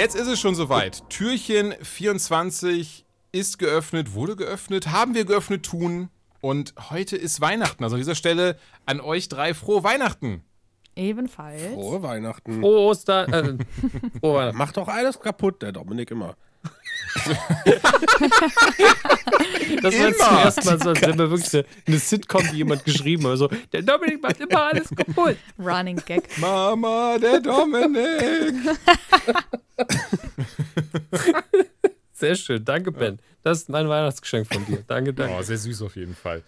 Jetzt ist es schon soweit. Türchen 24 ist geöffnet, wurde geöffnet, haben wir geöffnet tun. Und heute ist Weihnachten. Also an dieser Stelle an euch drei frohe Weihnachten. Ebenfalls. Frohe Weihnachten. Frohe Ostern. Äh. Macht doch alles kaputt, der Dominik immer. Das war jetzt zum ersten Mal so, als wenn wir wirklich eine, eine Sitcom, die jemand geschrieben hat. So, der Dominik macht immer alles kaputt. Running Gag. Mama, der Dominik. Sehr schön. Danke, Ben. Das ist mein Weihnachtsgeschenk von dir. Danke, danke. Oh, sehr süß auf jeden Fall.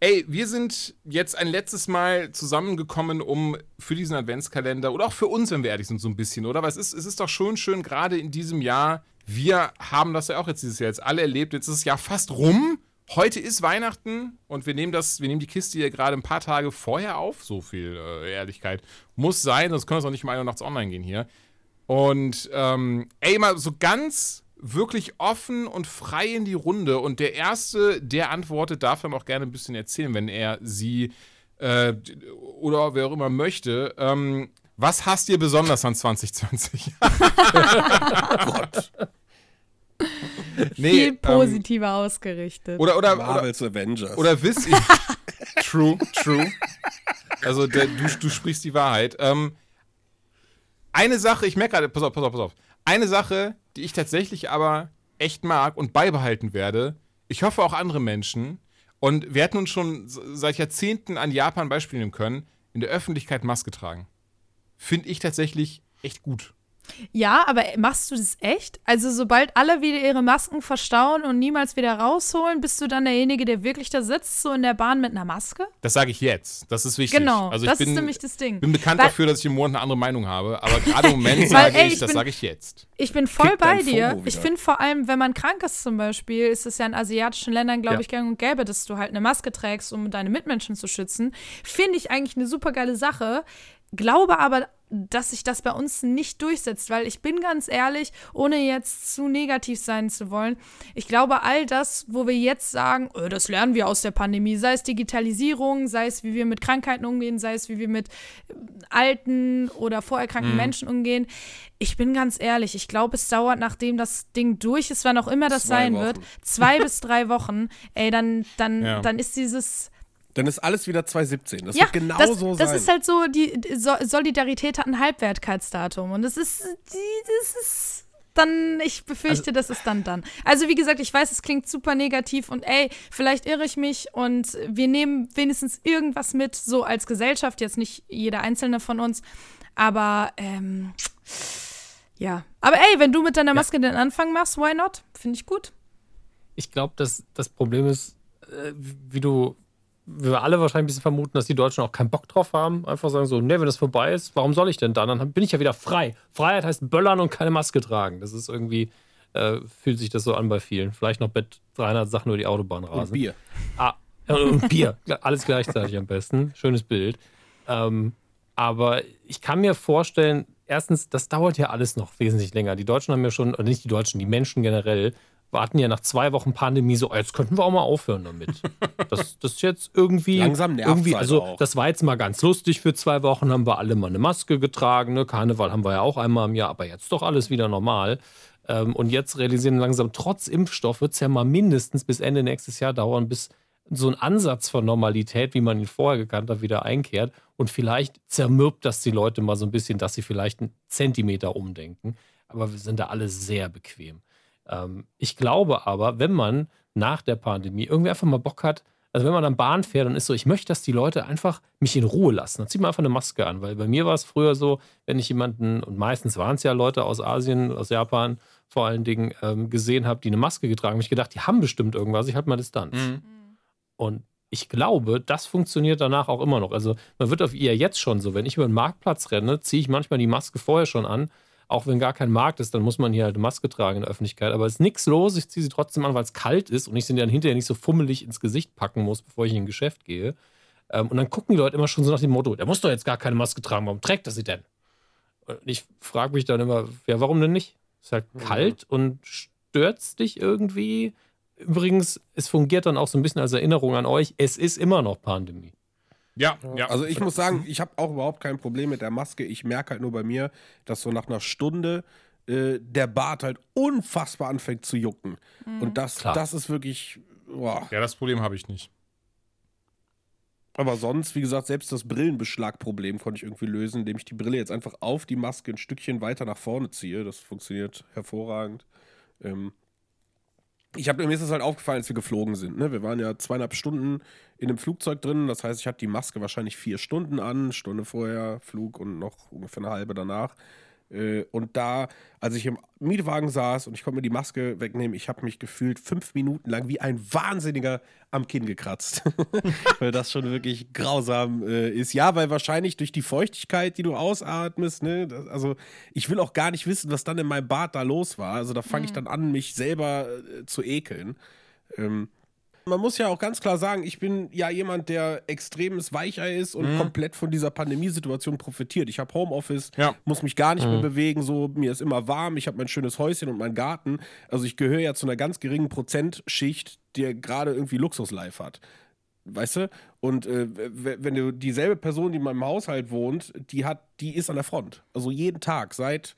Ey, wir sind jetzt ein letztes Mal zusammengekommen, um für diesen Adventskalender oder auch für uns, wenn wir ehrlich sind, so ein bisschen, oder? Weil es ist, es ist doch schon schön, gerade in diesem Jahr. Wir haben das ja auch jetzt dieses Jahr jetzt alle erlebt. Jetzt ist das Jahr fast rum. Heute ist Weihnachten und wir nehmen das, wir nehmen die Kiste hier gerade ein paar Tage vorher auf. So viel äh, Ehrlichkeit muss sein, sonst können wir es auch nicht 1 Uhr nachts online gehen hier. Und ähm, ey, mal so ganz wirklich offen und frei in die Runde. Und der Erste, der antwortet, darf dann auch gerne ein bisschen erzählen, wenn er sie äh, oder wer auch immer möchte. Ähm, was hasst ihr besonders an 2020? nee, Viel ähm, positiver ausgerichtet. oder, oder, oder, Marvel's Avengers. oder wisst ihr. true, true. Also der, du, du sprichst die Wahrheit. Ähm, eine Sache, ich merke gerade, pass auf, pass auf, pass auf. Eine Sache, die ich tatsächlich aber echt mag und beibehalten werde, ich hoffe auch andere Menschen, und wir hatten uns schon seit Jahrzehnten an Japan Beispiele nehmen können, in der Öffentlichkeit Maske tragen. Finde ich tatsächlich echt gut. Ja, aber machst du das echt? Also sobald alle wieder ihre Masken verstauen und niemals wieder rausholen, bist du dann derjenige, der wirklich da sitzt, so in der Bahn mit einer Maske? Das sage ich jetzt. Das ist wichtig. Genau, also ich das bin, ist nämlich das Ding. bin bekannt Weil- dafür, dass ich im Monat eine andere Meinung habe, aber gerade im Moment sage ich, ich das sage ich jetzt. Ich bin voll Kick bei dir. Ich finde vor allem, wenn man krank ist zum Beispiel, ist es ja in asiatischen Ländern, glaube Ja. ich, gang und gäbe, dass du halt eine Maske trägst, um deine Mitmenschen zu schützen. Finde ich eigentlich eine super geile Sache. Glaube aber, dass sich das bei uns nicht durchsetzt, weil ich bin ganz ehrlich, ohne jetzt zu negativ sein zu wollen, ich glaube, all das, wo wir jetzt sagen, äh, das lernen wir aus der Pandemie, sei es Digitalisierung, sei es, wie wir mit Krankheiten umgehen, sei es, wie wir mit äh, alten oder vorerkrankten Menschen umgehen. Ich bin ganz ehrlich, ich glaube, es dauert, nachdem das Ding durch ist, wann auch immer das Zwei sein Wochen. wird, zwei bis drei Wochen, ey, dann, dann, Ja. dann ist dieses Dann ist alles wieder 2017. Das ja, wird genau das, so das sein. ist halt so, die So- Solidarität hat ein Halbwertkeitsdatum und das ist, das ist dann, ich befürchte, das ist dann dann. Also wie gesagt, ich weiß, es klingt super negativ und ey, vielleicht irre ich mich und wir nehmen wenigstens irgendwas mit, so als Gesellschaft, jetzt nicht jeder Einzelne von uns, aber ähm, ja. Aber ey, wenn du mit deiner Maske den Anfang machst, why not? Finde ich gut. Ich glaube, dass das Problem ist, äh, wie du, wir alle wahrscheinlich ein bisschen vermuten, dass die Deutschen auch keinen Bock drauf haben. Einfach sagen so, ne, wenn das vorbei ist, warum soll ich denn dann? Dann bin ich ja wieder frei. Freiheit heißt böllern und keine Maske tragen. Das ist irgendwie, äh, fühlt sich das so an bei vielen. Vielleicht noch mit 300 Sachen über die Autobahn Und rasen. Bier. Ah, und Bier. Alles gleichzeitig am besten. Schönes Bild. Ähm, aber ich kann mir vorstellen, erstens, das dauert ja alles noch wesentlich länger. Die Deutschen haben ja schon, oder nicht die Deutschen, die Menschen generell, warten ja nach zwei Wochen Pandemie so, "Oh, jetzt könnten wir auch mal aufhören damit. Das, das ist jetzt irgendwie. Langsam nervt's irgendwie, halt Also, auch. das war jetzt mal ganz lustig für zwei Wochen, haben wir alle mal eine Maske getragen. Ne? Karneval haben wir ja auch einmal im Jahr, aber jetzt doch alles wieder normal. Ähm, und jetzt realisieren langsam, trotz Impfstoff wird es ja mal mindestens bis Ende nächstes Jahr dauern, bis so ein Ansatz von Normalität, wie man ihn vorher gekannt hat, wieder einkehrt. Und vielleicht zermürbt das die Leute mal so ein bisschen, dass sie vielleicht einen Zentimeter umdenken. Aber wir sind da alle sehr bequem. Ähm, ich glaube aber, wenn man nach der Pandemie irgendwie einfach mal Bock hat, also wenn man dann Bahn fährt und ist so, ich möchte, dass die Leute einfach mich in Ruhe lassen, dann zieht man einfach eine Maske an. Weil bei mir war es früher so, wenn ich jemanden, und meistens waren es ja Leute aus Asien, aus Japan vor allen Dingen, ähm, gesehen habe, die eine Maske getragen haben, hab ich gedacht, die haben bestimmt irgendwas, ich halte mal Distanz. Und ich glaube, das funktioniert danach auch immer noch. Also man wird auf ihr jetzt schon so, wenn ich über den Marktplatz renne, ziehe ich manchmal die Maske vorher schon an. Auch wenn gar kein Markt ist, dann muss man hier halt eine Maske tragen in der Öffentlichkeit. Aber es ist nichts los, ich ziehe sie trotzdem an, weil es kalt ist und ich sie dann hinterher nicht so fummelig ins Gesicht packen muss, bevor ich in ein Geschäft gehe. Ähm, und dann gucken die Leute immer schon so nach dem Motto, der muss doch jetzt gar keine Maske tragen, warum trägt er sie denn? Und ich frage mich dann immer, ja, warum denn nicht? Ist halt kalt und stört's dich irgendwie? Übrigens, es fungiert dann auch so ein bisschen als Erinnerung an euch, es ist immer noch Pandemie. Ja, ja. Also ich muss sagen, ich habe auch überhaupt kein Problem mit der Maske. Ich merke halt nur bei mir, dass so nach einer Stunde äh, der Bart halt unfassbar anfängt zu jucken. Mhm. Und das, Klar. das ist wirklich. Boah. Ja, das Problem habe ich nicht. Aber sonst, wie gesagt, selbst das Brillenbeschlagproblem konnte ich irgendwie lösen, indem ich die Brille jetzt einfach auf die Maske ein Stückchen weiter nach vorne ziehe. Das funktioniert hervorragend. Ähm ich habe mir ist das halt aufgefallen, als wir geflogen sind. Ne? Wir waren ja zweieinhalb Stunden in einem Flugzeug drin. Das heißt, ich hatte die Maske wahrscheinlich vier Stunden an, Stunde vorher Flug und noch ungefähr eine halbe danach. Äh, Und da, als ich im Mietwagen saß und ich konnte mir die Maske wegnehmen, ich habe mich gefühlt fünf Minuten lang wie ein Wahnsinniger am Kinn gekratzt. weil das schon wirklich grausam äh, ist. Ja, weil wahrscheinlich durch die Feuchtigkeit, die du ausatmest, ne, das, also ich will auch gar nicht wissen, was dann in meinem Bart da los war. Also da fange ich dann an, mich selber äh, zu ekeln. Ähm, man muss ja auch ganz klar sagen, ich bin ja jemand, der extremes Weichei ist und komplett von dieser Pandemiesituation profitiert. Ich habe Homeoffice, Ja. muss mich gar nicht mehr bewegen, so mir ist immer warm, ich habe mein schönes Häuschen und meinen Garten. Also ich gehöre ja zu einer ganz geringen Prozentschicht, die gerade irgendwie Luxuslife hat. Weißt du? Und äh, wenn du dieselbe Person, die in meinem Haushalt wohnt, die hat, die ist an der Front. Also jeden Tag, seit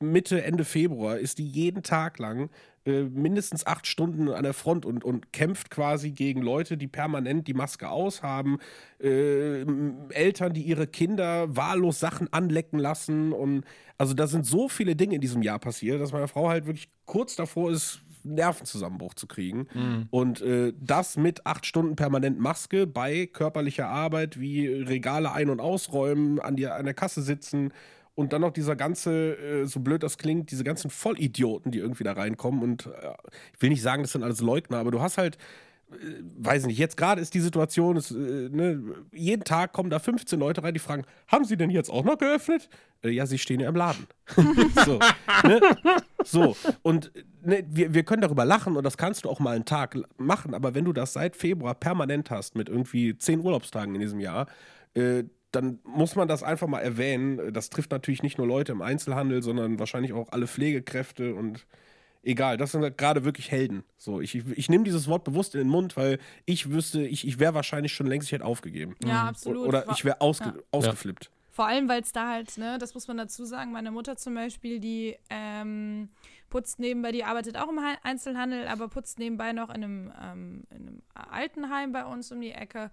Mitte, Ende Februar ist die jeden Tag lang äh, mindestens acht Stunden an der Front und, und kämpft quasi gegen Leute, die permanent die Maske aushaben, äh, Eltern, die ihre Kinder wahllos Sachen anlecken lassen. Und also da sind so viele Dinge in diesem Jahr passiert, dass meine Frau halt wirklich kurz davor ist, Nervenzusammenbruch zu kriegen. Und äh, das mit acht Stunden permanent Maske bei körperlicher Arbeit wie Regale ein- und ausräumen, an, die, an der Kasse sitzen und dann noch dieser ganze, äh, so blöd das klingt, diese ganzen Vollidioten, die irgendwie da reinkommen. Und äh, ich will nicht sagen, das sind alles Leugner, aber du hast halt weiß nicht, jetzt gerade ist die Situation, äh, ne, jeden Tag kommen da 15 Leute rein, die fragen, haben Sie denn jetzt auch noch geöffnet? Äh, ja, Sie stehen ja im Laden. so, ne? so, und ne, wir, wir können darüber lachen und das kannst du auch mal einen Tag machen, aber wenn du das seit Februar permanent hast, mit irgendwie 10 Urlaubstagen in diesem Jahr, äh, dann muss man das einfach mal erwähnen. Das trifft natürlich nicht nur Leute im Einzelhandel, sondern wahrscheinlich auch alle Pflegekräfte und egal, das sind halt gerade wirklich Helden. So, ich, ich, ich nehme dieses Wort bewusst in den Mund, weil ich wüsste, ich, ich wäre wahrscheinlich schon längst, ich hätte aufgegeben. Ja, O- absolut. Oder ich wäre ausge Ja. ausgeflippt. Vor allem, weil es da halt, ne, das muss man dazu sagen, meine Mutter zum Beispiel, die ähm, putzt nebenbei, die arbeitet auch im Einzelhandel, aber putzt nebenbei noch in einem, ähm, in einem Altenheim bei uns um die Ecke.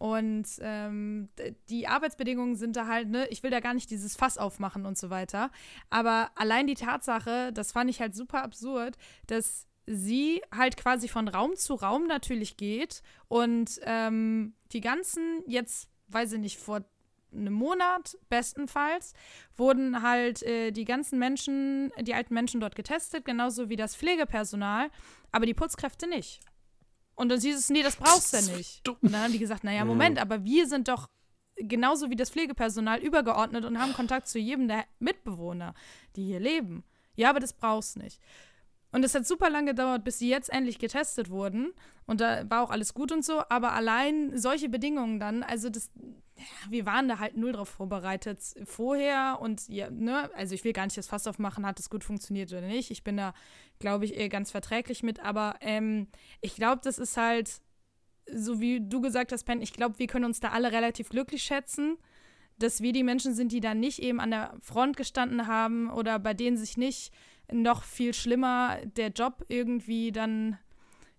Und ähm, die Arbeitsbedingungen sind da halt, ne, ich will da gar nicht dieses Fass aufmachen und so weiter. Aber allein die Tatsache, das fand ich halt super absurd, dass sie halt quasi von Raum zu Raum natürlich geht und ähm, die ganzen jetzt, weiß ich nicht, vor einem Monat bestenfalls wurden halt äh, die ganzen Menschen, die alten Menschen dort getestet, genauso wie das Pflegepersonal, aber die Putzkräfte nicht. Und dann hieß es, nee, das brauchst du nicht. Und dann haben die gesagt, naja, Moment, aber wir sind doch genauso wie das Pflegepersonal übergeordnet und haben Kontakt zu jedem der Mitbewohner, die hier leben. Ja, aber das brauchst du nicht. Und es hat super lange gedauert, bis sie jetzt endlich getestet wurden. Und da war auch alles gut und so. Aber allein solche Bedingungen dann, also das, ja, wir waren da halt null drauf vorbereitet vorher. Und ja, ne, also ich will gar nicht das Fass aufmachen, hat es gut funktioniert oder nicht. Ich bin da, glaube ich, ganz verträglich mit. Aber ähm, ich glaube, das ist halt, so wie du gesagt hast, Pen, ich glaube, wir können uns da alle relativ glücklich schätzen dass wir die Menschen sind, die dann nicht eben an der Front gestanden haben oder bei denen sich nicht noch viel schlimmer der Job irgendwie dann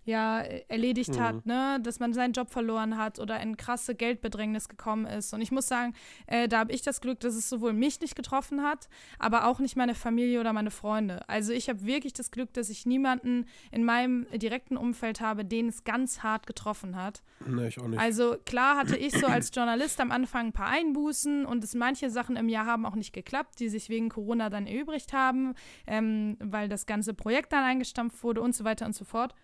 ja erledigt hat, ne, dass man seinen Job verloren hat oder in krasse Geldbedrängnis gekommen ist. Und ich muss sagen, äh, da habe ich das Glück, dass es sowohl mich nicht getroffen hat, aber auch nicht meine Familie oder meine Freunde. Also ich habe wirklich das Glück, dass ich niemanden in meinem direkten Umfeld habe, den es ganz hart getroffen hat. Nee, ich auch nicht. Also klar hatte ich so als Journalist am Anfang ein paar Einbußen und es manche Sachen im Jahr haben auch nicht geklappt, die sich wegen Corona dann erübrigt haben, ähm, weil das ganze Projekt dann eingestampft wurde und so weiter und so fort.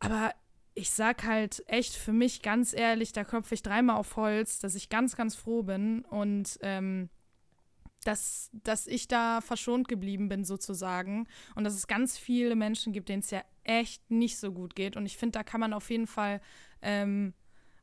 Aber ich sag halt echt für mich ganz ehrlich, da klopfe ich dreimal auf Holz, dass ich ganz, ganz froh bin und ähm, dass, dass ich da verschont geblieben bin sozusagen und dass es ganz viele Menschen gibt, denen es ja echt nicht so gut geht und ich finde, da kann man auf jeden Fall ähm,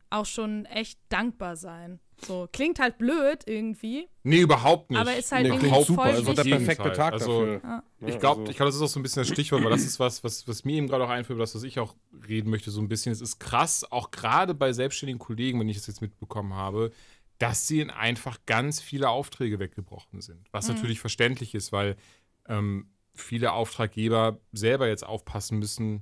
auch schon echt dankbar sein. So, klingt halt blöd irgendwie, Nee, überhaupt nicht. aber ist halt Nee, irgendwie klingt voll super, also der perfekte. Tag Also, dafür. Ja. Ich glaube, also- ich glaub, das ist auch so ein bisschen das Stichwort, weil das ist was, was, was mir eben gerade auch einfällt, über das, was ich auch reden möchte, so ein bisschen. Es ist krass, auch gerade bei selbstständigen Kollegen, wenn ich das jetzt mitbekommen habe, dass ihnen einfach ganz viele Aufträge weggebrochen sind. Was natürlich verständlich ist, weil ähm, viele Auftraggeber selber jetzt aufpassen müssen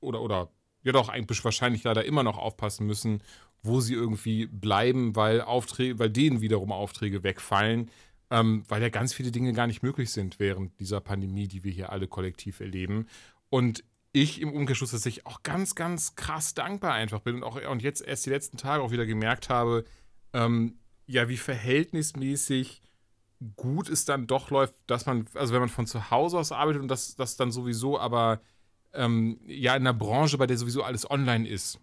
oder, oder ja doch eigentlich wahrscheinlich leider immer noch aufpassen müssen, wo sie irgendwie bleiben, weil Aufträge, weil denen wiederum Aufträge wegfallen, ähm, weil ja ganz viele Dinge gar nicht möglich sind während dieser Pandemie, die wir hier alle kollektiv erleben. Und ich im Umkehrschluss, dass ich auch ganz, ganz krass dankbar einfach bin und auch und jetzt erst die letzten Tage auch wieder gemerkt habe, ähm, ja, wie verhältnismäßig gut es dann doch läuft, dass man, also wenn man von zu Hause aus arbeitet und das, das dann sowieso aber ähm, ja in einer Branche, bei der sowieso alles online ist.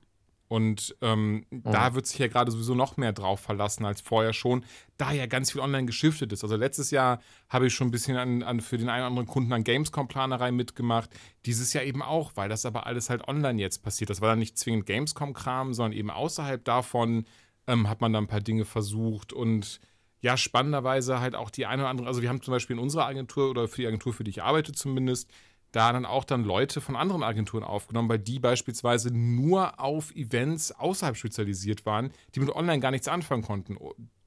Und ähm, mhm. da wird sich ja gerade sowieso noch mehr drauf verlassen als vorher schon, da ja ganz viel online geschiftet ist. Also letztes Jahr habe ich schon ein bisschen an, an für den einen oder anderen Kunden an Gamescom-Planerei mitgemacht. Dieses Jahr eben auch, weil das aber alles halt online jetzt passiert. Das war dann nicht zwingend Gamescom-Kram, sondern eben außerhalb davon ähm, hat man da ein paar Dinge versucht und ja, spannenderweise halt auch die eine oder andere, also wir haben zum Beispiel in unserer Agentur oder für die Agentur, für die ich arbeite zumindest, da dann auch dann Leute von anderen Agenturen aufgenommen, weil die beispielsweise nur auf Events außerhalb spezialisiert waren, die mit online gar nichts anfangen konnten.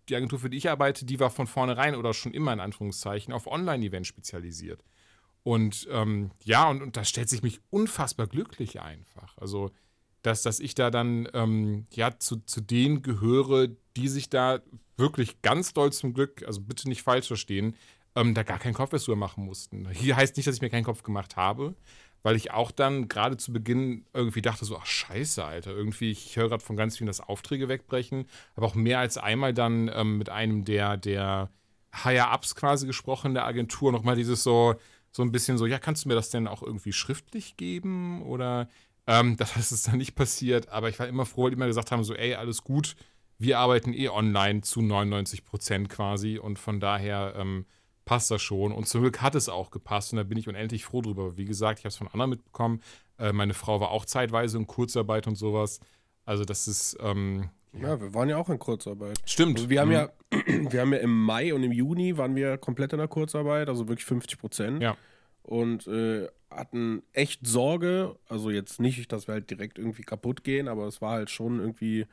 Die Agentur, für die ich arbeite, die war von vornherein oder schon immer in Anführungszeichen auf Online-Events spezialisiert. Und ähm, ja, und, und das stellt sich mich unfassbar glücklich einfach. Also, dass, dass ich da dann ähm, ja zu, zu denen gehöre, die sich da wirklich ganz doll zum Glück, also bitte nicht falsch verstehen, ähm, da gar keinen Kopf drüber machen mussten. Hier heißt nicht, dass ich mir keinen Kopf gemacht habe, weil ich auch dann gerade zu Beginn irgendwie dachte so, ach scheiße, Alter, irgendwie, ich höre gerade von ganz vielen, dass Aufträge wegbrechen, aber auch mehr als einmal dann ähm, mit einem der, der Higher-Ups quasi gesprochen der Agentur, nochmal dieses so, so ein bisschen so, ja, kannst du mir das denn auch irgendwie schriftlich geben oder ähm, das ist dann nicht passiert, aber ich war immer froh, weil die immer gesagt haben, so, ey, alles gut, wir arbeiten eh online zu 99 Prozent quasi und von daher ähm, passt das schon. Und zum Glück hat es auch gepasst und da bin ich unendlich froh drüber. Wie gesagt, ich habe es von anderen mitbekommen. Äh, meine Frau war auch zeitweise in Kurzarbeit und sowas. Also das ist. Ähm, ja, wir waren ja auch in Kurzarbeit. Stimmt. Also wir haben mhm. ja, wir haben ja im Mai und im Juni waren wir komplett in der Kurzarbeit, also wirklich 50 Prozent. Ja. Und äh, hatten echt Sorge, also jetzt nicht, dass wir halt direkt irgendwie kaputt gehen, aber es war halt schon irgendwie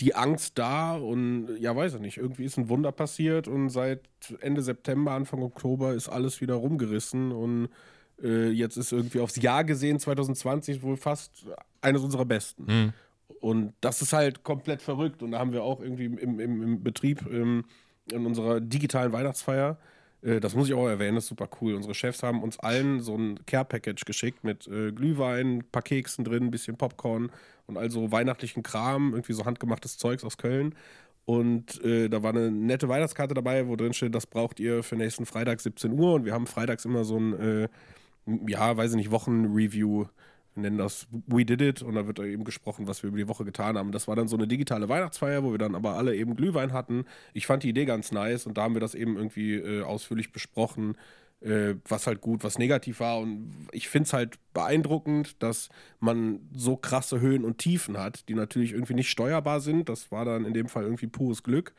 die Angst da und ja, weiß ich nicht, irgendwie ist ein Wunder passiert und seit Ende September, Anfang Oktober ist alles wieder rumgerissen und äh, jetzt ist irgendwie aufs Jahr gesehen 2020 wohl fast eines unserer besten. Mhm. Und das ist halt komplett verrückt und da haben wir auch irgendwie im, im, im Betrieb im, in unserer digitalen Weihnachtsfeier das muss ich auch erwähnen, das ist super cool. Unsere Chefs haben uns allen so ein Care-Package geschickt mit äh, Glühwein, ein paar Keksen drin, ein bisschen Popcorn und also weihnachtlichen Kram, irgendwie so handgemachtes Zeugs aus Köln. Und äh, da war eine nette Weihnachtskarte dabei, wo drin steht, das braucht ihr für nächsten Freitag 17 Uhr. Und wir haben freitags immer so ein, äh, ja, weiß ich nicht, Wochenreview wir nennen das We Did It und da wird eben gesprochen, was wir über die Woche getan haben. Das war dann so eine digitale Weihnachtsfeier, wo wir dann aber alle eben Glühwein hatten. Ich fand die Idee ganz nice und da haben wir das eben irgendwie äh, ausführlich besprochen, äh, was halt gut, was negativ war. Und ich finde es halt beeindruckend, dass man so krasse Höhen und Tiefen hat, die natürlich irgendwie nicht steuerbar sind. Das war dann in dem Fall irgendwie pures Glück.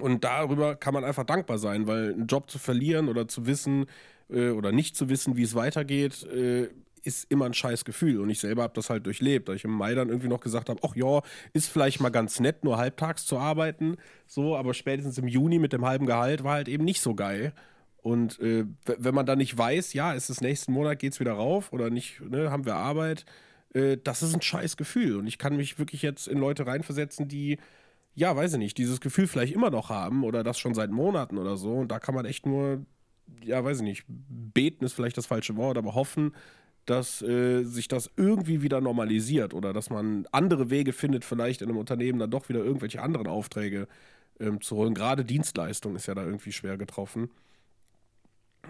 Und darüber kann man einfach dankbar sein, weil einen Job zu verlieren oder zu wissen äh, oder nicht zu wissen, wie es weitergeht, äh, ist immer ein scheiß Gefühl. Und ich selber habe das halt durchlebt, da ich im Mai dann irgendwie noch gesagt habe, ach ja, ist vielleicht mal ganz nett, nur halbtags zu arbeiten. So, aber spätestens im Juni mit dem halben Gehalt war halt eben nicht so geil. Und äh, wenn man dann nicht weiß, ja, ist es nächsten Monat, geht es wieder rauf oder nicht, ne, haben wir Arbeit, äh, das ist ein scheiß Gefühl. Und ich kann mich wirklich jetzt in Leute reinversetzen, die, ja, weiß ich nicht, dieses Gefühl vielleicht immer noch haben oder das schon seit Monaten oder so. Und da kann man echt nur, ja, weiß ich nicht, beten ist vielleicht das falsche Wort, aber hoffen, dass äh, sich das irgendwie wieder normalisiert oder dass man andere Wege findet, vielleicht in einem Unternehmen dann doch wieder irgendwelche anderen Aufträge ähm, zu holen. Gerade Dienstleistung ist ja da irgendwie schwer getroffen.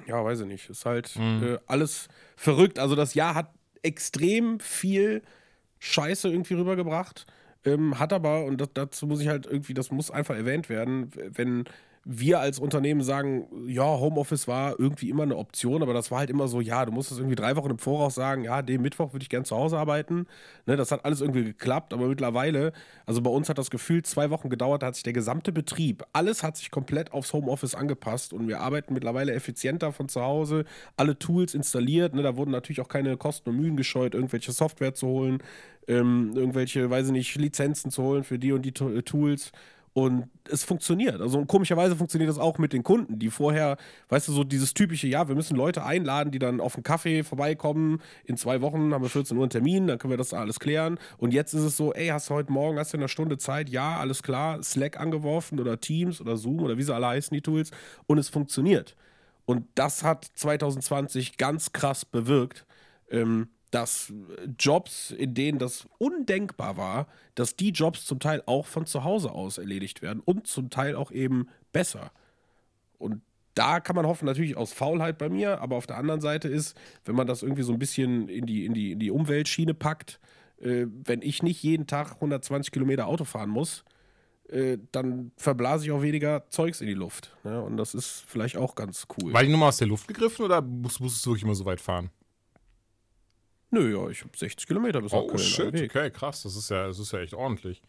Ja, weiß ich nicht. Ist halt mhm. äh, alles verrückt. Also das Jahr hat extrem viel Scheiße irgendwie rübergebracht. Ähm, hat aber, und das, dazu muss ich halt irgendwie, das muss einfach erwähnt werden, wenn wir als Unternehmen sagen, ja, Homeoffice war irgendwie immer eine Option, aber das war halt immer so, ja, du musstest irgendwie drei Wochen im Voraus sagen, ja, den Mittwoch würde ich gern zu Hause arbeiten. Ne, das hat alles irgendwie geklappt, aber mittlerweile, also bei uns hat das Gefühl zwei Wochen gedauert, da hat sich der gesamte Betrieb, alles hat sich komplett aufs Homeoffice angepasst und wir arbeiten mittlerweile effizienter von zu Hause, alle Tools installiert, ne, da wurden natürlich auch keine Kosten und Mühen gescheut, irgendwelche Software zu holen, ähm, irgendwelche, weiß ich nicht, Lizenzen zu holen für die und die Tools Und es funktioniert. Also komischerweise funktioniert das auch mit den Kunden, die vorher, weißt du, so dieses typische, ja, wir müssen Leute einladen, die dann auf einen Kaffee vorbeikommen. In zwei Wochen haben wir 14 Uhr einen Termin, dann können wir das alles klären. Und jetzt ist es so, ey, hast du heute Morgen, hast du eine Stunde Zeit? Ja, alles klar. Slack angeworfen oder Teams oder Zoom oder wie sie alle heißen, die Tools. Und es funktioniert. Und das hat 2020 ganz krass bewirkt. Ähm, dass Jobs, in denen das undenkbar war, dass die Jobs zum Teil auch von zu Hause aus erledigt werden und zum Teil auch eben besser. Und da kann man hoffen, natürlich aus Faulheit bei mir, aber auf der anderen Seite ist, wenn man das irgendwie so ein bisschen in die, in die, in die Umweltschiene packt, äh, wenn ich nicht jeden Tag 120 Kilometer Auto fahren muss, äh, dann verblase ich auch weniger Zeugs in die Luft. Ne? Und das ist vielleicht auch ganz cool. War die Nummer aus der Luft gegriffen oder musst, musstest du wirklich immer so weit fahren? Nö, ja, ich habe 60 Kilometer bis nach Oh, Köln. shit, Weg. okay, krass. Das ist, ja, das ist ja echt ordentlich.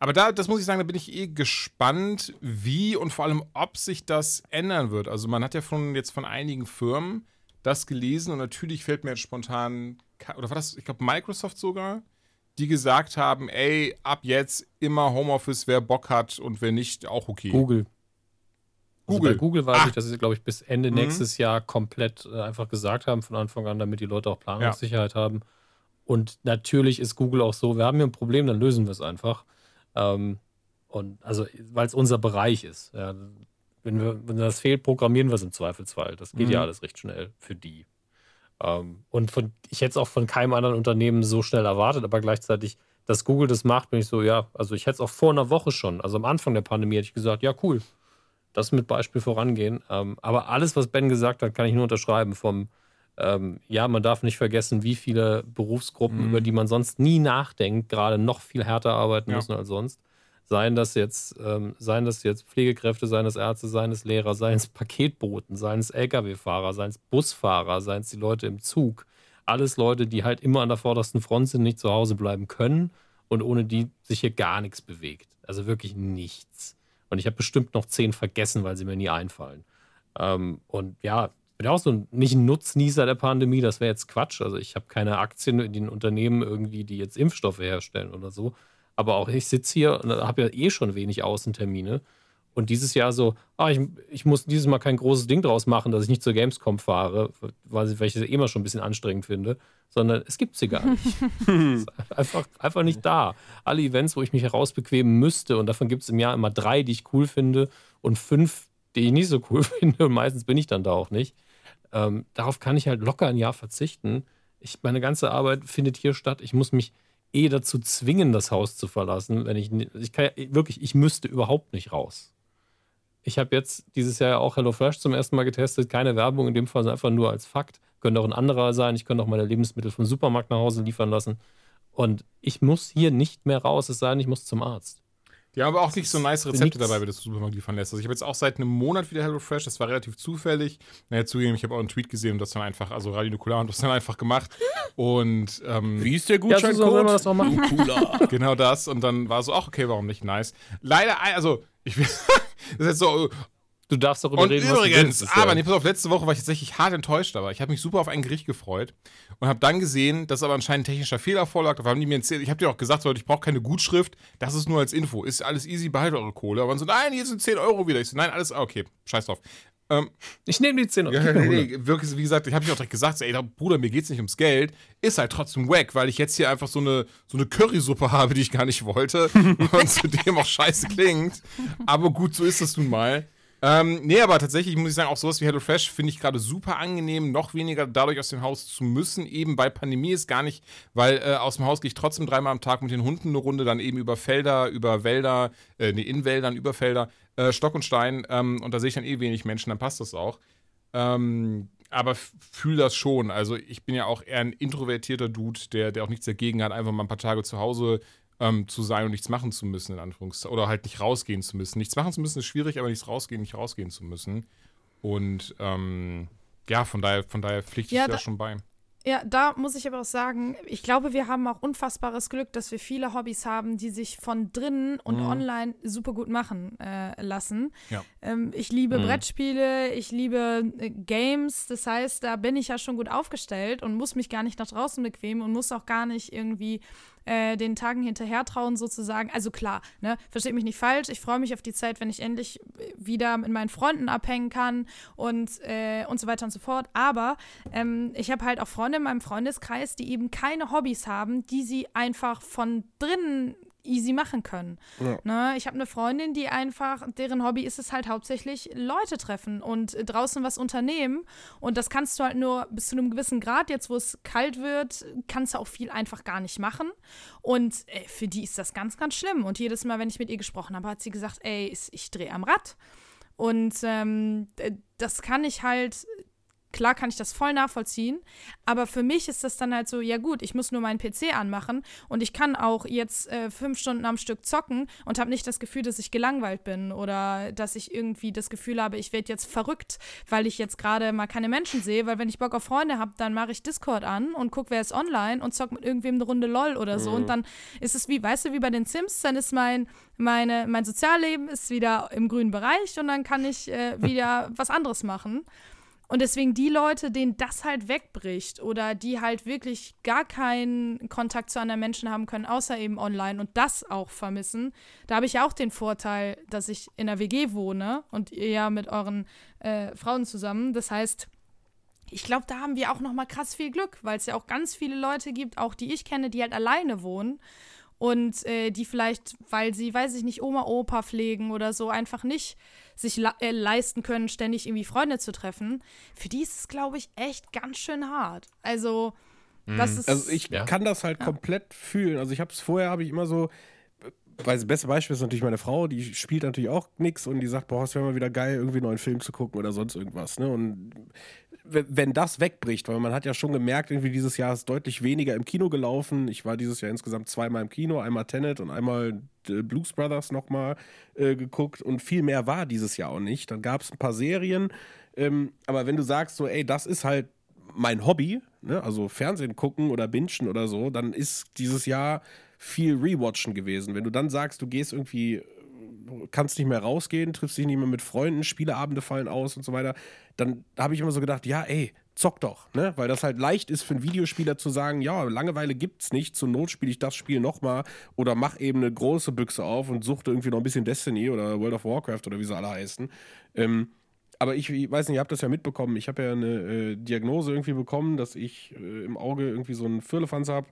Aber da, das muss ich sagen, da bin ich eh gespannt, wie und vor allem, ob sich das ändern wird. Also man hat ja von, jetzt von einigen Firmen das gelesen und natürlich fällt mir jetzt spontan, oder war das, ich glaube Microsoft sogar, die gesagt haben, ey, ab jetzt immer Homeoffice, wer Bock hat und wer nicht, auch okay. Google. Also Google. bei Google weiß Ah. ich, dass sie, glaube ich, bis Ende Mhm. nächstes Jahr komplett äh, einfach gesagt haben von Anfang an, damit die Leute auch Planungssicherheit haben. Und natürlich ist Google auch so, wir haben hier ein Problem, dann lösen wir es einfach. Ähm, und also, weil es unser Bereich ist. Ja, wenn, wir, wenn das fehlt, programmieren wir es im Zweifelsfall. Das geht Mhm. ja alles recht schnell für die. Ähm, und von, ich hätte es auch von keinem anderen Unternehmen so schnell erwartet, aber gleichzeitig, dass Google das macht, bin ich so, ja, also ich hätte es auch vor einer Woche schon, also am Anfang der Pandemie hätte ich gesagt, ja, cool, das mit Beispiel vorangehen. Ähm, aber alles, was Ben gesagt hat, kann ich nur unterschreiben. Vom, ähm, ja, man darf nicht vergessen, wie viele Berufsgruppen, Mhm. über die man sonst nie nachdenkt, gerade noch viel härter arbeiten Ja. müssen als sonst. Seien das jetzt, ähm, seien das jetzt Pflegekräfte, seien es Ärzte, seien es Lehrer, seien es Paketboten, seien es Lkw-Fahrer, seien es Busfahrer, seien es die Leute im Zug. Alles Leute, die halt immer an der vordersten Front sind, nicht zu Hause bleiben können und ohne die sich hier gar nichts bewegt. Also wirklich nichts. Und ich habe bestimmt noch zehn vergessen, weil sie mir nie einfallen. Ähm, und ja, ich bin auch so ein, nicht ein Nutznießer der Pandemie, das wäre jetzt Quatsch. Also ich habe keine Aktien in den Unternehmen irgendwie, die jetzt Impfstoffe herstellen oder so. Aber auch ich sitze hier und habe ja eh schon wenig Außentermine. Und dieses Jahr so, ah, ich, ich muss dieses Mal kein großes Ding draus machen, dass ich nicht zur Gamescom fahre, weil ich, das eh immer schon ein bisschen anstrengend finde, sondern es gibt sie gar nicht. Es ist einfach, einfach nicht da. Alle Events, wo ich mich herausbequemen müsste, und davon gibt es im Jahr immer drei, die ich cool finde, und fünf, die ich nicht so cool finde, und meistens bin ich dann da auch nicht. Ähm, darauf kann ich halt locker ein Jahr verzichten. Ich, meine ganze Arbeit findet hier statt. Ich muss mich eh dazu zwingen, das Haus zu verlassen, wenn ich, ich kann wirklich, ich müsste überhaupt nicht raus. Ich habe jetzt dieses Jahr ja auch HelloFresh zum ersten Mal getestet. Keine Werbung in dem Fall, sondern einfach nur als Fakt. Könnte auch ein anderer sein. Ich könnte auch meine Lebensmittel vom Supermarkt nach Hause liefern lassen. Und ich muss hier nicht mehr raus, es sei denn, ich muss zum Arzt. Die haben aber auch nicht so nice Rezepte nix. dabei, wenn du das Supermarkt liefern lässt. Also ich habe jetzt auch seit einem Monat wieder HelloFresh, das war relativ zufällig. Naja, zugegeben, ich habe auch einen Tweet gesehen und das dann einfach, also Radio Nukular und das dann einfach gemacht. Und ähm, Wie ist der Ja, so soll man Gutscheincode? das auch machen. Cooler. genau das. Und dann war so, ach, okay, warum nicht? Nice. Leider, also, ich will, das ist jetzt so, Du darfst darüber und reden, was du übrigens, willst. aber nee, pass auf, letzte Woche war ich tatsächlich hart enttäuscht, aber ich habe mich super auf ein Gericht gefreut und habe dann gesehen, dass aber anscheinend ein technischer Fehler vorlag. Haben die mir erzählt, ich habe dir auch gesagt, Leute, ich brauche keine Gutschrift, das ist nur als Info. Ist alles easy, behaltet eure Kohle. Aber dann so, nein, hier sind 10 Euro wieder. Ich so, nein, alles, ah, okay, scheiß drauf. Ähm, Ich nehme die 10 Euro. ja, nee, 100. nee, wirklich, wie gesagt, ich habe mich auch direkt gesagt, ey, Bruder, mir geht's nicht ums Geld. Ist halt trotzdem wack, weil ich jetzt hier einfach so eine, so eine Currysuppe habe, die ich gar nicht wollte und zudem auch scheiße klingt. Aber gut, so ist es nun mal. Ähm, nee, aber tatsächlich muss ich sagen, auch sowas wie HelloFresh finde ich gerade super angenehm, noch weniger dadurch aus dem Haus zu müssen, eben bei Pandemie ist gar nicht, weil äh, aus dem Haus gehe ich trotzdem dreimal am Tag mit den Hunden eine Runde, dann eben über Felder, über Wälder, äh, nee, in Wäldern, über Felder, äh, Stock und Stein ähm, und da sehe ich dann eh wenig Menschen, dann passt das auch. Ähm, aber fühle das schon. Also ich bin ja auch eher ein introvertierter Dude, der, der auch nichts dagegen hat, einfach mal ein paar Tage zu Hause ähm, zu sein und nichts machen zu müssen, in Anführungszeichen. Oder halt nicht rausgehen zu müssen. Nichts machen zu müssen ist schwierig, aber nichts rausgehen, nicht rausgehen zu müssen. Und ähm, ja, von daher, von daher pflichte ich Ja, da, da- schon bei. Ja, da muss ich aber auch sagen, ich glaube, wir haben auch unfassbares Glück, dass wir viele Hobbys haben, die sich von drinnen und Mhm. online super gut machen äh, lassen. Ja. Ähm, ich liebe Mhm. Brettspiele, ich liebe äh, Games, das heißt, da bin ich ja schon gut aufgestellt und muss mich gar nicht nach draußen bequemen und muss auch gar nicht irgendwie äh, den Tagen hinterher trauen sozusagen. Also klar, ne, versteht mich nicht falsch. Ich freue mich auf die Zeit, wenn ich endlich wieder mit meinen Freunden abhängen kann und, äh, und so weiter und so fort. Aber ähm, ich habe halt auch Freunde in meinem Freundeskreis, die eben keine Hobbys haben, die sie einfach von drinnen easy machen können. Ja. Ne? Ich habe eine Freundin, die einfach, deren Hobby ist es halt hauptsächlich Leute treffen und draußen was unternehmen. Und das kannst du halt nur bis zu einem gewissen Grad. Jetzt, wo es kalt wird, kannst du auch viel einfach gar nicht machen. Und äh, für die ist das ganz, ganz schlimm. Und jedes Mal, wenn ich mit ihr gesprochen habe, hat sie gesagt, ey, ich drehe am Rad. Und ähm, das kann ich halt Klar kann ich das voll nachvollziehen, aber für mich ist das dann halt so, ja gut, ich muss nur meinen PC anmachen und ich kann auch jetzt äh, fünf Stunden am Stück zocken und habe nicht das Gefühl, dass ich gelangweilt bin oder dass ich irgendwie das Gefühl habe, ich werde jetzt verrückt, weil ich jetzt gerade mal keine Menschen sehe, weil wenn ich Bock auf Freunde habe, dann mache ich Discord an und gucke, wer ist online und zock mit irgendwem eine Runde LOL oder so mhm. und dann ist es wie, weißt du, wie bei den Sims, dann ist mein, meine, mein Sozialleben ist wieder im grünen Bereich und dann kann ich äh, wieder was anderes machen. Und deswegen die Leute, denen das halt wegbricht oder die halt wirklich gar keinen Kontakt zu anderen Menschen haben können, außer eben online und das auch vermissen, da habe ich auch den Vorteil, dass ich in einer WG wohne und ihr ja mit euren äh, Frauen zusammen. Das heißt, ich glaube, da haben wir auch noch mal krass viel Glück, weil es ja auch ganz viele Leute gibt, auch die ich kenne, die halt alleine wohnen und äh, die vielleicht, weil sie, weiß ich nicht, Oma, Opa pflegen oder so, einfach nicht sich äh, leisten können, ständig irgendwie Freunde zu treffen. Für die ist es, glaube ich, echt ganz schön hart. Also, das mhm. ist. Also, ich ja. kann das halt ja. komplett fühlen. Also, ich habe es vorher, habe ich immer so. Weil das beste Beispiel ist natürlich meine Frau, die spielt natürlich auch nichts und die sagt, boah, es wäre mal wieder geil, irgendwie einen neuen Film zu gucken oder sonst irgendwas. Ne? Und wenn das wegbricht, weil man hat ja schon gemerkt, irgendwie dieses Jahr ist deutlich weniger im Kino gelaufen. Ich war dieses Jahr insgesamt zweimal im Kino, einmal Tenet und einmal äh, Blues Brothers nochmal äh, geguckt und viel mehr war dieses Jahr auch nicht. Dann gab es ein paar Serien, ähm, aber wenn du sagst so, ey, das ist halt mein Hobby, ne? also Fernsehen gucken oder bingen oder so, dann ist dieses Jahr viel Rewatchen gewesen. Wenn du dann sagst, du gehst irgendwie kannst nicht mehr rausgehen, triffst dich nicht mehr mit Freunden, Spieleabende fallen aus und so weiter, dann habe ich immer so gedacht, ja, ey, zock doch, ne? Weil das halt leicht ist für einen Videospieler zu sagen, ja, Langeweile gibt's nicht, zur Not spiele ich das Spiel nochmal oder mach eben eine große Büchse auf und suchte irgendwie noch ein bisschen Destiny oder World of Warcraft oder wie sie alle heißen. Ähm, aber ich, ich, weiß nicht, ihr habt das ja mitbekommen. Ich habe ja eine äh, Diagnose irgendwie bekommen, dass ich äh, im Auge irgendwie so einen Firlefanz habe.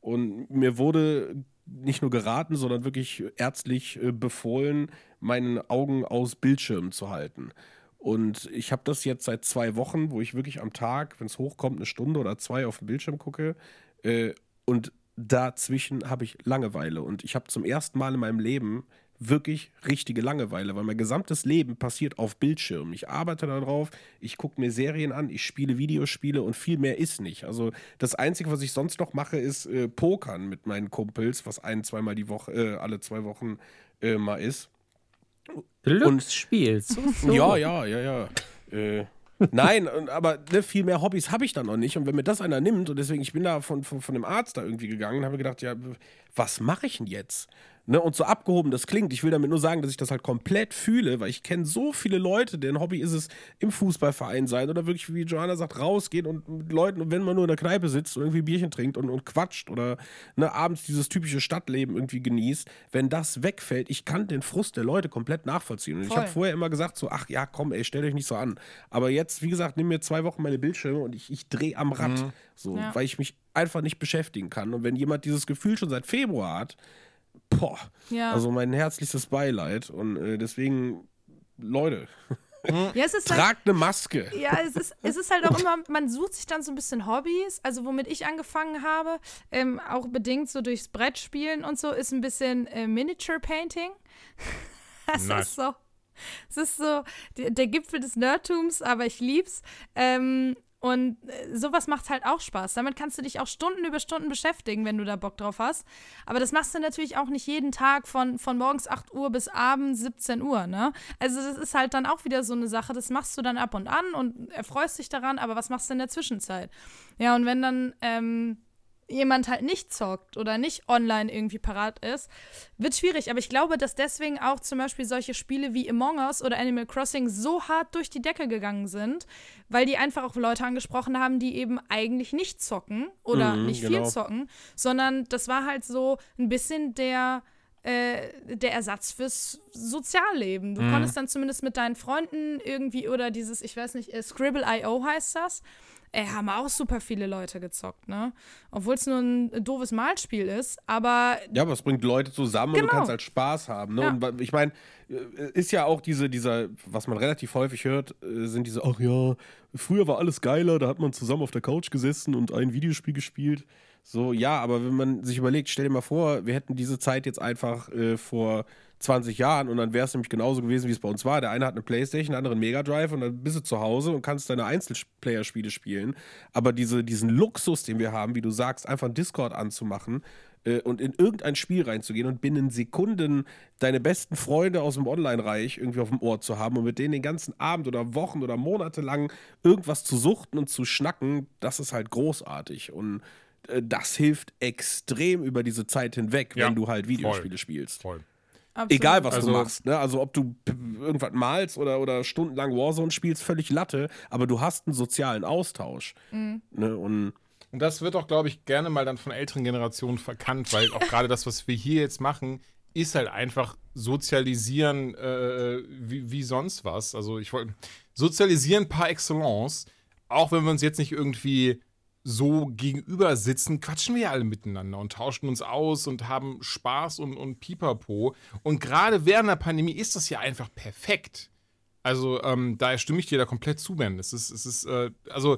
Und mir wurde nicht nur geraten, sondern wirklich ärztlich äh, befohlen, meine Augen aus Bildschirmen zu halten. Und ich habe das jetzt seit zwei Wochen, wo ich wirklich am Tag, wenn es hochkommt, eine Stunde oder zwei auf den Bildschirm gucke. Äh, und dazwischen habe ich Langeweile. Und ich habe zum ersten Mal in meinem Leben wirklich richtige Langeweile, weil mein gesamtes Leben passiert auf Bildschirmen. Ich arbeite darauf, ich gucke mir Serien an, ich spiele Videospiele und viel mehr ist nicht. Also das Einzige, was ich sonst noch mache, ist äh, Pokern mit meinen Kumpels, was ein, zweimal die Woche, äh, alle zwei Wochen äh, mal ist. Glücksspiel. So, so. Ja, ja, ja, ja. Äh, Nein, aber ne, viel mehr Hobbys habe ich dann noch nicht. Und wenn mir das einer nimmt, und deswegen, ich bin da von, von, von dem Arzt da irgendwie gegangen und habe gedacht, ja, was mache ich denn jetzt? Ne, und so abgehoben das klingt, ich will damit nur sagen, dass ich das halt komplett fühle, weil ich kenne so viele Leute, deren Hobby ist es, im Fußballverein sein oder wirklich, wie Johanna sagt, rausgehen und mit Leuten, und wenn man nur in der Kneipe sitzt und irgendwie Bierchen trinkt und, und quatscht oder ne, abends dieses typische Stadtleben irgendwie genießt, wenn das wegfällt, ich kann den Frust der Leute komplett nachvollziehen. Und Voll. ich habe vorher immer gesagt, so, ach ja, komm, ey, stell euch nicht so an. Aber jetzt, wie gesagt, nimm mir zwei Wochen meine Bildschirme und ich, ich drehe am Rad, mhm. so, ja. weil ich mich einfach nicht beschäftigen kann. Und wenn jemand dieses Gefühl schon seit Februar hat, boah, ja. also mein herzlichstes Beileid. Und äh, deswegen, Leute. Ja, es ist Tragt halt, eine Maske. Ja, es ist, es ist halt auch immer, man sucht sich dann so ein bisschen Hobbys. Also, womit ich angefangen habe, ähm, auch bedingt so durchs Brettspielen und so, ist ein bisschen äh, Miniature Painting. Das nice. ist so. Es ist so der, der, Gipfel des Nerdtums, aber ich lieb's. Ähm, und äh, sowas macht halt auch Spaß. Damit kannst du dich auch Stunden über Stunden beschäftigen, wenn du da Bock drauf hast. Aber das machst du natürlich auch nicht jeden Tag von, von morgens 8 Uhr bis abends 17 Uhr, ne? Also das ist halt dann auch wieder so eine Sache, das machst du dann ab und an und erfreust dich daran, aber was machst du in der Zwischenzeit? Ja, und wenn dann, ähm, jemand halt nicht zockt oder nicht online irgendwie parat ist, wird schwierig. Aber ich glaube, dass deswegen auch zum Beispiel solche Spiele wie Among Us oder Animal Crossing so hart durch die Decke gegangen sind, weil die einfach auch Leute angesprochen haben, die eben eigentlich nicht zocken oder Mhm, nicht genau. viel zocken, sondern das war halt so ein bisschen der äh, der Ersatz fürs Sozialleben. Du konntest dann zumindest mit deinen Freunden irgendwie oder dieses, ich weiß nicht, äh, Scribble.io heißt das. Ey, haben auch super viele Leute gezockt, ne? Obwohl es nur ein doofes Malspiel ist, aber Ja, aber es bringt Leute zusammen und du Genau. kannst halt Spaß haben. Ne? Ja. Und ich meine, äh, ist ja auch diese, dieser, was man relativ häufig hört, äh, sind diese, ach ja, früher war alles geiler, da hat man zusammen auf der Couch gesessen und ein Videospiel gespielt. So, ja, aber wenn man sich überlegt, stell dir mal vor, wir hätten diese Zeit jetzt einfach äh, vor 20 Jahren und dann wäre es nämlich genauso gewesen, wie es bei uns war. Der eine hat eine Playstation, der andere einen Mega Drive und dann bist du zu Hause und kannst deine Einzelplayer-Spiele spielen. Aber diese, diesen Luxus, den wir haben, wie du sagst, einfach einen Discord anzumachen äh, und in irgendein Spiel reinzugehen und binnen Sekunden deine besten Freunde aus dem Online-Reich irgendwie auf dem Ohr zu haben und mit denen den ganzen Abend oder Wochen oder Monate lang irgendwas zu suchten und zu schnacken, das ist halt großartig. Und äh, das hilft extrem über diese Zeit hinweg, Ja, wenn du halt voll. Videospiele spielst. Voll. Absolut. Egal, was Also- du machst. Ne? Also, ob du irgendwas malst oder, oder stundenlang Warzone spielst, völlig Latte, aber du hast einen sozialen Austausch. Mhm. Ne? Und Und das wird auch, glaube ich, gerne mal dann von älteren Generationen verkannt, weil auch gerade das, was wir hier jetzt machen, ist halt einfach sozialisieren äh, wie, wie sonst was. Also ich wollte sozialisieren par excellence, auch wenn wir uns jetzt nicht irgendwie so gegenüber sitzen, quatschen wir ja alle miteinander und tauschen uns aus und haben Spaß und, und Pipapo. Und gerade während der Pandemie ist das ja einfach perfekt. Also, ähm, da stimme ich dir da komplett zu, Ben. Es ist, es ist, äh, also,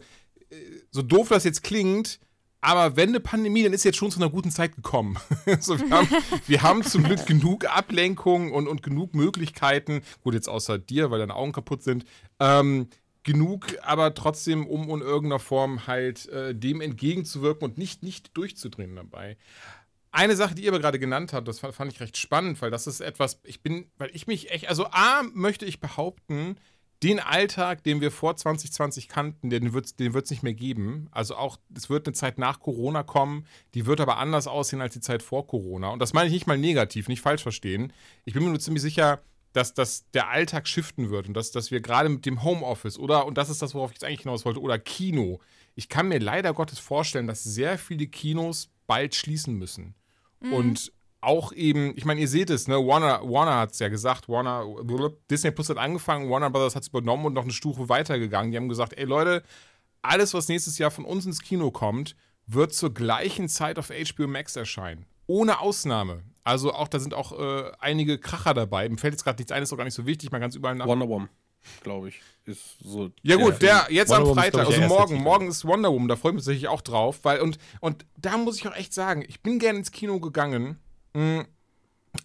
äh, so doof das jetzt klingt, aber wenn eine Pandemie, dann ist jetzt schon zu einer guten Zeit gekommen. so, wir, haben, wir haben zum Glück genug Ablenkung und, und genug Möglichkeiten, gut, jetzt außer dir, weil deine Augen kaputt sind, ähm, genug, aber trotzdem, um in irgendeiner Form halt äh, dem entgegenzuwirken und nicht, nicht durchzudrehen dabei. Eine Sache, die ihr aber gerade genannt habt, das fand ich recht spannend, weil das ist etwas, ich bin, weil ich mich echt, also A, möchte ich behaupten, den Alltag, den wir vor 2020 kannten, den wird es den wird's nicht mehr geben. Also auch, es wird eine Zeit nach Corona kommen, die wird aber anders aussehen als die Zeit vor Corona. Und das meine ich nicht mal negativ, nicht falsch verstehen. Ich bin mir nur ziemlich sicher, dass, dass der Alltag shiften wird und dass, dass wir gerade mit dem Homeoffice oder, und das ist das, worauf ich jetzt eigentlich hinaus wollte, oder Kino. Ich kann mir leider Gottes vorstellen, dass sehr viele Kinos bald schließen müssen. Und auch eben, ich meine, ihr seht es, ne? Warner, Warner hat es ja gesagt, Warner, Disney Plus hat angefangen, Warner Brothers hat es übernommen und noch eine Stufe weitergegangen. Die haben gesagt, ey Leute, alles, was nächstes Jahr von uns ins Kino kommt, wird zur gleichen Zeit auf HBO Max erscheinen. Ohne Ausnahme. Also auch, da sind auch äh, einige Kracher dabei. Mir fällt jetzt gerade nichts ein, ist auch gar nicht so wichtig, man kann es überall nach. Wonder Woman, glaube ich, ist so. Ja gut, der jetzt Wonder am Freitag, also der morgen, Titel. morgen ist Wonder Woman, da freue ich mich tatsächlich auch drauf, weil und und da muss ich auch echt sagen, ich bin gerne ins Kino gegangen. Mh,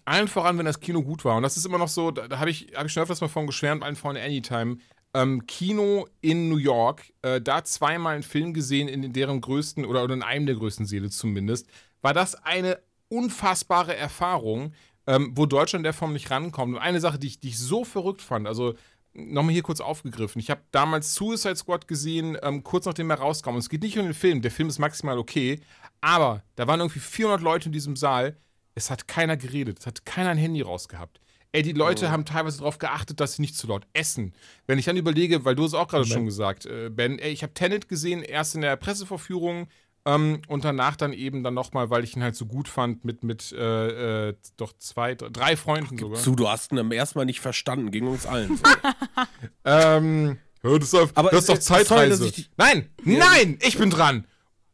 allen voran, wenn das Kino gut war und das ist immer noch so, da, da habe ich habe ich schon öfters mal von geschwärmt, allen voran Anytime. Ähm, Kino in New York, äh, da zweimal einen Film gesehen, in deren größten oder, oder in einem der größten Seele zumindest, war das eine unfassbare Erfahrung, ähm, wo Deutschland in der Form nicht rankommt. Und eine Sache, die ich, die ich so verrückt fand, also nochmal hier kurz aufgegriffen. Ich habe damals Suicide Squad gesehen, ähm, kurz nachdem er rauskam. Und es geht nicht um den Film, der Film ist maximal okay, aber da waren irgendwie 400 Leute in diesem Saal. Es hat keiner geredet, es hat keiner ein Handy rausgehabt. Ey, die Leute haben teilweise darauf geachtet, dass sie nicht zu laut essen. Wenn ich dann überlege, weil du es auch gerade schon gesagt, äh, Ben, ey, ich habe Tenet gesehen, erst in der Pressevorführung ähm, und danach dann eben dann nochmal, weil ich ihn halt so gut fand, mit, mit äh, äh, doch zwei, drei, Freunden sogar. Zu, du hast ihn am ersten Mal nicht verstanden, ging uns allen so. Ähm, hör das auf, Aber das ist doch äh, sorry, Zeitreise. dass ich dich- nein, nein, ich bin dran.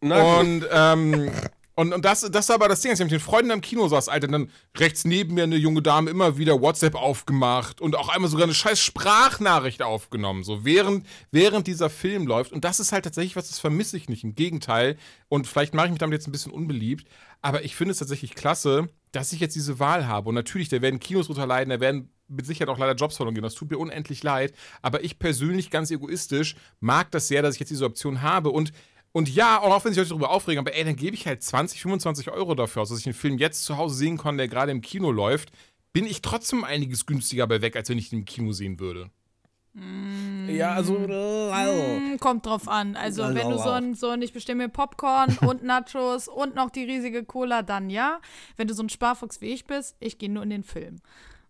Gut. Und, ähm, und, und das, das war aber das Ding, als ich mit den Freunden am Kino saß, Alter, dann rechts neben mir eine junge Dame immer wieder WhatsApp aufgemacht und auch einmal sogar eine scheiß Sprachnachricht aufgenommen, so während, während dieser Film läuft. Und das ist halt tatsächlich was, das vermisse ich nicht. Im Gegenteil. Und vielleicht mache ich mich damit jetzt ein bisschen unbeliebt, aber ich finde es tatsächlich klasse, dass ich jetzt diese Wahl habe. Und natürlich, da werden Kinos drunter leiden, da werden mit Sicherheit auch leider Jobs verloren gehen. Das tut mir unendlich leid. Aber ich persönlich, ganz egoistisch, mag das sehr, dass ich jetzt diese Option habe. Und und ja, auch wenn sich Leute darüber aufregen, aber ey, dann gebe ich halt 20, 25 Euro dafür aus, dass ich einen Film jetzt zu Hause sehen kann, der gerade im Kino läuft, bin ich trotzdem einiges günstiger bei weg, als wenn ich ihn im Kino sehen würde. Ja, also. Hm, kommt drauf an. Also, wenn du so ein, so ein ich bestelle mir Popcorn und Nachos und noch die riesige Cola, dann ja. Wenn du so ein Sparfuchs wie ich bist, ich gehe nur in den Film.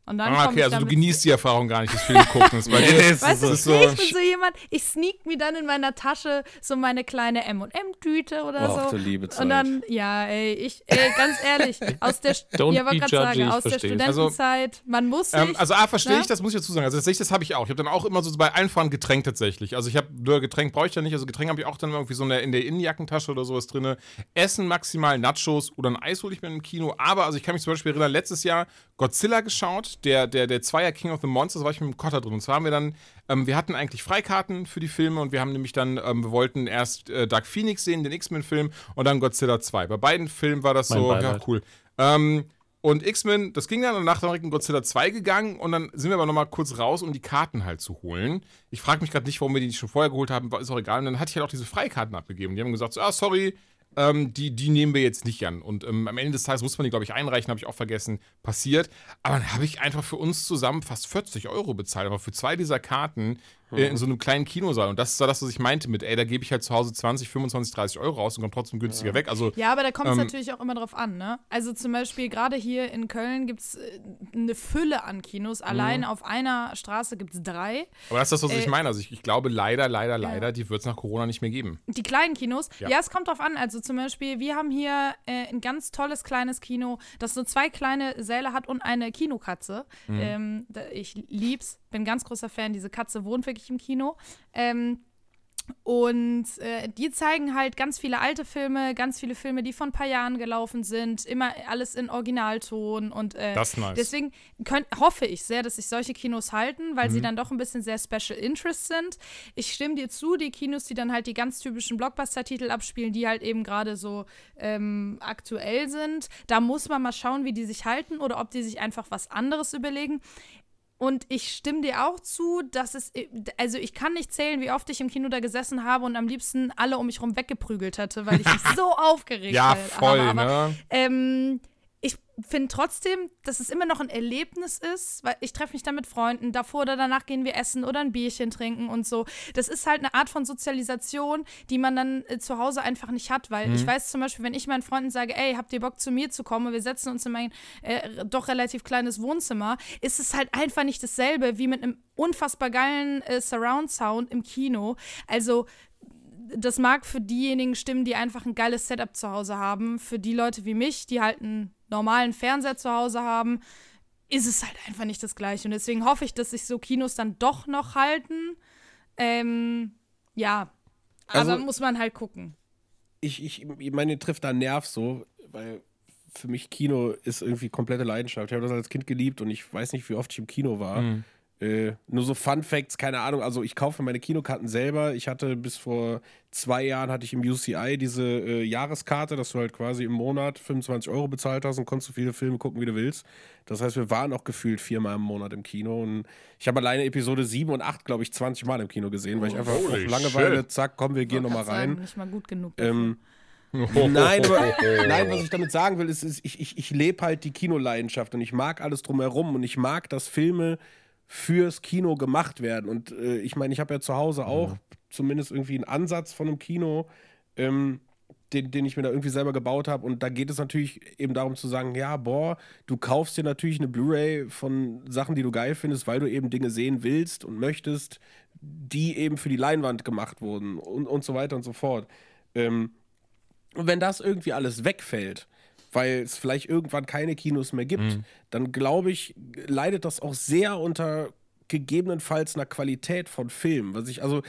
Und dann Ah, okay, ich also du genießt die Erfahrung gar nicht, das Film gucken. Das ist bei dir, das Weißt du, ist nee, so, ich bin so jemand, ich sneak mir dann in meiner Tasche so meine kleine M&M-Tüte oder Och, so. du liebe Zeit. Und dann, ja, ey, ich, ey, ganz ehrlich, aus der, Don't ja, be sagen, aus der. Studentenzeit, man muss sich, Ähm, also A, verstehe ne? ich, das muss ich dazu sagen. Also tatsächlich, das habe ich auch. Ich habe dann auch immer so bei allen Fahren Getränk tatsächlich. Also ich habe nur Getränk brauche ich ja nicht. Also Getränk habe ich auch dann irgendwie so in der, in der Innenjackentasche oder sowas drin. Essen maximal Nachos oder ein Eis hole ich mir im Kino. Aber also ich kann mich zum Beispiel erinnern, letztes Jahr Godzilla geschaut, der, der, der Zweier King of the Monsters, da war ich mit dem Kotter drin. Und zwar haben wir dann, ähm, wir hatten eigentlich Freikarten für die Filme und wir haben nämlich dann, ähm, wir wollten erst äh, Dark Phoenix sehen, den X-Men-Film und dann Godzilla 2. Bei beiden Filmen war das Mein so, ja, Beileid. cool. Ähm, und X-Men, das ging dann und nach direkt in Godzilla 2 gegangen und dann sind wir aber nochmal kurz raus, um die Karten halt zu holen. Ich frage mich gerade nicht, warum wir die nicht schon vorher geholt haben, ist auch egal. Und dann hatte ich halt auch diese Freikarten abgegeben. Die haben gesagt, so, ah, sorry, ähm, die, die nehmen wir jetzt nicht an. Und ähm, am Ende des Tages muss man die, glaube ich, einreichen, habe ich auch vergessen, passiert. Aber dann habe ich einfach für uns zusammen fast 40 Euro bezahlt, aber für zwei dieser Karten äh, in so einem kleinen Kinosaal. Und das ist so das, was ich meinte mit, ey, da gebe ich halt zu Hause 20, 25, 30 Euro raus und komme trotzdem günstiger weg. Also Ja, aber da kommt es Ähm, natürlich auch immer drauf an, ne? Also zum Beispiel gerade hier in Köln gibt es eine Fülle an Kinos. Mhm. Allein auf einer Straße gibt es drei. Aber das ist das, was ich Äh, meine. Also ich, ich glaube leider, leider, leider, die wird es nach Corona nicht mehr geben. Die kleinen Kinos, Ja. ja. es kommt drauf an. Also zum Beispiel, wir haben hier äh, ein ganz tolles kleines Kino, das nur zwei kleine Säle hat und eine Kinokatze. Mhm. Ähm, ich lieb's, bin ganz großer Fan. Diese Katze wohnt wirklich im Kino. Ähm, und äh, die zeigen halt ganz viele alte Filme, ganz viele Filme, die vor ein paar Jahren gelaufen sind, immer alles in Originalton und äh, Das ist nice. deswegen könnt, hoffe ich sehr, dass sich solche Kinos halten, weil sie Mhm. dann doch ein bisschen sehr Special Interest sind. Ich stimme dir zu, die Kinos, die dann halt die ganz typischen Blockbuster-Titel abspielen, die halt eben gerade so ähm, aktuell sind, da muss man mal schauen, wie die sich halten oder ob die sich einfach was anderes überlegen. Und ich stimme dir auch zu, dass es, also ich kann nicht zählen, wie oft ich im Kino da gesessen habe und am liebsten alle um mich rum weggeprügelt hätte, weil ich mich so aufgeregt Ja, habe. voll, aber, ne? ähm, finde trotzdem, dass es immer noch ein Erlebnis ist, weil ich treffe mich dann mit Freunden, davor oder danach gehen wir essen oder ein Bierchen trinken und so. Das ist halt eine Art von Sozialisation, die man dann äh, zu Hause einfach nicht hat, weil Mhm. ich weiß zum Beispiel, wenn ich meinen Freunden sage, ey, habt ihr Bock zu mir zu kommen und wir setzen uns in mein äh, doch relativ kleines Wohnzimmer, ist es halt einfach nicht dasselbe wie mit einem unfassbar geilen äh, Surround-Sound im Kino. Also das mag für diejenigen stimmen, die einfach ein geiles Setup zu Hause haben. Für die Leute wie mich, die halt einen normalen Fernseher zu Hause haben, ist es halt einfach nicht das Gleiche. Und deswegen hoffe ich, dass sich so Kinos dann doch noch halten. Ähm, ja, Also- aber muss man halt gucken. ich, ich, ich meine, trifft da einen Nerv so, weil für mich Kino ist irgendwie komplette Leidenschaft. Ich habe das als Kind geliebt und ich weiß nicht, wie oft ich im Kino war. Mhm. Äh, nur so Fun Facts, keine Ahnung. Also ich kaufe meine Kinokarten selber. Ich hatte bis vor zwei Jahren hatte ich im UCI diese äh, Jahreskarte, dass du halt quasi im Monat 25 Euro bezahlt hast und konntest so viele Filme gucken, wie du willst. Das heißt, wir waren auch gefühlt viermal im Monat im Kino und ich habe alleine Episode 7 und 8, glaube ich, 20 Mal im Kino gesehen, weil ich einfach auf Langeweile, shit. zack, komm, wir gehen nochmal rein. sagen, Nicht mal gut genug. Ähm, Nein, aber, nein, was ich damit sagen will, ist, ist ich, ich, ich lebe halt die Kinoleidenschaft und ich mag alles drumherum und ich mag, dass Filme fürs Kino gemacht werden. Und äh, ich meine, ich habe ja zu Hause auch zumindest irgendwie einen Ansatz von einem Kino, ähm, den, den ich mir da irgendwie selber gebaut habe. Und da geht es natürlich eben darum zu sagen, ja, boah, du kaufst dir natürlich eine Blu-ray von Sachen, die du geil findest, weil du eben Dinge sehen willst und möchtest, die eben für die Leinwand gemacht wurden und, und so weiter und so fort. Ähm, und wenn das irgendwie alles wegfällt, weil es vielleicht irgendwann keine Kinos mehr gibt, dann glaube ich, leidet das auch sehr unter gegebenenfalls einer Qualität von Filmen. Was ich, also,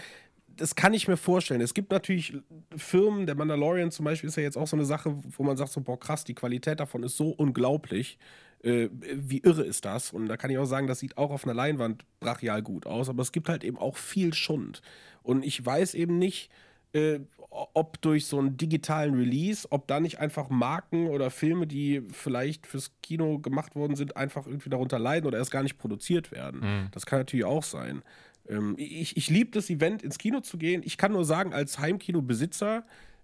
das kann ich mir vorstellen. Es gibt natürlich Firmen, der Mandalorian zum Beispiel ist ja jetzt auch so eine Sache, wo man sagt, so, boah, krass, die Qualität davon ist so unglaublich. Äh, wie irre ist das? Und da kann ich auch sagen, das sieht auch auf einer Leinwand brachial gut aus, aber es gibt halt eben auch viel Schund. Und ich weiß eben nicht, äh, ob durch so einen digitalen Release, ob da nicht einfach Marken oder Filme, die vielleicht fürs Kino gemacht worden sind, einfach irgendwie darunter leiden oder erst gar nicht produziert werden. Das kann natürlich auch sein. Ähm, ich ich liebe das Event, ins Kino zu gehen. Ich kann nur sagen, als Heimkinobesitzer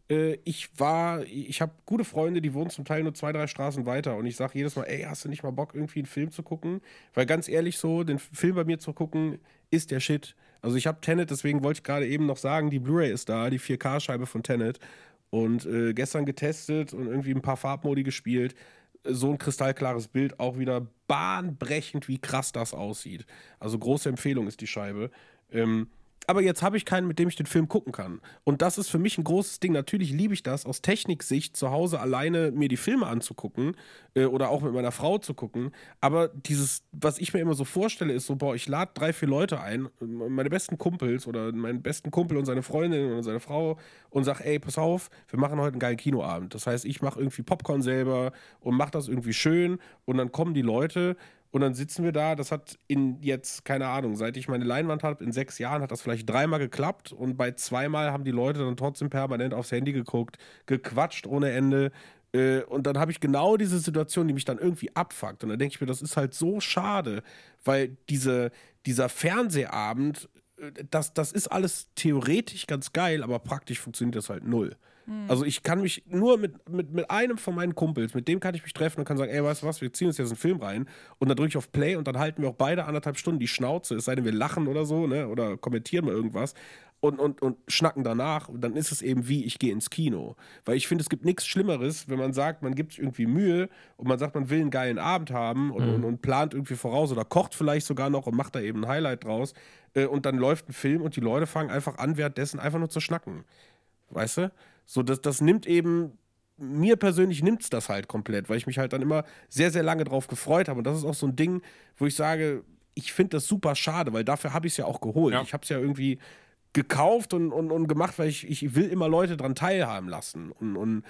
Äh, ich war, ich habe gute Freunde, die wohnen zum Teil nur zwei, drei Straßen weiter und ich sage jedes Mal, ey, hast du nicht mal Bock, irgendwie einen Film zu gucken? Weil ganz ehrlich so, den Film bei mir zu gucken, ist der Shit. Also ich habe Tenet, deswegen wollte ich gerade eben noch sagen, die Blu-ray ist da, die 4K-Scheibe von Tenet und äh, gestern getestet und irgendwie ein paar Farbmodi gespielt. So ein kristallklares Bild, auch wieder bahnbrechend, wie krass das aussieht. Also große Empfehlung ist die Scheibe. Ähm, aber jetzt habe ich keinen, mit dem ich den Film gucken kann. Und das ist für mich ein großes Ding. Natürlich liebe ich das, aus Techniksicht zu Hause alleine mir die Filme anzugucken äh, oder auch mit meiner Frau zu gucken. Aber dieses, was ich mir immer so vorstelle, ist so, boah, ich lade drei, vier Leute ein, meine besten Kumpels oder meinen besten Kumpel und seine Freundin oder seine Frau und sag, ey, pass auf, wir machen heute einen geilen Kinoabend. Das heißt, ich mache irgendwie Popcorn selber und mache das irgendwie schön und dann kommen die Leute und dann sitzen wir da, das hat in jetzt, keine Ahnung, seit ich meine Leinwand habe, in sechs Jahren hat das vielleicht dreimal geklappt und bei zweimal haben die Leute dann trotzdem permanent aufs Handy geguckt, gequatscht ohne Ende. Äh, und dann habe ich genau diese Situation, die mich dann irgendwie abfuckt. Und dann denke ich mir, das ist halt so schade, weil diese, dieser Fernsehabend, äh, das, das ist alles theoretisch ganz geil, aber praktisch funktioniert das halt null. Mhm. Also ich kann mich nur mit, mit, mit einem von meinen Kumpels, mit dem kann ich mich treffen und kann sagen, ey, weißt du was, wir ziehen uns jetzt einen Film rein und dann drücke ich auf Play und dann halten wir auch beide anderthalb Stunden die Schnauze, es sei denn, wir lachen oder so, ne? Oder kommentieren mal irgendwas und, und, und schnacken danach. Und dann ist es eben wie, ich gehe ins Kino. Weil ich finde, es gibt nichts Schlimmeres, wenn man sagt, man gibt sich irgendwie Mühe und man sagt, man will einen geilen Abend haben und, mhm. und, und, plant irgendwie voraus oder kocht vielleicht sogar noch und macht da eben ein Highlight draus. Äh, und dann läuft ein Film und die Leute fangen einfach an, währenddessen einfach nur zu schnacken. Weißt du? So, das, das nimmt eben, mir persönlich nimmt es das halt komplett, weil ich mich halt dann immer sehr, sehr lange drauf gefreut habe. Und das ist auch so ein Ding, wo ich sage, ich finde das super schade, weil dafür habe ich es ja auch geholt. Ja. Ich habe es ja irgendwie gekauft und, und, und gemacht, weil ich, ich will immer Leute dran teilhaben lassen. Und, und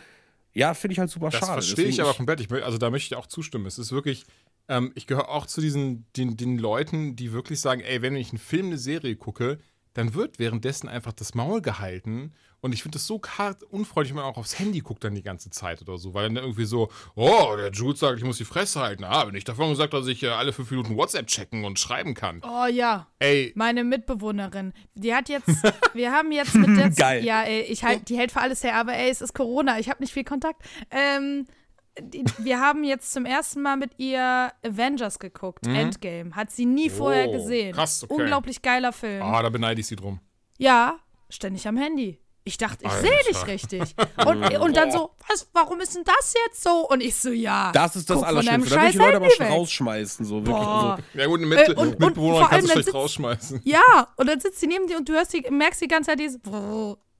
ja, finde ich halt super das schade. Das verstehe ich aber komplett. Ich, also da möchte ich auch zustimmen. Es ist wirklich, ähm, ich gehöre auch zu diesen den, den Leuten, die wirklich sagen, ey, wenn ich einen Film, eine Serie gucke, dann wird währenddessen einfach das Maul gehalten. Und ich finde das so hart unfreundlich, wenn man auch aufs Handy guckt dann die ganze Zeit oder so. Weil dann irgendwie so, oh, der Jude sagt, ich muss die Fresse halten. Ah, bin ich davon gesagt, dass ich äh, alle fünf Minuten WhatsApp checken und schreiben kann. Oh ja. Ey. Meine Mitbewohnerin, die hat jetzt, wir haben jetzt mit der... Geil. Ja, ey, ich halt, die hält für alles her, aber ey, es ist Corona, ich habe nicht viel Kontakt. Ähm wir haben jetzt zum ersten Mal mit ihr Avengers geguckt, mhm. Endgame. Hat sie nie vorher oh, gesehen. Krass, okay. Unglaublich geiler Film. Ah, da beneide ich sie drum. Ja, ständig am Handy. Ich dachte, ich sehe dich richtig. Und, und dann so, was, warum ist denn das jetzt so? Und ich so, ja. Das ist das Allerschlimmste. Da will ich die Leute aber schon rausschmeißen. So, wirklich. Also. Ja, gut, mit, äh, und, Mitbewohner kannst du schlecht sitzt, rausschmeißen. Ja, und dann sitzt sie neben dir und du hörst die, merkst die ganze Zeit dieses,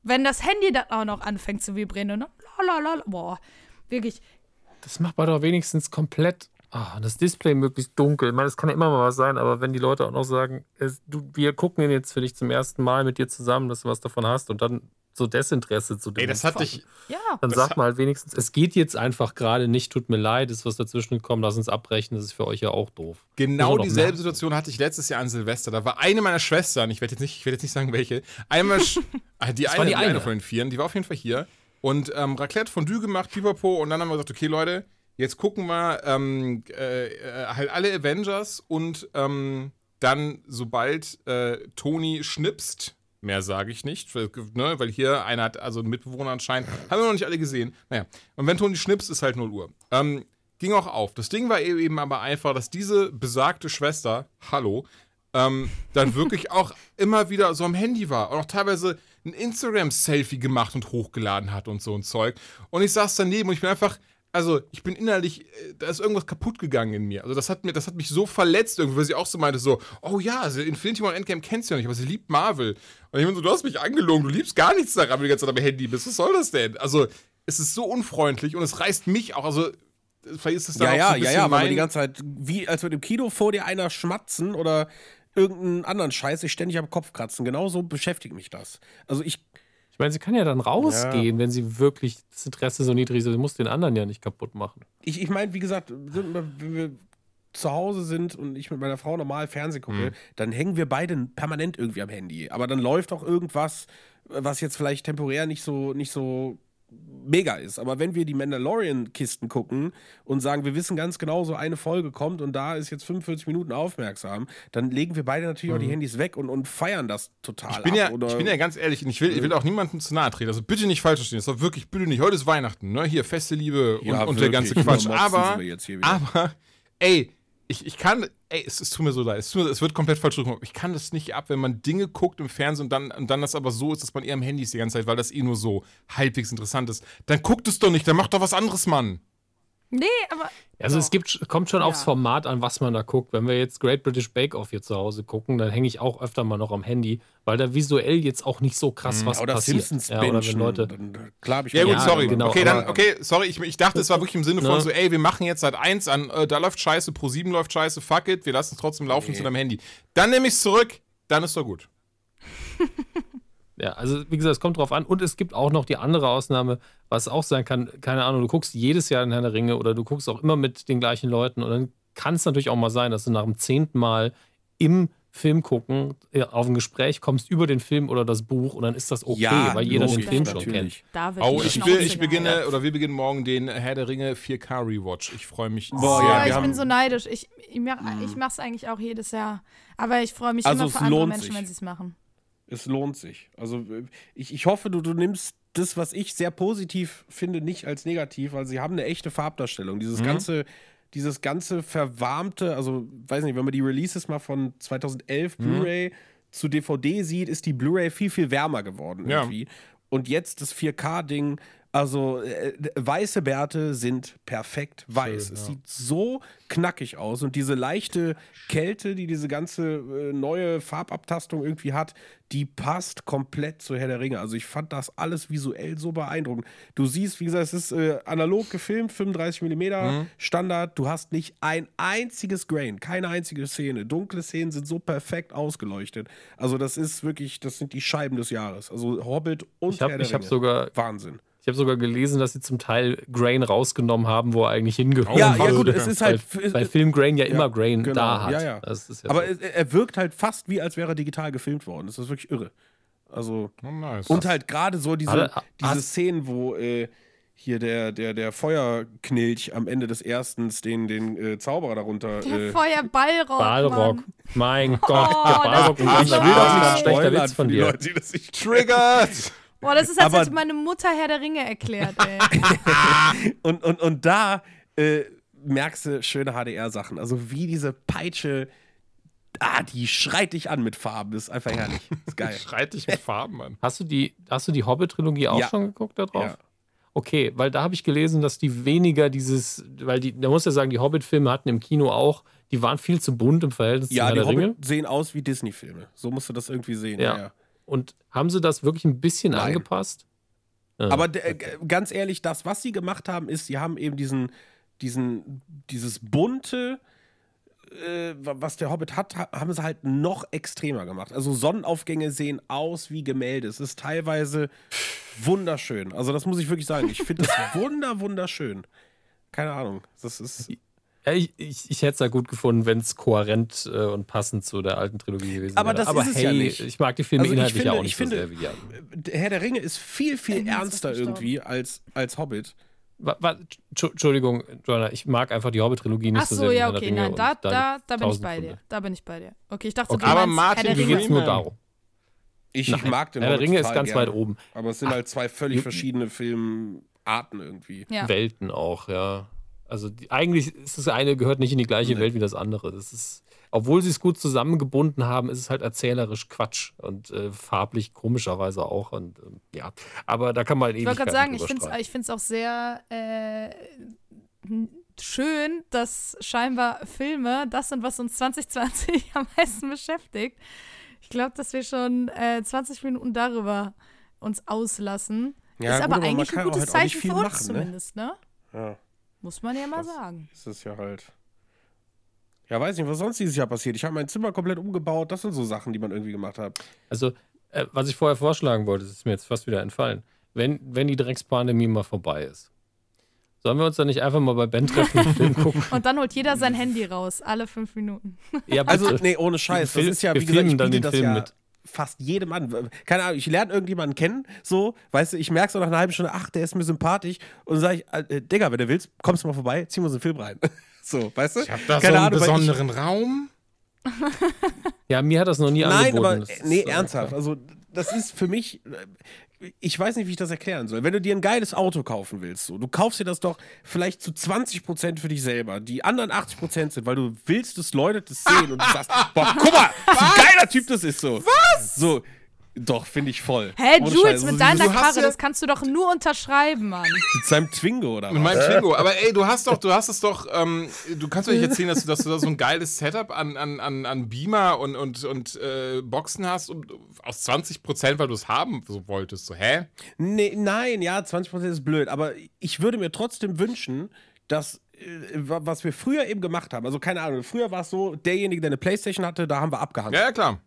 wenn das Handy dann auch noch anfängt zu vibrieren und dann, lalalala, boah, wirklich, das macht man doch wenigstens komplett. Ah, das Display möglichst dunkel. Ich meine, es kann ja immer mal was sein, aber wenn die Leute auch noch sagen, es, du, wir gucken den jetzt für dich zum ersten Mal mit dir zusammen, dass du was davon hast und dann so Desinteresse zu dem. Ey, das hatte ich. Ja. Dann sag mal halt wenigstens, es geht jetzt einfach gerade nicht, tut mir leid, ist was dazwischen gekommen, lass uns abbrechen, das ist für euch ja auch doof. Genau dieselbe Situation hatte ich letztes Jahr an Silvester. Da war eine meiner Schwestern, ich werde jetzt nicht, jetzt nicht sagen welche, einmal, ah, die, eine, die, eine, die eine von den Vieren, die war auf jeden Fall hier und ähm, Raclette Fondue gemacht, Pipapo. Und dann haben wir gesagt, okay, Leute, jetzt gucken wir ähm, äh, äh, halt alle Avengers und ähm, dann, sobald äh, Tony schnipst, mehr sage ich nicht, weil, ne, weil hier einer hat, also ein Mitbewohner anscheinend, haben wir noch nicht alle gesehen. Naja, und wenn Tony schnipst, ist halt 0 Uhr. Ähm, ging auch auf. Das Ding war eben aber einfach, dass diese besagte Schwester, hallo, ähm, dann wirklich auch immer wieder so am Handy war und auch teilweise ein Instagram-Selfie gemacht und hochgeladen hat und so ein Zeug. Und ich saß daneben und ich bin einfach, also ich bin innerlich, äh, da ist irgendwas kaputt gegangen in mir. Also das hat mir, das hat mich so verletzt irgendwie, weil sie auch so meinte, so, oh ja, also Infinity War Endgame kennst du ja nicht, aber sie liebt Marvel. Und ich bin so, du hast mich angelogen, du liebst gar nichts daran, wenn du die ganze Zeit am Handy bist. Was soll das denn? Also es ist so unfreundlich und es reißt mich auch, also vielleicht ist es dann ja, auch so ein ja, ja, ja, weil die ganze Zeit, wie als würde im Kino vor dir einer schmatzen oder irgendeinen anderen Scheiß ich ständig am Kopf kratzen. Genauso beschäftigt mich das. Also ich. Ich meine, sie kann ja dann rausgehen, ja. wenn sie wirklich das Interesse so niedrig ist. Sie muss den anderen ja nicht kaputt machen. Ich, ich meine, wie gesagt, wenn wir zu Hause sind und ich mit meiner Frau normal Fernsehen gucke, mhm. dann hängen wir beide permanent irgendwie am Handy. Aber dann läuft auch irgendwas, was jetzt vielleicht temporär nicht so, nicht so mega ist. Aber wenn wir die Mandalorian-Kisten gucken und sagen, wir wissen ganz genau, so eine Folge kommt und da ist jetzt 45 Minuten aufmerksam, dann legen wir beide natürlich auch die Handys weg und, und feiern das total. Mhm. Ich bin, ja, ich bin ja ganz ehrlich, und ich will, ich will auch niemandem zu nahe treten. Also bitte nicht falsch verstehen. Das ist doch wirklich, bitte nicht. Heute ist Weihnachten, ne? Hier, feste Liebe und, Ja, und der ganze. Quatsch. Aber, aber, ey, ich, ich kann, ey, es, es tut mir so leid. Es, tut, es wird komplett falsch rüberkommen. Ich kann das nicht ab, wenn man Dinge guckt im Fernsehen und dann, und dann das aber so ist, dass man eher am Handy ist die ganze Zeit, weil das eh nur so halbwegs interessant ist. Dann guckt es doch nicht, dann macht doch was anderes, Mann. Nee, aber. Also es gibt, kommt schon aufs Ja. Format an, was man da guckt. Wenn wir jetzt Great British Bake Off hier zu Hause gucken, dann hänge ich auch öfter mal noch am Handy, weil da visuell jetzt auch nicht so krass was oder passiert. Simpsons ja, oder wenn Leute, dann, klar hab ich Ja, gut, Ja, sorry. genau, okay, dann, okay, sorry, ich, ich dachte, es war wirklich im Sinne von Ne? so, ey, wir machen jetzt seit 1 an, äh, da läuft scheiße, Pro 7 läuft scheiße, fuck it, wir lassen es trotzdem laufen zu deinem Handy. Dann nehme ich es zurück, dann ist doch gut. Ja, also wie gesagt, es kommt drauf an. Und es gibt auch noch die andere Ausnahme, was auch sein kann, keine Ahnung, du guckst jedes Jahr in Herr der Ringe oder du guckst auch immer mit den gleichen Leuten und dann kann es natürlich auch mal sein, dass du nach dem zehnten Mal im Film gucken, äh, auf ein Gespräch kommst über den Film oder das Buch und dann ist das okay, Ja, weil jeder den logisch, Film schon natürlich. kennt. Da wird Oh, ich will, ich beginne, oder wir beginnen morgen den Herr der Ringe 4K Rewatch. Ich freue mich Boah, sehr. ja, ich haben- bin so neidisch. Ich, ich, mach, ich mache es eigentlich auch jedes Jahr. Aber ich freue mich Also immer für andere Menschen, sich. wenn sie es machen. Es lohnt sich. Also äh, ich, ich hoffe, du, du nimmst das, was ich sehr positiv finde, nicht als negativ, weil sie haben eine echte Farbdarstellung. Dieses ganze, dieses ganze verwarmte, also weiß nicht, wenn man die Releases mal von 2011 Blu-ray zu DVD sieht, ist die Blu-ray viel, viel wärmer geworden Ja. irgendwie. Und jetzt das 4K-Ding, also äh, weiße Bärte sind perfekt weiß. es sieht so knackig aus und diese leichte Kälte, die diese ganze äh, neue Farbabtastung irgendwie hat, die passt komplett zu Herr der Ringe. Also ich fand das alles visuell so beeindruckend. Du siehst, wie gesagt, es ist äh, analog gefilmt, 35 mm Standard. Du hast nicht ein einziges Grain, keine einzige Szene. Dunkle Szenen sind so perfekt ausgeleuchtet. Also das ist wirklich, das sind die Scheiben des Jahres. Also Hobbit und Ich habe Herr der ich hab Ringe. sogar, Wahnsinn. Ich hab sogar gelesen, dass sie zum Teil Grain rausgenommen haben, wo er eigentlich hingehört. Ja, ja würde. gut, es ist halt. Weil, weil Film Grain ja, immer Grain genau, da hat. ja, ja. Das ist ja Aber so. er, wirkt halt fast wie, als wäre er digital gefilmt worden. Das ist wirklich irre. Also. Oh, nice. Und halt gerade so diese, Hatte- diese Szenen, wo äh, hier der, der, der Feuerknilch am Ende des erstens den, den äh, Zauberer darunter. Der Äh, Feuerballrock. Balrog. Mann. Mein Gott, der das Balrog. ist und so ich will doch nicht schlechter Witz von dir. Leute, die das nicht Triggert! Boah, das ist, als hätte meine Mutter Herr der Ringe erklärt, ey. Und, und, und da äh, merkst du schöne HDR-Sachen. Also wie diese Peitsche, ah, die schreit dich an mit Farben. Das ist einfach herrlich. Das ist geil. Schreit dich mit Farben, Mann. Hast du die, hast du die Hobbit-Trilogie auch Ja. schon geguckt da drauf? Ja. Okay, weil da habe ich gelesen, dass die weniger dieses, weil die, da muss ja sagen, die Hobbit-Filme hatten im Kino auch, die waren viel zu bunt im Verhältnis zu Ja, Herr die der Ringe. Hobbit sehen aus wie Disney-Filme. So musst du das irgendwie sehen. Ja. Ja. Und haben sie das wirklich ein bisschen Nein. angepasst? Ja. Aber äh, ganz ehrlich, das, was sie gemacht haben, ist, sie haben eben diesen, diesen, dieses bunte, äh, wa- was der Hobbit hat, ha- haben sie halt noch extremer gemacht. Also Sonnenaufgänge sehen aus wie Gemälde. Es ist teilweise wunderschön. Also das muss ich wirklich sagen. Ich finde das wunder, wunderschön. Keine Ahnung. Das ist. Ja, ich, ich, ich hätte es ja gut gefunden, wenn es kohärent äh, und passend zu der alten Trilogie gewesen Aber wäre. das Aber ist es hey, ja nicht. ich mag die Filme Also ich inhaltlich finde- auch nicht ich finde- so sehr wie die anderen. Der Herr der Ringe ist viel, viel das ernster irgendwie als, als Hobbit. Wa- wa- Tschu- Entschuldigung, Joanna, ich mag einfach die Hobbit-Trilogie nicht Ach so so, sehr. wie ja, okay, nein, da, da, da bin ich bei Gründe. dir. Da bin ich bei dir. Okay, ich dachte, Okay. du Aber meinst Martin, Herr der Ringe. geht es nur darum. Ich, Nein, mag den Herr der Ringe ist ganz gerne. weit oben. Aber es sind halt zwei völlig verschiedene Filmarten irgendwie. Ja. Welten auch, ja. Also die, eigentlich ist das eine gehört nicht in die gleiche Welt wie das andere. Das ist, obwohl sie es gut zusammengebunden haben, ist es halt erzählerisch Quatsch und äh, farblich komischerweise auch. Und ähm, ja, aber da kann man Ich eben. wollte gerade sagen, ich finde es ich auch sehr äh, schön, dass scheinbar Filme das sind, was uns 2020 am meisten beschäftigt. Ich glaube, dass wir schon äh, 20 Minuten darüber uns auslassen. Ja, ist gut, aber aber eigentlich ein gutes halt Zeichen für uns machen, ne? zumindest, ne? Ja, Muss man ja mal Das- sagen. ist es ja halt. Ja, weiß nicht, was sonst dieses Jahr passiert. Ich habe mein Zimmer komplett umgebaut. Das sind so Sachen, die man irgendwie gemacht hat. Also, äh, was ich vorher vorschlagen wollte, das ist mir jetzt fast wieder entfallen. Wenn, wenn die Dreckspandemie mal vorbei ist, sollen wir uns dann nicht einfach mal bei Ben treffen und Film gucken? Und dann holt jeder sein Handy raus, alle fünf Minuten. Ja, Also, bitte. nee, ohne Scheiß. Das Wir ist ja, wir wie gesagt, ich filmen dann den das Film ja mit. Fast jedem an. Keine Ahnung, ich lerne irgendjemanden kennen, so, weißt du, ich merke so nach einer halben Stunde, ach, der ist mir sympathisch. Und dann sage ich, äh, Digga, wenn du willst, kommst du mal vorbei, ziehen wir uns einen Film rein. so, weißt du? Ich habe da Keine so einen Ahnung, ich- besonderen Raum. Ja, mir hat das noch nie Nein, angeboten. aber äh, ist, nee, äh, ernsthaft. Also, das ist für mich. Ich weiß nicht, wie ich das erklären soll. Wenn du dir ein geiles Auto kaufen willst, so, du kaufst dir das doch vielleicht zu 20% für dich selber. Die anderen 80% sind, weil du willst, dass Leute das sehen und du sagst, boah, guck mal, was ein geiler Typ das ist so. Was? So, doch, finde ich voll. Hä, Ohne Jules, Scheiß. mit Also, deiner Karre, ja- das kannst du doch nur unterschreiben, Mann. Mit seinem Twingo oder Mit was? meinem Twingo. Aber ey, du hast doch, du hast es doch, ähm, du kannst doch nicht erzählen, dass du, dass du da so ein geiles Setup an, an, an, an Beamer und, und, und äh, Boxen hast und aus 20 Prozent, weil du es haben so wolltest. So, hä? Nee, nein, ja, 20% ist blöd, aber ich würde mir trotzdem wünschen, dass äh, wa- was wir früher eben gemacht haben, also keine Ahnung, früher war es so, derjenige, der eine Playstation hatte, da haben wir abgehangen. Ja, ja, klar.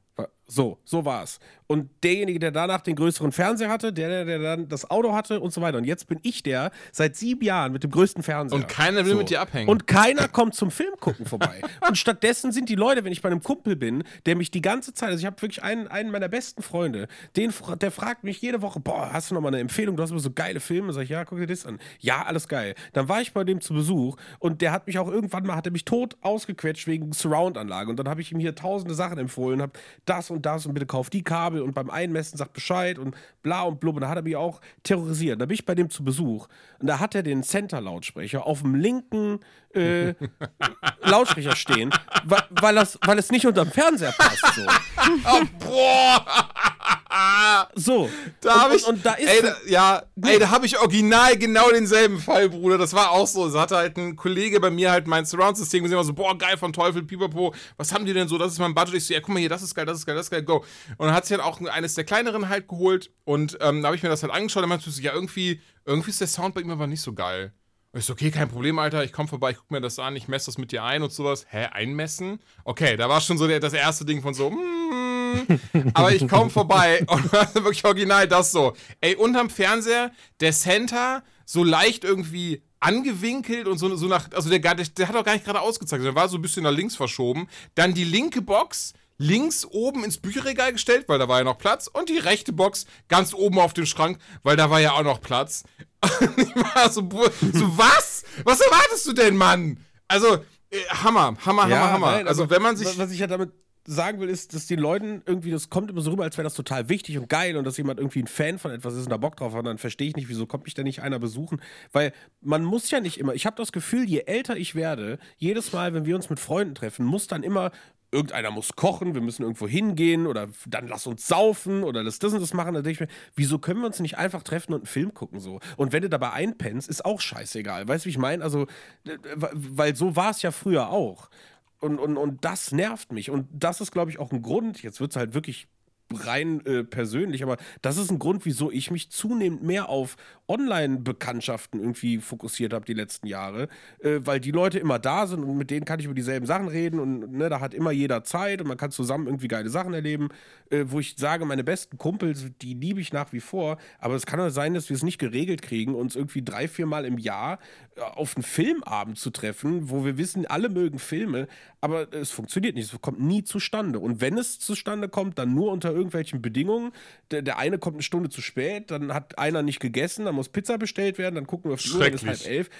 So, so war es. Und derjenige, der danach den größeren Fernseher hatte, der, der, dann das Auto hatte und so weiter. Und jetzt bin ich der seit sieben Jahren mit dem größten Fernseher. Und keiner will mit dir abhängen. Und keiner kommt zum Film gucken vorbei. und stattdessen sind die Leute, wenn ich bei einem Kumpel bin, der mich die ganze Zeit, also ich habe wirklich einen, einen meiner besten Freunde, den, der fragt mich jede Woche, boah, hast du noch mal eine Empfehlung? Du hast immer so geile Filme. Sag ich, ja, guck dir das an. Ja, alles geil. Dann war ich bei dem zu Besuch und der hat mich auch irgendwann mal, hat er mich tot ausgequetscht wegen Surround-Anlage. Und dann habe ich ihm hier tausende Sachen empfohlen, habe das und das und bitte kauf die Kabel und beim Einmessen sagt Bescheid und bla und blub. Und da hat er mich auch terrorisiert. Da bin ich bei dem zu Besuch und da hat er den Center-Lautsprecher auf dem linken äh, Lautsprecher stehen, weil, weil, das, weil es nicht unterm Fernseher passt. So. Boah! so. Da und, habe ich. und, da ist ey, da, ja, ey, da habe ich original genau denselben Fall, Bruder. Das war auch so. Es hatte halt ein Kollege bei mir halt mein Surround-System gesehen, war so, boah, geil von Teufel, Pipapo. Was haben die denn so? Das ist mein Budget. Ich so, ja, guck mal hier, das ist geil, das ist geil, das ist geil, go. Und dann hat sich halt auch eines der kleineren halt geholt. Und ähm, da habe ich mir das halt angeschaut. Und dann meinte ja, irgendwie, irgendwie ist der Sound bei ihm aber nicht so geil. Und ich so, okay, kein Problem, Alter, ich komme vorbei, ich guck mir das an, ich messe das mit dir ein und sowas. Hä, einmessen? Okay, da war schon so der, das erste Ding von so, mm, aber ich komme vorbei und war wirklich original das so. Ey, unterm Fernseher, der Center so leicht irgendwie angewinkelt und so, so nach, also der, der, der hat auch gar nicht gerade ausgezeigt, der war so ein bisschen nach links verschoben. Dann die linke Box links oben ins Bücherregal gestellt, weil da war ja noch Platz. Und die rechte Box ganz oben auf dem Schrank, weil da war ja auch noch Platz. ich war so, so was? Was erwartest du denn, Mann? Also, äh, Hammer, Hammer, Hammer, Hammer. nein, also, aber wenn man sich. Was ich ja damit sagen will, ist, dass die Leuten irgendwie, das kommt immer so rüber, als wäre das total wichtig und geil und dass jemand irgendwie ein Fan von etwas ist und da Bock drauf hat, und dann verstehe ich nicht, wieso kommt mich da nicht einer besuchen, weil man muss ja nicht immer, ich habe das Gefühl, je älter ich werde, jedes Mal, wenn wir uns mit Freunden treffen, muss dann immer irgendeiner muss kochen, wir müssen irgendwo hingehen oder dann lass uns saufen oder lass das und das machen. Da denke ich mir, wieso können wir uns nicht einfach treffen und einen Film gucken so? Und wenn du dabei einpennst, ist auch scheißegal. Weißt du, wie ich meine? Also, weil so war es ja früher auch. Und, und, und das nervt mich. Und das ist, glaube ich, auch ein Grund, jetzt wird es halt wirklich rein äh, persönlich, aber das ist ein Grund, wieso ich mich zunehmend mehr auf Online-Bekanntschaften irgendwie fokussiert habe die letzten Jahre, äh, weil die Leute immer da sind und mit denen kann ich über dieselben Sachen reden und ne, da hat immer jeder Zeit und man kann zusammen irgendwie geile Sachen erleben, äh, wo ich sage, meine besten Kumpels, die liebe ich nach wie vor, aber es kann doch sein, dass wir es nicht geregelt kriegen, uns irgendwie drei, vier Mal im Jahr äh, auf einen Filmabend zu treffen, wo wir wissen, alle mögen Filme, aber es funktioniert nicht, es kommt nie zustande. Und wenn es zustande kommt, dann nur unter irgendwelchen Bedingungen. Der, der eine kommt eine Stunde zu spät, dann hat einer nicht gegessen, dann muss Pizza bestellt werden, dann gucken wir auf die Uhr, ist halb elf.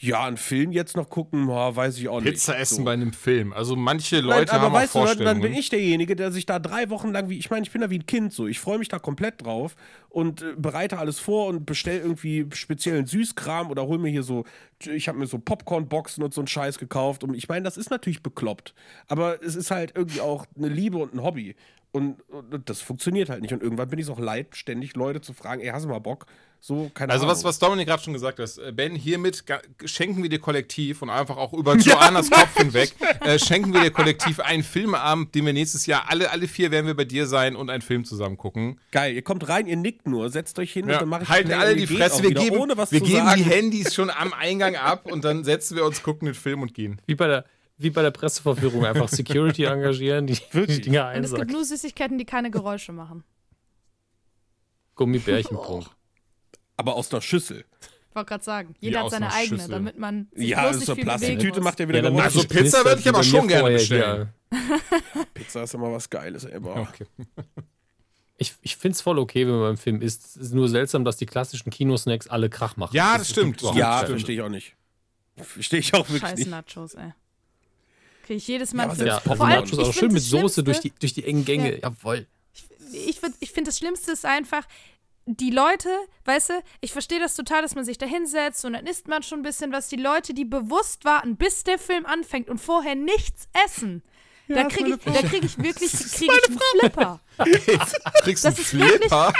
Ja, einen Film jetzt noch gucken, boah, weiß ich auch nicht. Pizza essen So. bei einem Film. Also manche Nein, Leute aber haben auch weißt du, dann, Vorstellungen. bin ich derjenige, der sich da drei Wochen lang, wie ich meine, ich bin da wie ein Kind so. Ich freue mich da komplett drauf und äh, bereite alles vor und bestelle irgendwie speziellen Süßkram oder hol mir hier so, ich habe mir so Popcorn-Boxen und so einen Scheiß gekauft. Und ich meine, das ist natürlich bekloppt, aber es ist halt irgendwie auch eine Liebe und ein Hobby. Und, und das funktioniert halt nicht. Und irgendwann bin ich es auch leid, ständig Leute zu fragen, ey, hast du mal Bock? So, keine Also Ahnung. was, was Dominik gerade schon gesagt hat, äh, Ben, hiermit schenken wir dir kollektiv und einfach auch über Joannas Kopf hinweg, äh, schenken wir dir kollektiv einen Filmabend, den wir nächstes Jahr, alle, alle vier werden wir bei dir sein und einen Film zusammen gucken. Geil, ihr kommt rein, ihr nickt nur, setzt euch hin und Ja, dann mache ich halten alle und die Fresse, wir geben, ohne was wir zu geben sagen. die Handys schon am Eingang ab und dann setzen wir uns, gucken den Film und gehen. Wie bei der, wie bei der Presseverführung einfach Security engagieren, die die Wirklich? Dinger Und es gibt einsackt. nur Süßigkeiten, die keine Geräusche machen. Gummibärchen, Punkt. Aber aus der Schüssel. Ich wollte gerade sagen, Wie jeder hat aus seine eigene, Schüssel. damit man sich Ja, bloß das ist nicht so viel Plastiktüte, macht ja wieder Geräusche. Also Pizza würde ich aber schon gerne bestellen. Pizza ist immer was Geiles, ey. Okay. Ich, ich finde es voll okay, wenn man beim Film isst. Es ist nur seltsam, dass die klassischen Kinosnacks alle Krach machen. Ja, das stimmt. überhaupt Ja, verstehe ich auch nicht. Verstehe ich auch wirklich Scheiß nicht. Nachos, ey. Kriege ich jedes Mal Ja, aber einen selbst Ja, Nachos ich auch schön mit das Soße durch die, Schlimmste- durch die engen Gänge. Ja. Jawohl. ich, würd- ich finde das Schlimmste ist einfach, die Leute, weißt du, ich verstehe das total, dass man sich da hinsetzt und dann isst man schon ein bisschen was. Die Leute, die bewusst warten, bis der Film anfängt und vorher nichts essen. da kriege ich, da krieg ich wirklich krieg ich einen Flipper. Du kriegst einen Das ist wirklich- Flipper.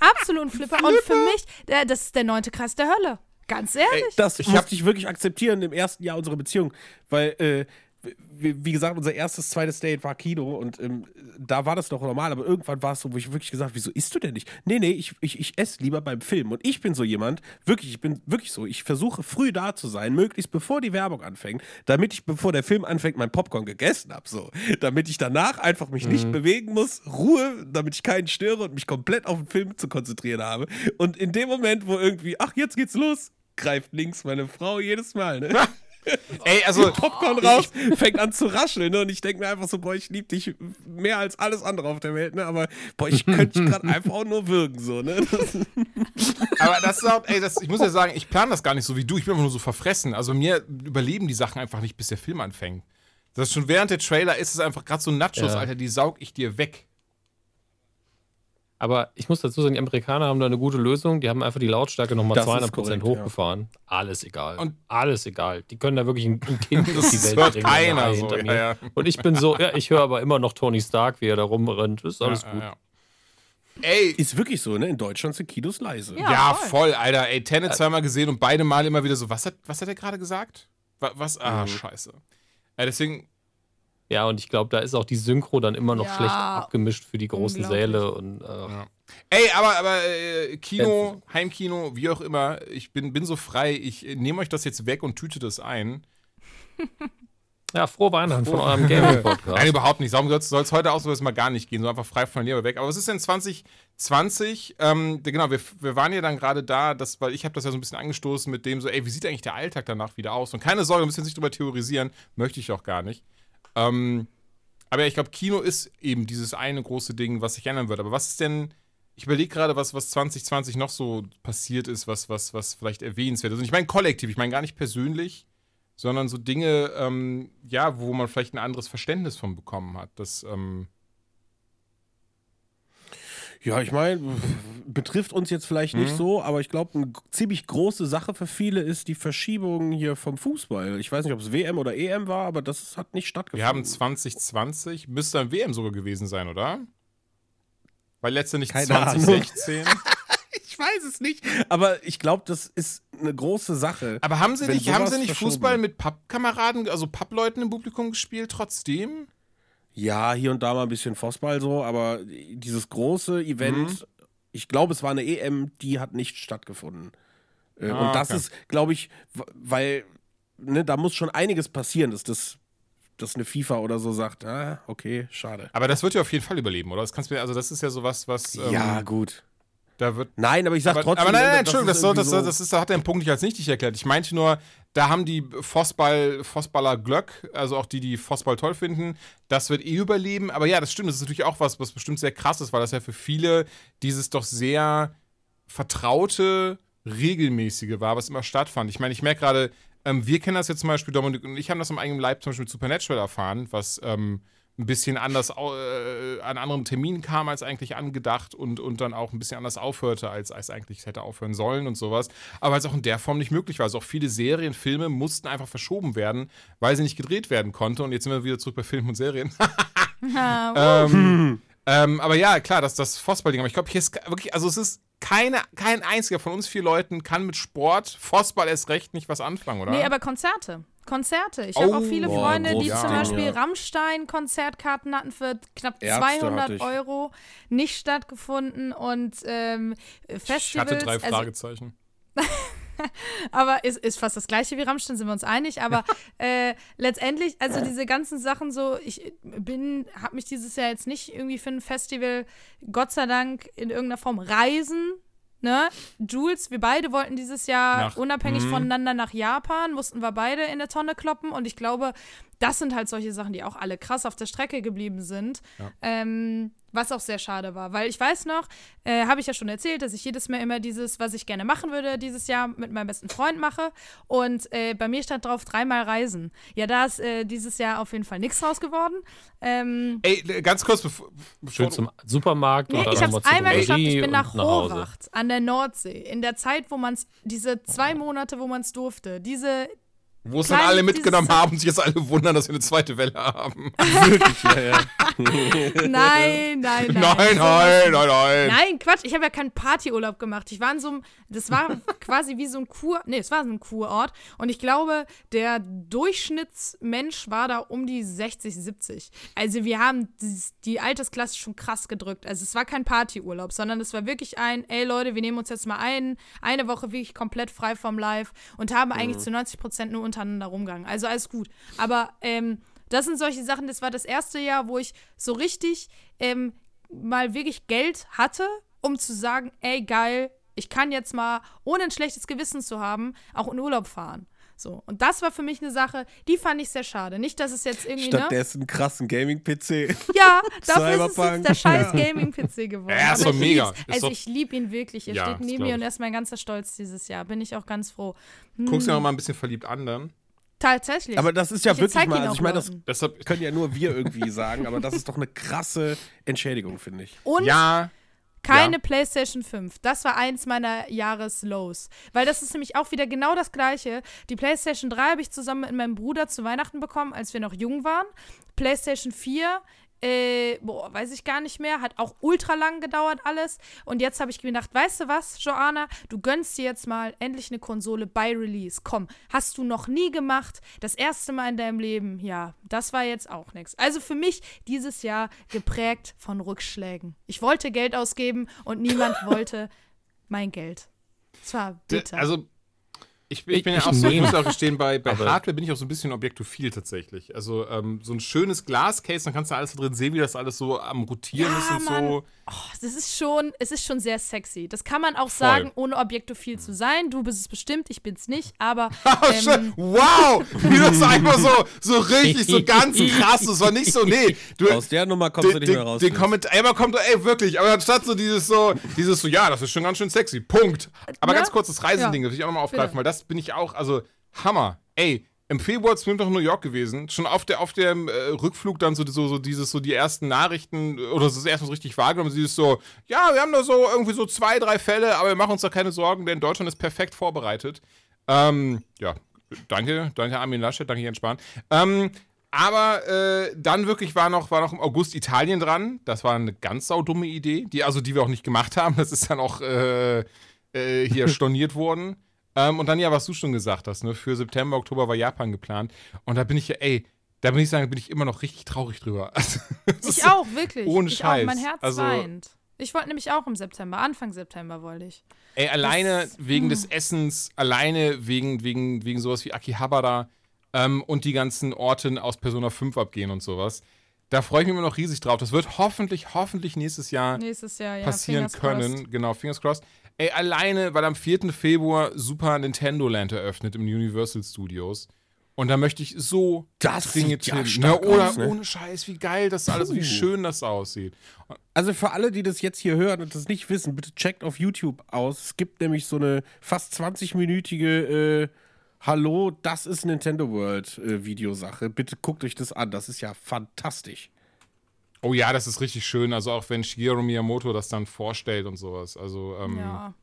Absoluten Flipper. Und für mich, das ist der neunte Kreis der Hölle. Ganz ehrlich. Das Ich musste hab- ich wirklich akzeptieren im ersten Jahr unserer Beziehung, weil, äh, wie, gesagt, unser erstes, zweites Date war Kino und ähm, da war das noch normal, aber irgendwann war es so, wo ich wirklich gesagt habe, wieso isst du denn nicht? Nee, nee, ich, ich, ich esse lieber beim Film und ich bin so jemand, wirklich, ich bin wirklich so, ich versuche früh da zu sein, möglichst bevor die Werbung anfängt, damit ich, bevor der Film anfängt, mein Popcorn gegessen habe, so, damit ich danach einfach mich nicht bewegen muss, Ruhe, damit ich keinen störe und mich komplett auf den Film zu konzentrieren habe und in dem Moment, wo irgendwie, ach, jetzt geht's los, greift links meine Frau jedes Mal, ne? Ey, also, Popcorn raus, fängt an zu rascheln, ne? Und ich denke mir einfach so, boah, ich liebe dich mehr als alles andere auf der Welt, ne? Aber boah, ich könnte dich gerade einfach auch nur würgen, so, ne? Das, aber das ist auch, ey, das, ich muss ja sagen, ich plane das gar nicht so wie du. Ich bin einfach nur so verfressen. Also mir überleben die Sachen einfach nicht, bis der Film anfängt. Das ist schon während der Trailer ist es einfach gerade so Nachos, Ja. Alter, die saug ich dir weg. Aber ich muss dazu sagen, die Amerikaner haben da eine gute Lösung. Die haben einfach die Lautstärke nochmal Das ist 200 korrekt, hochgefahren. Alles egal. Und- alles egal. Die können da wirklich ein, ein Kind Das auf die Welt hört bringen. keiner so, hinter ja, mir. ja. Und ich bin so, ja, ich höre aber immer noch Tony Stark, wie er da rumrennt. Ist alles ja, gut. Ja, ja. Ey, ist wirklich so, ne? In Deutschland sind Kinos leise. Ja. ja, voll. voll, Alter. Ey, Tenet zweimal gesehen und beide Mal immer wieder so, was hat, was hat er gerade gesagt? Wa- Was? Ah, Mhm. scheiße. Ja, deswegen, Ja, und ich glaube, da ist auch die Synchro dann immer noch Ja. schlecht abgemischt für die großen. Säle. Und, äh, Ja. Ey, aber, aber äh, Kino, Heimkino, wie auch immer, ich bin, bin so frei, ich äh, nehme euch das jetzt weg und tüte das ein. ja, frohe Weihnachten von eurem Nein, Gaming-Podcast. überhaupt nicht. Darum soll es heute auch so mal gar nicht gehen, so einfach frei von der Leber weg. Aber was ist denn 2020? Ähm, genau, wir, wir waren ja dann gerade da, das, weil ich habe das ja so ein bisschen angestoßen mit dem so, ey, wie sieht eigentlich der Alltag danach wieder aus? Und keine Sorge, wir müssen jetzt nicht drüber theorisieren, möchte ich auch gar nicht. Ähm, aber ich glaube, Kino ist eben dieses eine große Ding, was sich ändern wird. Aber was ist denn, ich überlege gerade, was, was 2020 noch so passiert ist, was, was, was vielleicht erwähnenswert ist. Und ich meine kollektiv, ich meine gar nicht persönlich, sondern so Dinge, ähm, ja, wo man vielleicht ein anderes Verständnis von bekommen hat. Das, ähm, Ja, ich meine, betrifft uns jetzt vielleicht nicht Mhm. so, aber ich glaube, eine ziemlich große Sache für viele ist die Verschiebung hier vom Fußball. Ich weiß nicht, ob es WM oder EM war, aber das hat nicht stattgefunden. wir haben 2020, müsste ein WM sogar gewesen sein, oder? Weil letztendlich Keine Ahnung. 2016. ich weiß es nicht, aber ich glaube, das ist eine große Sache. Aber haben sie nicht, haben sie nicht Fußball mit Pappkameraden, also Pappleuten im Publikum gespielt, trotzdem? Ja, hier und da mal ein bisschen Fußball so, aber dieses große Event, Mhm. ich glaube, es war eine EM, die hat nicht stattgefunden. Äh, Ah, und das okay. ist, glaube ich, weil ne, da muss schon einiges passieren, dass das dass eine FIFA oder so sagt, ah, okay, schade. Aber das wird ja auf jeden Fall überleben, oder? Das kannst du mir, also das ist ja sowas, was ähm, ja, gut. Da wird Nein, aber ich sag aber, trotzdem. aber nein, ne, nein, Entschuldigung, das, ist soll, das, das ist, da hat er einen Punkt nicht als nichtig erklärt. Ich meinte nur, da haben die Fußball, Fußballer Glöck, also auch die, die Fußball toll finden, das wird eh überleben. Aber ja, das stimmt, das ist natürlich auch was, was bestimmt sehr krass ist, weil das ja für viele dieses doch sehr vertraute, regelmäßige war, was immer stattfand. Ich meine, ich merke gerade, ähm, wir kennen das jetzt zum Beispiel, Dominik und ich haben das am eigenen Leib zum Beispiel mit Supernatural erfahren, was ähm, ein bisschen anders äh, an anderen Terminen kam als eigentlich angedacht und, und dann auch ein bisschen anders aufhörte, als, als eigentlich hätte aufhören sollen und sowas. Aber weil es auch in der Form nicht möglich war. Also auch viele Serien, Filme mussten einfach verschoben werden, weil sie nicht gedreht werden konnte. Und jetzt sind wir wieder zurück bei Filmen und Serien. ähm, ähm, aber ja, klar, das das Fußballding. Aber ich glaube, hier ist wirklich, also es ist keine, kein einziger von uns vier Leuten kann mit Sport, Fußball erst recht nicht was anfangen, oder? Nee, aber Konzerte. Konzerte. Ich habe Oh, auch viele boah, Freunde, die großes zum Beispiel ja. Rammstein-Konzertkarten hatten für knapp Ärzte 200 hatte ich. Euro, nicht stattgefunden und ähm, ich Festivals. hatte drei also, Fragezeichen. aber ist, ist fast das gleiche wie Rammstein, sind wir uns einig. Aber äh, letztendlich, also diese ganzen Sachen so, ich bin, habe mich dieses Jahr jetzt nicht irgendwie für ein Festival, Gott sei Dank, in irgendeiner Form reisen. Ne? Jules, wir beide wollten dieses Jahr Nach- unabhängig Mhm. voneinander nach Japan, mussten wir beide in der Tonne kloppen und ich glaube, das sind halt solche Sachen, die auch alle krass auf der Strecke geblieben sind. Ja. Ähm, was auch sehr schade war, weil ich weiß noch, äh, habe ich ja schon erzählt, dass ich jedes Mal immer dieses, was ich gerne machen würde, dieses Jahr mit meinem besten Freund mache. Und äh, bei mir stand drauf dreimal reisen. Ja, da ist äh, dieses Jahr auf jeden Fall nichts draus geworden. Ähm, Ey, ganz kurz, bevor, bevor Schön zum Supermarkt Nee, oder ich habe es einmal geschafft. Ich bin nach Hause. Horvath an der Nordsee. In der Zeit, wo man es, diese zwei Monate, wo man es durfte, diese wo es dann alle mitgenommen haben und sich jetzt alle wundern, dass wir eine zweite Welle haben. Wirklich, ja, ja. Nein, nein, nein. Nein, nein, nein, nein. Nein, Quatsch, ich habe ja keinen Partyurlaub gemacht. Ich war in so einem, das war quasi wie so ein Kur, nee, es war so ein Kurort. Und ich glaube, der Durchschnittsmensch war da um die 60, 70. Also wir haben die Altersklasse schon krass gedrückt. Also es war kein Partyurlaub, sondern es war wirklich ein, ey Leute, wir nehmen uns jetzt mal ein, eine Woche wirklich komplett frei vom Live und haben eigentlich zu 90 Prozent nur untereinander rumgegangen. Also alles gut. Aber ähm, das sind solche Sachen, das war das erste Jahr, wo ich so richtig ähm, mal wirklich Geld hatte, um zu sagen, ey, geil, ich kann jetzt mal, ohne ein schlechtes Gewissen zu haben, auch in Urlaub fahren. So. Und das war für mich eine Sache, die fand ich sehr schade. Nicht, dass es jetzt irgendwie, ne? Stattdessen einen krassen Gaming-PC. Ja, dafür ist es jetzt der scheiß Gaming-PC geworden. Ja, ist doch ich mega. Ist Also doch- ich liebe ihn wirklich. Er Ja, steht neben mir und er ist mein ganzer Stolz dieses Jahr. Bin ich auch ganz froh. Guckst ja noch mal ein bisschen verliebt an dann. Tatsächlich. Aber das ist ja Ich wirklich mal, also ich meine, das. Deshalb, können ja nur wir irgendwie sagen, aber das ist doch eine krasse Entschädigung, finde ich. und ja, Keine Ja. PlayStation 5. Das war eins meiner Jahreslows. Weil das ist nämlich auch wieder genau das Gleiche. Die PlayStation 3 habe ich zusammen mit meinem Bruder zu Weihnachten bekommen, als wir noch jung waren. PlayStation 4, äh, boah, weiß ich gar nicht mehr. Hat auch ultra lang gedauert alles. Und jetzt habe ich mir gedacht, weißt du was, Joanna, du gönnst dir jetzt mal endlich eine Konsole bei Release. Komm, hast du noch nie gemacht. Das erste Mal in deinem Leben. Ja, das war jetzt auch nichts. Also für mich dieses Jahr geprägt von Rückschlägen. Ich wollte Geld ausgeben und niemand wollte mein Geld. Es war d- bitter. also ich, bin- ich bin ja ich auch so, ich muss auch gestehen, bei, bei Aber- Hardware bin ich auch so ein bisschen objektophil tatsächlich. Also ähm, so ein schönes Glascase, dann kannst du alles da drin sehen, wie das alles so am Rotieren Ja, ist und Mann. so. Oh, das ist schon, es ist schon sehr sexy. Das kann man auch Voll. sagen, ohne objektophil zu sein. Du bist es bestimmt, ich bin's nicht, aber Oh, ähm. Wow! Wie das einfach so, so richtig, so ganz krass. Das war nicht so, nee. Du, Aus der Nummer kommst du den, nicht mehr raus. den. Kommentar, einmal kommt, ey, wirklich, aber anstatt so dieses so, dieses so, ja, das ist schon ganz schön sexy, Punkt. Aber Ne? ganz kurz das Reisending, Ja. das will ich auch nochmal aufgreifen, Bitte. weil das bin ich auch, also, Hammer. Ey, im Februar sind wir doch in New York gewesen, schon auf, der, auf dem äh, Rückflug dann so, so, so dieses, so die ersten Nachrichten, äh, oder das erste so richtig wahrgenommen, dieses so, ja, wir haben da so irgendwie so zwei, drei Fälle, aber wir machen uns da keine Sorgen, denn Deutschland ist perfekt vorbereitet. Ähm, ja, danke, danke Armin Laschet, danke Jens Spahn. Ähm, aber äh, dann wirklich war noch, war noch im August Italien dran. Das war eine ganz saudumme Idee, die, also die wir auch nicht gemacht haben. Das ist dann auch äh, äh, hier storniert worden. Ähm, und dann ja, was du schon gesagt hast, ne? Für September, Oktober war Japan geplant. Und da bin ich ja, ey, da bin ich sagen, bin ich immer noch richtig traurig drüber. Also, ich auch, wirklich. ohne ich Scheiß. Auch, mein Herz Also- weint. Ich wollte nämlich auch im September, Anfang September wollte ich. Ey, alleine Das- hm. wegen des Essens, alleine wegen, wegen, wegen sowas wie Akihabara ähm, und die ganzen Orte aus Persona 5 abgehen und sowas. Da freue ich mich immer noch riesig drauf. Das wird hoffentlich, hoffentlich nächstes Jahr Nächstes Jahr, ja. passieren können. crossed. Genau, fingers crossed. Ey, alleine, weil am 4. Februar Super Nintendo Land eröffnet im Universal Studios. Und da möchte ich so Das dringend sieht ja hin. ne? Oder aus, ne? ohne Scheiß, wie geil das alles, wie schön das aussieht. Also für alle, die das jetzt hier hören und das nicht wissen, bitte checkt auf YouTube aus. Es gibt nämlich so eine fast 20-minütige äh, Hallo, das ist Nintendo World äh, Videosache. Bitte guckt euch das an, das ist ja fantastisch. Oh ja, das ist richtig schön. Also auch wenn Shigeru Miyamoto das dann vorstellt und sowas. Also ähm, Ja.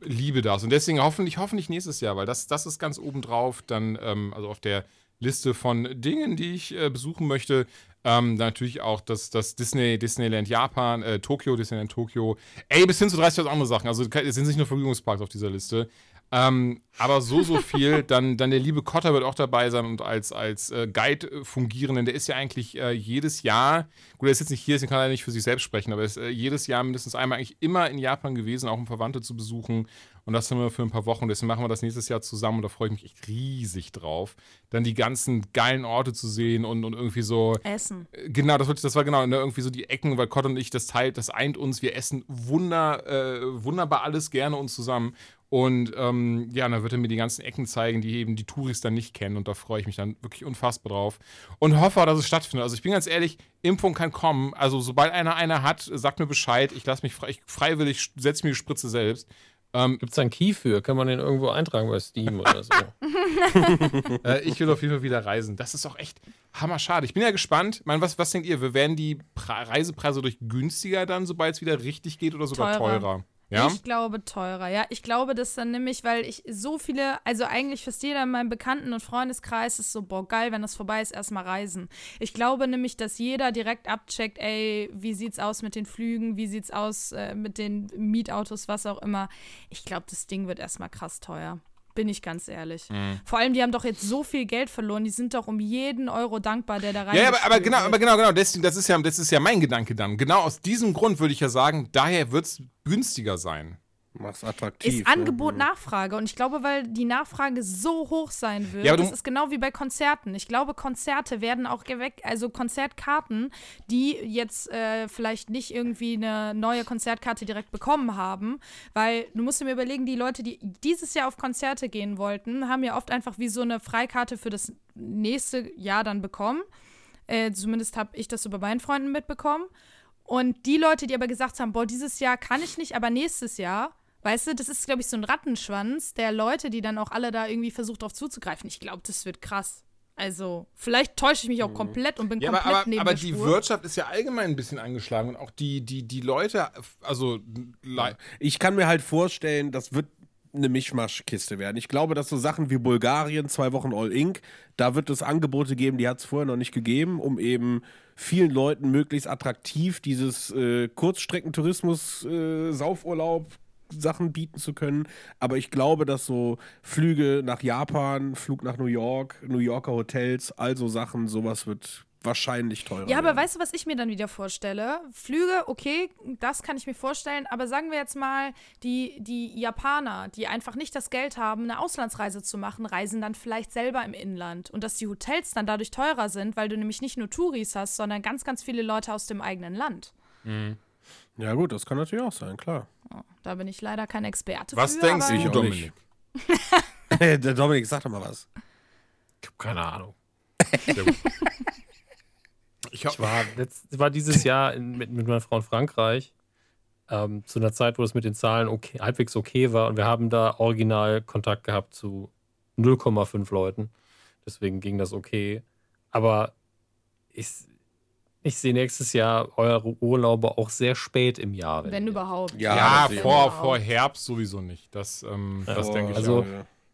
liebe das. Und deswegen hoffentlich, hoffentlich nächstes Jahr, weil das, das ist ganz oben drauf. Dann, ähm, also auf der Liste von Dingen, die ich äh, besuchen möchte. Ähm, natürlich auch das, das Disney, Disneyland Japan, äh, Tokio, Disneyland Tokio. Ey, bis hin zu 30 andere Sachen. Also es sind nicht nur Vergnügungsparks auf dieser Liste. Ähm, aber so, so viel. dann, dann der liebe Cotter wird auch dabei sein und als, als äh, Guide äh, fungieren, denn der ist ja eigentlich äh, jedes Jahr, gut, er ist jetzt nicht hier, deswegen kann er nicht für sich selbst sprechen, aber er ist äh, jedes Jahr mindestens einmal eigentlich immer in Japan gewesen, auch um Verwandte zu besuchen. Und das haben wir für ein paar Wochen. Deswegen machen wir das nächstes Jahr zusammen und da freue ich mich echt riesig drauf. Dann die ganzen geilen Orte zu sehen und, und irgendwie so. Essen. Genau, das, das war genau, ne, irgendwie so die Ecken, weil Cott und ich, das teilt, das eint uns. Wir essen wunder, äh, wunderbar alles gerne uns zusammen. Und ähm, ja, dann wird er mir die ganzen Ecken zeigen, die eben die Touris dann nicht kennen. Und da freue ich mich dann wirklich unfassbar drauf. Und hoffe, dass es stattfindet. Also ich bin ganz ehrlich, Impfung kann kommen. Also sobald einer eine hat, sagt mir Bescheid. Ich lasse mich frei, ich, freiwillig, setze mir die Spritze selbst. Ähm, Gibt es da einen Key für? Kann man den irgendwo eintragen bei Steam oder so? äh, ich will auf jeden Fall wieder reisen. Das ist auch echt hammerschade. Ich bin ja gespannt. Ich meine, was, was denkt ihr? Werden die pra Reisepreise durch günstiger dann, sobald es wieder richtig geht oder sogar Teurer. teurer? Ja? Ich glaube teurer, ja. Ich glaube das dann nämlich, weil ich so viele, also eigentlich fast jeder in meinem Bekannten- und Freundeskreis ist so, boah, geil, wenn das vorbei ist, erstmal reisen. Ich glaube nämlich, dass jeder direkt abcheckt, ey, wie sieht's aus mit den Flügen, wie sieht's aus äh, mit den Mietautos, was auch immer. Ich glaube, das Ding wird erstmal krass teuer. Bin ich ganz ehrlich. Mhm. Vor allem, die haben doch jetzt so viel Geld verloren, die sind doch um jeden Euro dankbar, der da rein Ja, aber, aber genau, aber genau, genau. Deswegen, das ist ja, das ist ja mein Gedanke dann. Genau aus diesem Grund würde ich ja sagen, daher wird es günstiger sein. Mach's attraktiv. ist Angebot Nachfrage und ich glaube, weil die Nachfrage so hoch sein wird, Ja, das ist genau wie bei Konzerten. Ich glaube, Konzerte werden auch geweckt, also Konzertkarten, die jetzt äh, vielleicht nicht irgendwie eine neue Konzertkarte direkt bekommen haben, weil du musst dir mir überlegen, die Leute, die dieses Jahr auf Konzerte gehen wollten, haben ja oft einfach wie so eine Freikarte für das nächste Jahr dann bekommen. Äh, zumindest habe ich das so bei meinen Freunden mitbekommen. Und die Leute, die aber gesagt haben, boah, dieses Jahr kann ich nicht, aber nächstes Jahr, weißt du, das ist, glaube ich, so ein Rattenschwanz der Leute, die dann auch alle da irgendwie versucht, drauf zuzugreifen. Ich glaube, das wird krass. Also, vielleicht täusche ich mich auch komplett und bin Ja, aber, komplett aber, neben aber der die Spur. Wirtschaft ist ja allgemein ein bisschen angeschlagen und auch die, die, die Leute, also Ich kann mir halt vorstellen, das wird eine Mischmaschkiste werden. Ich glaube, dass so Sachen wie Bulgarien, zwei Wochen All Inc., da wird es Angebote geben, die hat es vorher noch nicht gegeben, um eben vielen Leuten möglichst attraktiv dieses äh, Kurzstreckentourismus, äh, Saufurlaub, Sachen bieten zu können. Aber ich glaube, dass so Flüge nach Japan, Flug nach New York, New Yorker Hotels, also Sachen, sowas wird wahrscheinlich teurer. Ja, aber werden. weißt du, was ich mir dann wieder vorstelle? Flüge, okay, das kann ich mir vorstellen, aber sagen wir jetzt mal, die, die Japaner, die einfach nicht das Geld haben, eine Auslandsreise zu machen, reisen dann vielleicht selber im Inland. Und dass die Hotels dann dadurch teurer sind, weil du nämlich nicht nur Touris hast, sondern ganz, ganz viele Leute aus dem eigenen Land. Ja, gut, das kann natürlich auch sein, klar. Da bin ich leider kein Experte was für. denkst aber du, Dominik? Der Dominik, sag doch mal was. Ich habe keine Ahnung. Ich, Ich war, letzt, war dieses Jahr in, mit, mit meiner Frau in Frankreich ähm, zu einer Zeit, wo es mit den Zahlen okay, halbwegs okay war und wir haben da original Kontakt gehabt zu 0,5 Leuten. Deswegen ging das okay. Aber ich, ich sehe nächstes Jahr eure Urlaube auch sehr spät im Jahr. Wenn ihr- überhaupt. Ja, ja, vor, Wow. vor Herbst sowieso nicht. Das, ähm, das denke ich also- auch.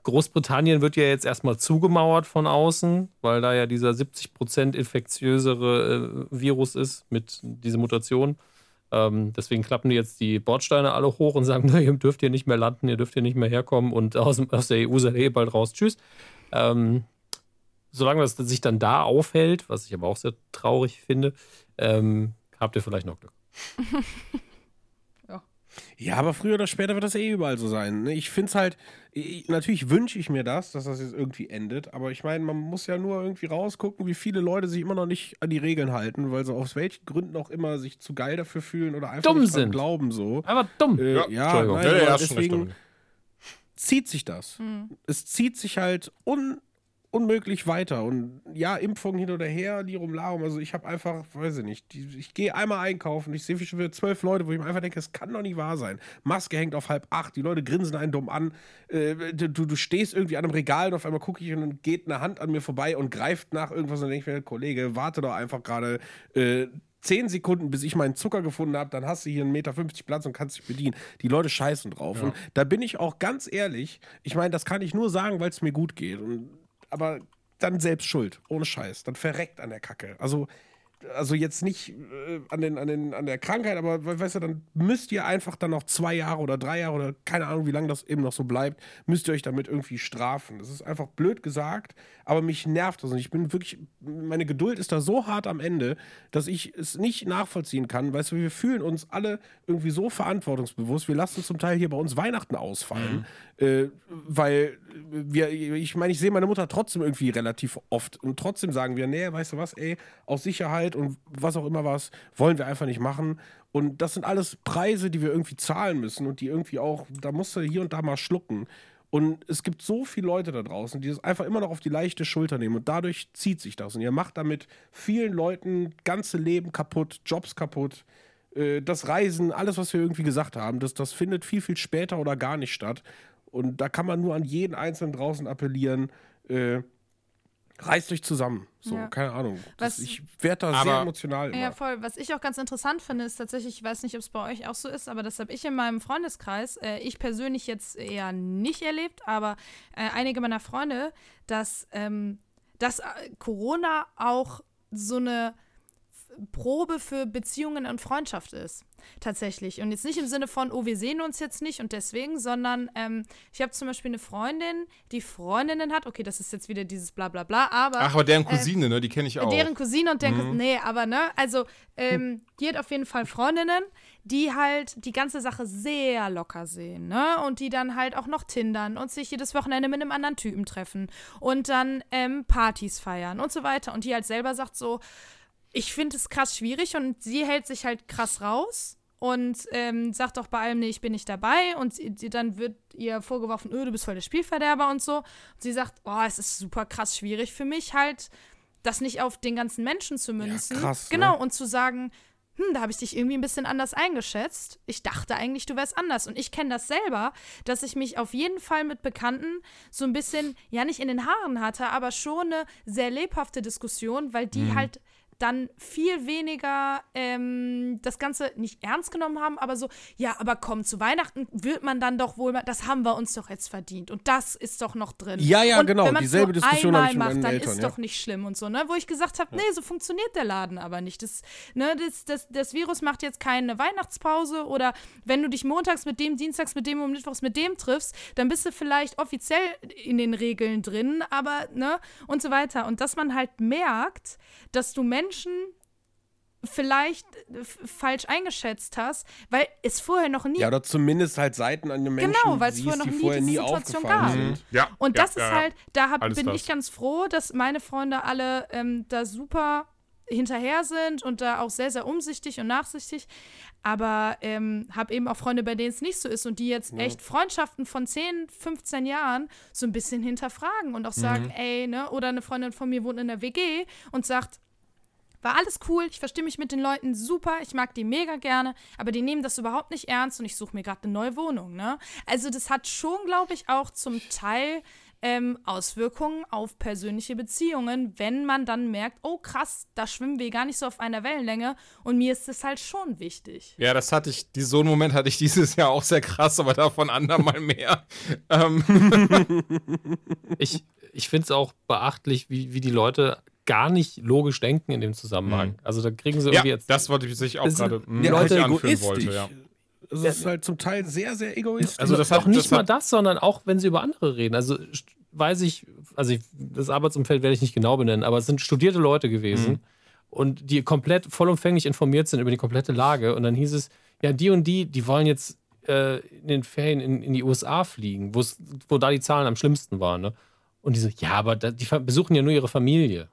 Großbritannien wird ja jetzt erstmal zugemauert von außen, weil da ja dieser 70% infektiösere äh, Virus ist mit dieser Mutation. Ähm, deswegen klappen die jetzt die Bordsteine alle hoch und sagen, na, ihr dürft hier nicht mehr landen, ihr dürft hier nicht mehr herkommen und aus, aus der EU seid ihr eh bald raus. Tschüss. Ähm, solange das sich dann da aufhält, was ich aber auch sehr traurig finde, ähm, habt ihr vielleicht noch Glück. Ja, aber früher oder später wird das eh überall so sein. ne? Ich finde es halt, ich, natürlich wünsche ich mir das, dass das jetzt irgendwie endet, aber ich meine, man muss ja nur irgendwie rausgucken, wie viele Leute sich immer noch nicht an die Regeln halten, weil sie aus welchen Gründen auch immer sich zu geil dafür fühlen oder einfach Dumm nicht sind. glauben so. Aber dumm. Äh, Ja, ja, Entschuldigung. nein, Ja, ja, deswegen zieht sich das. Es zieht sich halt un unmöglich weiter. Und ja, Impfungen hin oder her, Lirum Larum. Also ich habe einfach, weiß ich nicht, ich gehe einmal einkaufen, ich sehe schon wieder zwölf Leute, wo ich mir einfach denke, es kann doch nicht wahr sein. Maske hängt auf halb acht, die Leute grinsen einen dumm an. Äh, du, du stehst irgendwie an einem Regal und auf einmal gucke ich und dann geht eine Hand an mir vorbei und greift nach irgendwas und dann denke ich mir, Kollege, warte doch einfach gerade. Äh, Zehn Sekunden, bis ich meinen Zucker gefunden habe, dann hast du hier einen Meter 50 Platz und kannst dich bedienen. Die Leute scheißen drauf. Und da bin ich auch ganz ehrlich, ich meine, das kann ich nur sagen, weil es mir gut geht. Und, aber dann selbst schuld, ohne Scheiß. Dann verreckt an der Kacke. Also, also jetzt nicht äh, an, den, an, den, an der Krankheit, aber we- weißt du, dann müsst ihr einfach dann noch zwei Jahre oder drei Jahre oder keine Ahnung, wie lange das eben noch so bleibt, müsst ihr euch damit irgendwie strafen. Das ist einfach blöd gesagt, aber mich nervt das. Und ich bin wirklich, meine Geduld ist da so hart am Ende, dass ich es nicht nachvollziehen kann. Weißt du, wir fühlen uns alle irgendwie so verantwortungsbewusst. Wir lassen zum Teil hier bei uns Weihnachten ausfallen, äh, weil wir, ich meine, ich sehe meine Mutter trotzdem irgendwie relativ oft und trotzdem sagen wir, nee, weißt du was, ey, aus Sicherheit und was auch immer was, wollen wir einfach nicht machen. Und das sind alles Preise, die wir irgendwie zahlen müssen und die irgendwie auch, da musst du hier und da mal schlucken. Und es gibt so viele Leute da draußen, die das einfach immer noch auf die leichte Schulter nehmen und dadurch zieht sich das. Und ihr macht damit vielen Leuten ganze Leben kaputt, Jobs kaputt, äh, das Reisen, alles, was wir irgendwie gesagt haben, das, das findet viel, viel später oder gar nicht statt. Und da kann man nur an jeden Einzelnen draußen appellieren, äh, reißt euch zusammen. So, Ja. keine Ahnung. Das, Was- ich werde da Aber- sehr emotional immer. Ja, voll. Was ich auch ganz interessant finde, ist tatsächlich, ich weiß nicht, ob es bei euch auch so ist, aber das habe ich in meinem Freundeskreis, äh, ich persönlich jetzt eher nicht erlebt, aber äh, einige meiner Freunde, dass, ähm, dass äh, Corona auch so eine Probe für Beziehungen und Freundschaft ist. Tatsächlich. Und jetzt nicht im Sinne von, oh, wir sehen uns jetzt nicht und deswegen, sondern ähm, ich habe zum Beispiel eine Freundin, die Freundinnen hat. Okay, das ist jetzt wieder dieses bla bla bla, aber. Ach, aber deren Cousine, ne, die kenne ich auch. Deren Cousine und deren Cousine. Nee, aber ne, also ähm, die hat auf jeden Fall Freundinnen, die halt die ganze Sache sehr locker sehen, ne? Und die dann halt auch noch tindern und sich jedes Wochenende mit einem anderen Typen treffen und dann ähm, Partys feiern und so weiter. Und die halt selber sagt so, ich finde es krass schwierig und sie hält sich halt krass raus und ähm, sagt auch bei allem, nee, ich bin nicht dabei und sie, dann wird ihr vorgeworfen, öh, du bist voll der Spielverderber und so. Und sie sagt, oh, es ist super krass schwierig für mich halt, das nicht auf den ganzen Menschen zu münzen. krass, ne? Genau, und zu sagen, hm, da habe ich dich irgendwie ein bisschen anders eingeschätzt. Ich dachte eigentlich, du wärst anders. Und ich kenne das selber, dass ich mich auf jeden Fall mit Bekannten so ein bisschen, ja nicht in den Haaren hatte, aber schon eine sehr lebhafte Diskussion, weil die halt dann viel weniger ähm, das Ganze nicht ernst genommen haben, aber so, ja, aber komm, zu Weihnachten wird man dann doch wohl, mal, das haben wir uns doch jetzt verdient und das ist doch noch drin. Ja, ja, und genau, wenn dieselbe Diskussion habe ich mit macht, meinen dann Eltern, ist ja. doch nicht schlimm und so, ne? Wo ich gesagt habe, nee, so funktioniert der Laden aber nicht. Das, ne, das, das, das Virus macht jetzt keine Weihnachtspause oder wenn du dich montags mit dem, dienstags mit dem und mittwochs mit dem triffst, dann bist du vielleicht offiziell in den Regeln drin, aber, ne, und so weiter. Und dass man halt merkt, dass du Menschen vielleicht äh, falsch eingeschätzt hast, weil es vorher noch nie Ja, oder zumindest halt Seiten an den Menschen, Genau, weil's siehst, vorher noch die nie vorher diese nie Situation gab. sind. Ja. Und ja, das ist ja, halt, da hab, bin das. ich ganz froh, dass meine Freunde alle ähm, da super hinterher sind und da auch sehr, sehr umsichtig und nachsichtig. Aber ähm, habe eben auch Freunde, bei denen es nicht so ist und die jetzt echt Freundschaften von 10, 15 Jahren so ein bisschen hinterfragen und auch sagen, Mhm. ey, ne, oder eine Freundin von mir wohnt in der WG und sagt, war alles cool, ich verstehe mich mit den Leuten super, ich mag die mega gerne, aber die nehmen das überhaupt nicht ernst und ich suche mir gerade eine neue Wohnung, ne? Also das hat schon, glaube ich, auch zum Teil ähm, Auswirkungen auf persönliche Beziehungen, wenn man dann merkt, oh krass, da schwimmen wir gar nicht so auf einer Wellenlänge und mir ist das halt schon wichtig. Ja, das hatte ich, so einen Moment hatte ich dieses Jahr auch sehr krass, aber davon andermal mehr. ähm, Ich, ich finde es auch beachtlich, wie, wie die Leute gar nicht logisch denken in dem Zusammenhang. Also da kriegen sie ja, irgendwie jetzt. das wollte ich sich auch Das gerade Ja, Leute ich anführen egoistisch. wollte, ja. Es ist halt zum Teil sehr, sehr egoistisch. Also das hat, nicht das mal hat, das, sondern auch, wenn sie über andere reden. Also weiß ich, also ich, das Arbeitsumfeld werde ich nicht genau benennen, aber es sind studierte Leute gewesen Mhm. und die komplett vollumfänglich informiert sind über die komplette Lage. Und dann hieß es, ja, die und die, die wollen jetzt äh, in den Ferien in, in die USA fliegen, wo da die Zahlen am schlimmsten waren. Ne? Und die so, ja, aber da, die besuchen ja nur ihre Familie.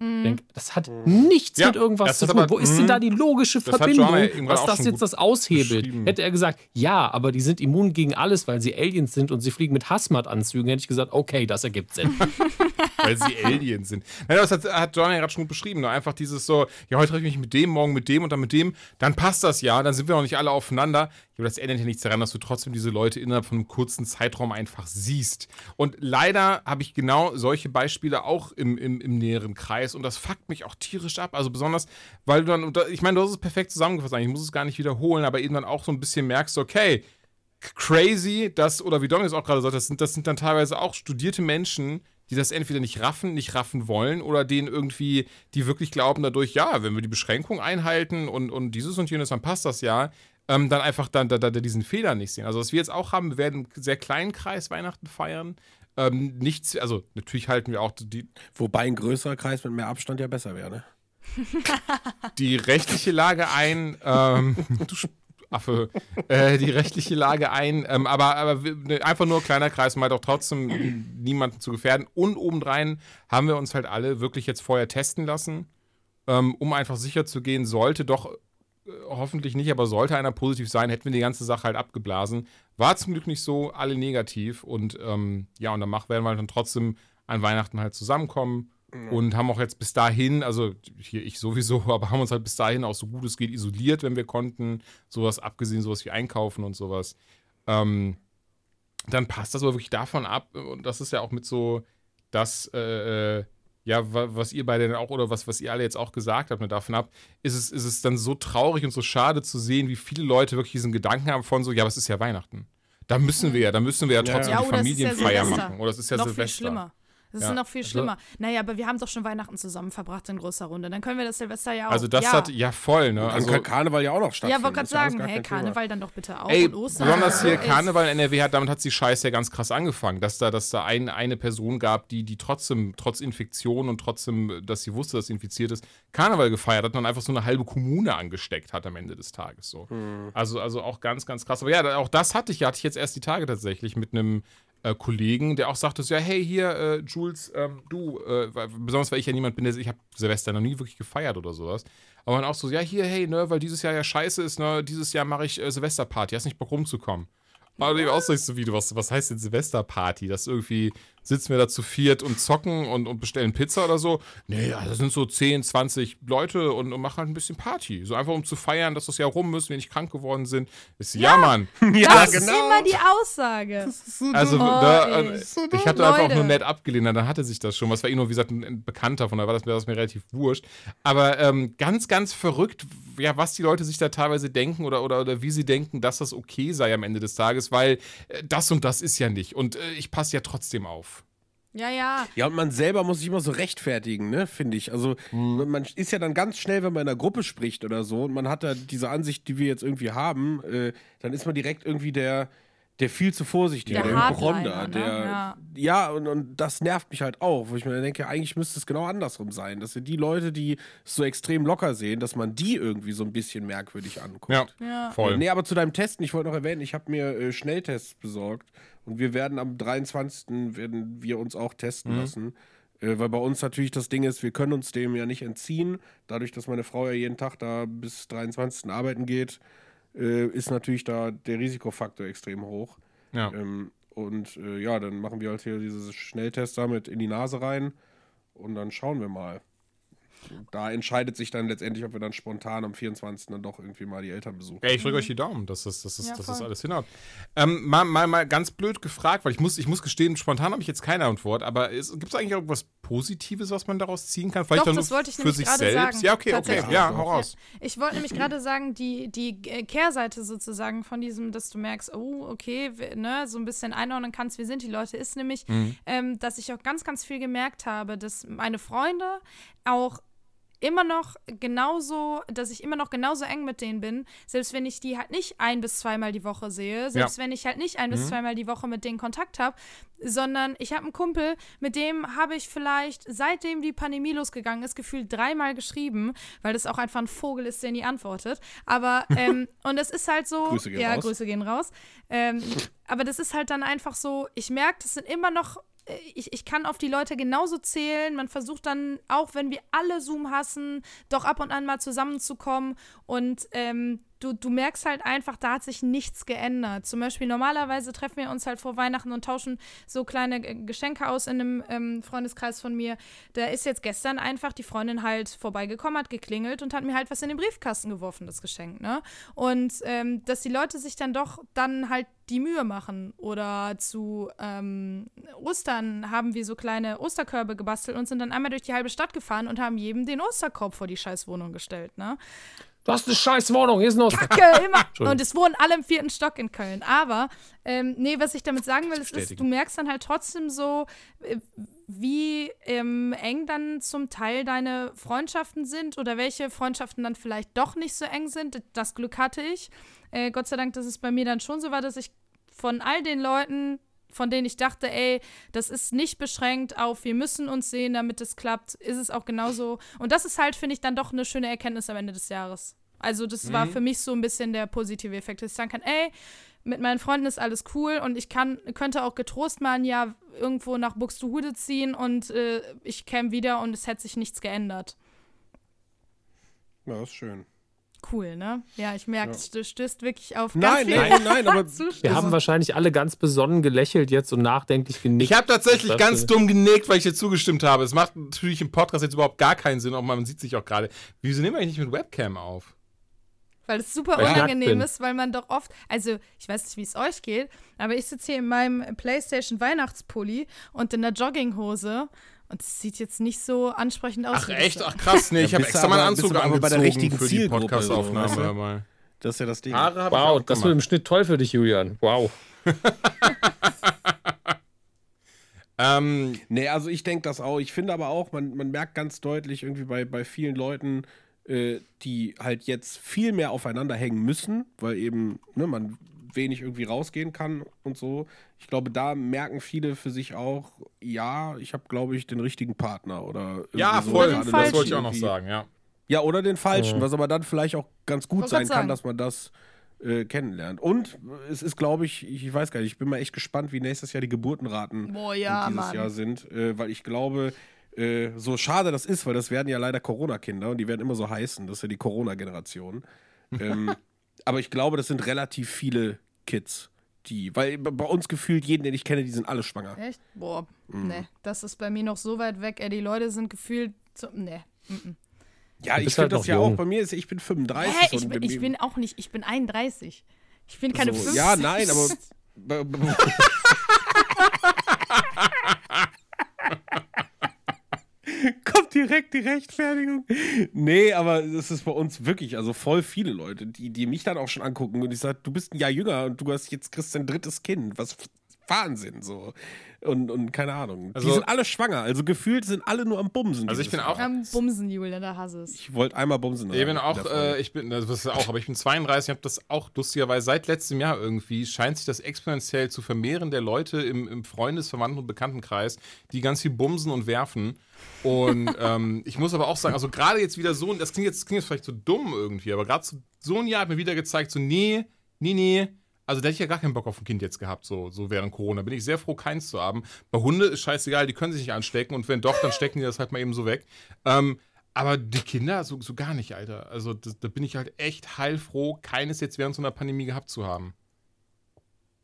Ich denk, das hat nichts Ja, mit irgendwas zu tun. aber- Wo ist denn mhm. da die logische Verbindung, was das jetzt das aushebelt? Hätte er gesagt, ja, aber die sind immun gegen alles, weil sie Aliens sind und sie fliegen mit Hazmat-Anzügen, hätte ich gesagt, okay, das ergibt Sinn. weil sie Aliens sind. Nein, das hat, hat John ja gerade schon gut beschrieben. Ne? Einfach dieses so, ja, heute treffe ich mich mit dem, morgen mit dem und dann mit dem, dann passt das ja, dann sind wir noch nicht alle aufeinander. Aber das ändert ja nichts daran, dass du trotzdem diese Leute innerhalb von einem kurzen Zeitraum einfach siehst. Und leider habe ich genau solche Beispiele auch im, im, im näheren Kreis und das fuckt mich auch tierisch ab. Also besonders, weil du dann, ich meine, du hast es perfekt zusammengefasst, eigentlich, ich muss es gar nicht wiederholen, aber eben dann auch so ein bisschen merkst, okay, crazy, dass, oder wie Dominik auch gerade sagt, das sind, das sind dann teilweise auch studierte Menschen, die das entweder nicht raffen, nicht raffen wollen oder denen irgendwie, die wirklich glauben dadurch, ja, wenn wir die Beschränkung einhalten und, und dieses und jenes, dann passt das ja, ähm, dann einfach dann, da, da, diesen Fehler nicht sehen. Also was wir jetzt auch haben, wir werden im sehr kleinen Kreis Weihnachten feiern. Ähm, nichts, also natürlich halten wir auch die, Wobei ein größerer Kreis mit mehr Abstand ja besser wäre, ne? die rechtliche Lage ein. Ähm, du, Affe äh, die rechtliche Lage ein. Ähm, aber aber ne, einfach nur kleiner Kreis, um halt auch trotzdem niemanden zu gefährden. Und obendrein haben wir uns halt alle wirklich jetzt vorher testen lassen, ähm, um einfach sicher zu gehen, sollte doch äh, hoffentlich nicht, aber sollte einer positiv sein, hätten wir die ganze Sache halt abgeblasen. War zum Glück nicht so, alle negativ. Und ähm, ja, und danach werden wir dann trotzdem an Weihnachten halt zusammenkommen und haben auch jetzt bis dahin, also hier ich sowieso, aber haben uns halt bis dahin auch so gut es geht isoliert, wenn wir konnten. Sowas abgesehen, sowas wie Einkaufen und sowas. Ähm, dann passt das aber wirklich davon ab, und das ist ja auch mit so, das, äh, äh, ja, wa- was ihr beide dann auch, oder was, was ihr alle jetzt auch gesagt habt, mit davon ab, ist es, ist es dann so traurig und so schade zu sehen, wie viele Leute wirklich diesen Gedanken haben von so, ja, aber es ist ja Weihnachten. Da müssen wir ja, da müssen wir ja Ja. trotzdem Ja, die ja Familienfeier Silvester. machen. Oder es ist ja noch Silvester. viel schlimmer. Das Ja. ist noch viel Also- schlimmer. Naja, aber wir haben doch schon Weihnachten zusammen verbracht in großer Runde. Dann können wir das Silvester ja auch. Also das ja. hat, ja voll, ne? Also, kann Karneval ja auch noch Ja, stattfinden. wollte gerade ja sagen, hey, kein Thema. Karneval dann doch bitte auch Ey, und Ostern. besonders hier Karneval in NRW hat, damit hat die Scheiße ja ganz krass angefangen, dass da, dass da ein, eine Person gab, die, die trotzdem, trotz Infektion und trotzdem, dass sie wusste, dass sie infiziert ist, Karneval gefeiert hat und dann einfach so eine halbe Kommune angesteckt hat am Ende des Tages. So. Also, also auch ganz, ganz krass. Aber ja, auch das hatte ich, hatte ich jetzt erst die Tage tatsächlich mit einem äh, Kollegen, der auch sagte so, ja, hey, hier, äh, Jules, ähm, du, äh, besonders weil ich ja niemand bin, der ich habe Silvester noch nie wirklich gefeiert oder sowas. Aber dann auch so, ja, hier, hey, ne, weil dieses Jahr ja scheiße ist, ne, dieses Jahr mache ich äh, Silvesterparty, hast nicht Bock rumzukommen. Aber eben auch so, wie, du, was, was heißt denn Silvesterparty? Das irgendwie sitzen wir da zu viert und zocken und, und bestellen Pizza oder so. Nee, ja, das sind so 10, 20 Leute und, und machen halt ein bisschen Party. So einfach um zu feiern, dass das Jahr rum müssen, wir nicht krank geworden sind. Ist, ja. Mann. Ja, das ist immer die Aussage. Also Oh, da, äh, So ich hatte einfach auch nur nett abgelehnt, dann hatte sich das schon. Was war eh nur, wie gesagt, ein, Bekannter, von daher war das mir, das mir relativ wurscht. Aber ähm, ganz, ganz verrückt, ja, was die Leute sich da teilweise denken oder, oder, oder wie sie denken, dass das okay sei am Ende des Tages, weil äh, das und das ist ja nicht. Und äh, ich passe ja trotzdem auf. Ja, ja. Ja, und man selber muss sich immer so rechtfertigen, ne, finde ich. Also, man ist ja dann ganz schnell, wenn man in einer Gruppe spricht oder so, und man hat da diese Ansicht, die wir jetzt irgendwie haben, äh, dann ist man direkt irgendwie der, der viel zu vorsichtige, Der der, Hypochonder, ne? der. Ja. Ja, und, und das nervt mich halt auch, wo ich mir denke, eigentlich müsste es genau andersrum sein. Dass wir die Leute, die es so extrem locker sehen, dass man die irgendwie so ein bisschen merkwürdig anguckt. Ja, Ja. voll. Nee, aber zu deinem Testen, ich wollte noch erwähnen, ich habe mir äh, Schnelltests besorgt und wir werden am 23. werden wir uns auch testen Mhm. lassen. Äh, weil bei uns natürlich das Ding ist, wir können uns dem ja nicht entziehen. Dadurch, dass meine Frau ja jeden Tag da bis 23. arbeiten geht, äh, ist natürlich da der Risikofaktor extrem hoch. Ja. Ähm, und äh, ja, dann machen wir halt hier dieses Schnelltest damit in die Nase rein und dann schauen wir mal. Da entscheidet sich dann letztendlich, ob wir dann spontan am 24. dann doch irgendwie mal die Eltern besuchen. Ey, ich drücke euch die Daumen, dass das, dass das, Ja, dass das alles hinhaut. Ähm, mal, mal, mal ganz blöd gefragt, weil ich muss, ich muss gestehen, spontan habe ich jetzt keine Antwort, aber gibt es eigentlich irgendwas Positives, was man daraus ziehen kann? Vielleicht Doch, das wollte ich für nämlich sich gerade selbst? sagen. Ja, okay, okay. Ja, hau raus. Ich wollte nämlich gerade sagen, die, die äh, Kehrseite sozusagen von diesem, dass du merkst, oh, okay, wir- ne, so ein bisschen einordnen kannst, wir sind die Leute, ist nämlich, Mhm. ähm, dass ich auch ganz, ganz viel gemerkt habe, dass meine Freunde auch immer noch genauso, dass ich immer noch genauso eng mit denen bin, selbst wenn ich die halt nicht ein bis zweimal die Woche sehe, selbst wenn ich halt nicht ein bis zweimal die Woche mit denen Kontakt habe, sondern ich habe einen Kumpel, mit dem habe ich vielleicht, seitdem die Pandemie losgegangen ist, gefühlt dreimal geschrieben, weil das auch einfach ein Vogel ist, der nie antwortet. Aber, ähm, und es ist halt so, Grüße gehen ja, raus. Grüße gehen raus. Ähm, aber das ist halt dann einfach so, ich merke, das sind immer noch ich, ich kann auf die Leute genauso zählen. Man versucht dann, auch wenn wir alle Zoom hassen, doch ab und an mal zusammenzukommen. Und ähm, du, du merkst halt einfach, da hat sich nichts geändert. Zum Beispiel normalerweise treffen wir uns halt vor Weihnachten und tauschen so kleine Geschenke aus in einem ähm, Freundeskreis von mir. Da ist jetzt gestern einfach die Freundin halt vorbeigekommen, hat geklingelt und hat mir halt was in den Briefkasten geworfen, das Geschenk, ne? Und ähm, dass die Leute sich dann doch dann halt die Mühe machen. Oder zu ähm, Ostern haben wir so kleine Osterkörbe gebastelt und sind dann einmal durch die halbe Stadt gefahren und haben jedem den Osterkorb vor die Scheißwohnung gestellt, ne? Du hast eine scheiß Wohnung, hier ist noch. Kacke, immer. Und es wohnen alle im vierten Stock in Köln. Aber, ähm, nee, was ich damit sagen will, ist, ist, du merkst dann halt trotzdem so, äh, wie ähm, eng dann zum Teil deine Freundschaften sind oder welche Freundschaften dann vielleicht doch nicht so eng sind. Das Glück hatte ich. Äh, Gott sei Dank, dass es bei mir dann schon so war, dass ich von all den Leuten, von denen ich dachte, ey, das ist nicht beschränkt auf, wir müssen uns sehen, damit es klappt, ist es auch genauso. Und das ist halt, finde ich, dann doch eine schöne Erkenntnis am Ende des Jahres. Also das war Mhm. für mich so ein bisschen der positive Effekt, dass ich sagen kann, ey, mit meinen Freunden ist alles cool und ich kann, könnte auch getrost mal ein Jahr irgendwo nach Buxtehude ziehen und äh, ich käme wieder und es hätte sich nichts geändert. Ja, ist schön. Cool, ne? Ja, ich merke, Ja. es stößt- wirklich auf Nein, ganz nein, nein, aber. Wir haben wahrscheinlich alle ganz besonnen gelächelt jetzt und nachdenklich genickt. Ich habe tatsächlich ganz dumm genickt, weil ich dir zugestimmt habe. Es macht natürlich im Podcast jetzt überhaupt gar keinen Sinn, auch man sieht sich auch gerade. Wieso nehmen wir eigentlich nicht mit Webcam auf? Weil es super Weil unangenehm ist, weil man doch oft, also ich weiß nicht, wie es euch geht, aber ich sitze hier in meinem PlayStation Weihnachtspulli und in der Jogginghose und es sieht jetzt nicht so ansprechend aus. Ach wie echt? Ach krass, nee, ich habe extra meinen aber- bist Anzug aber angezogen bei der richtigen für die Zielgruppe, Podcast-Aufnahme. so, weißt das ist ja das Ding. Haare Wow, auch das wird im Schnitt toll für dich, Julian. Wow. Ähm, Nee, also ich denke das auch. Ich finde aber auch, man, man merkt ganz deutlich irgendwie bei, bei vielen Leuten, äh, die halt jetzt viel mehr aufeinander hängen müssen, weil eben ne, man wenig irgendwie rausgehen kann und so. Ich glaube, da merken viele für sich auch, ja, ich habe, glaube ich, den richtigen Partner oder ja, irgendwie so. voll. den Das wollte ich auch noch sagen, ja. Ja, oder den falschen, Mhm. was aber dann vielleicht auch ganz gut sein kann, sagen. dass man das äh, kennenlernt. Und es ist, glaube ich, ich weiß gar nicht, ich bin mal echt gespannt, wie nächstes Jahr die Geburtenraten Boah, ja, dieses Mann. Jahr sind, äh, weil ich glaube, äh, so schade das ist, weil das werden ja leider Corona-Kinder und die werden immer so heißen, das ist ja die Corona-Generation. ähm, aber ich glaube, das sind relativ viele Kids, die, weil bei uns gefühlt jeden, den ich kenne, die sind alle schwanger. Echt? Boah, Mhm. ne, das ist bei mir noch so weit weg. Ey, die Leute sind gefühlt so, ne. Ja, Du ich finde halt das ja jung. auch bei mir, ist, ich bin 35 Hä, ich und bin, ich bin auch nicht, ich bin 31. Ich bin keine so, 50. Ja, nein, aber. direkt die Rechtfertigung. Nee, aber es ist bei uns wirklich, also voll viele Leute, die, die mich dann auch schon angucken und ich sage, du bist ein Jahr jünger und du hast jetzt kriegst dein drittes Kind. Was Wahnsinn so. Und, und keine Ahnung. Also- die sind alle schwanger, also gefühlt sind alle nur am Bumsen. Also ich bin auch- Jahr. Am Bumsen, Julian, da hasse es. Ich wollte einmal bumsen. Ich bin in auch, äh, ich bin, das ist auch, aber ich bin 32, ich habe das auch lustigerweise seit letztem Jahr irgendwie, scheint sich das exponentiell zu vermehren der Leute im, im Freundes-, Verwandten- und Bekanntenkreis, die ganz viel bumsen und werfen. Und ähm, ich muss aber auch sagen, also gerade jetzt wieder so, das klingt jetzt, klingt jetzt vielleicht so dumm irgendwie, aber gerade so, so ein Jahr hat mir wieder gezeigt, so nee, nee, nee, also da hätte ich ja gar keinen Bock auf ein Kind jetzt gehabt, so, so während Corona. Bin ich sehr froh, keins zu haben. Bei Hunde ist scheißegal, die können sich nicht anstecken und wenn doch, dann stecken die das halt mal eben so weg. Ähm, aber die Kinder so, so gar nicht, Alter. Also das, da bin ich halt echt heilfroh, keines jetzt während so einer Pandemie gehabt zu haben.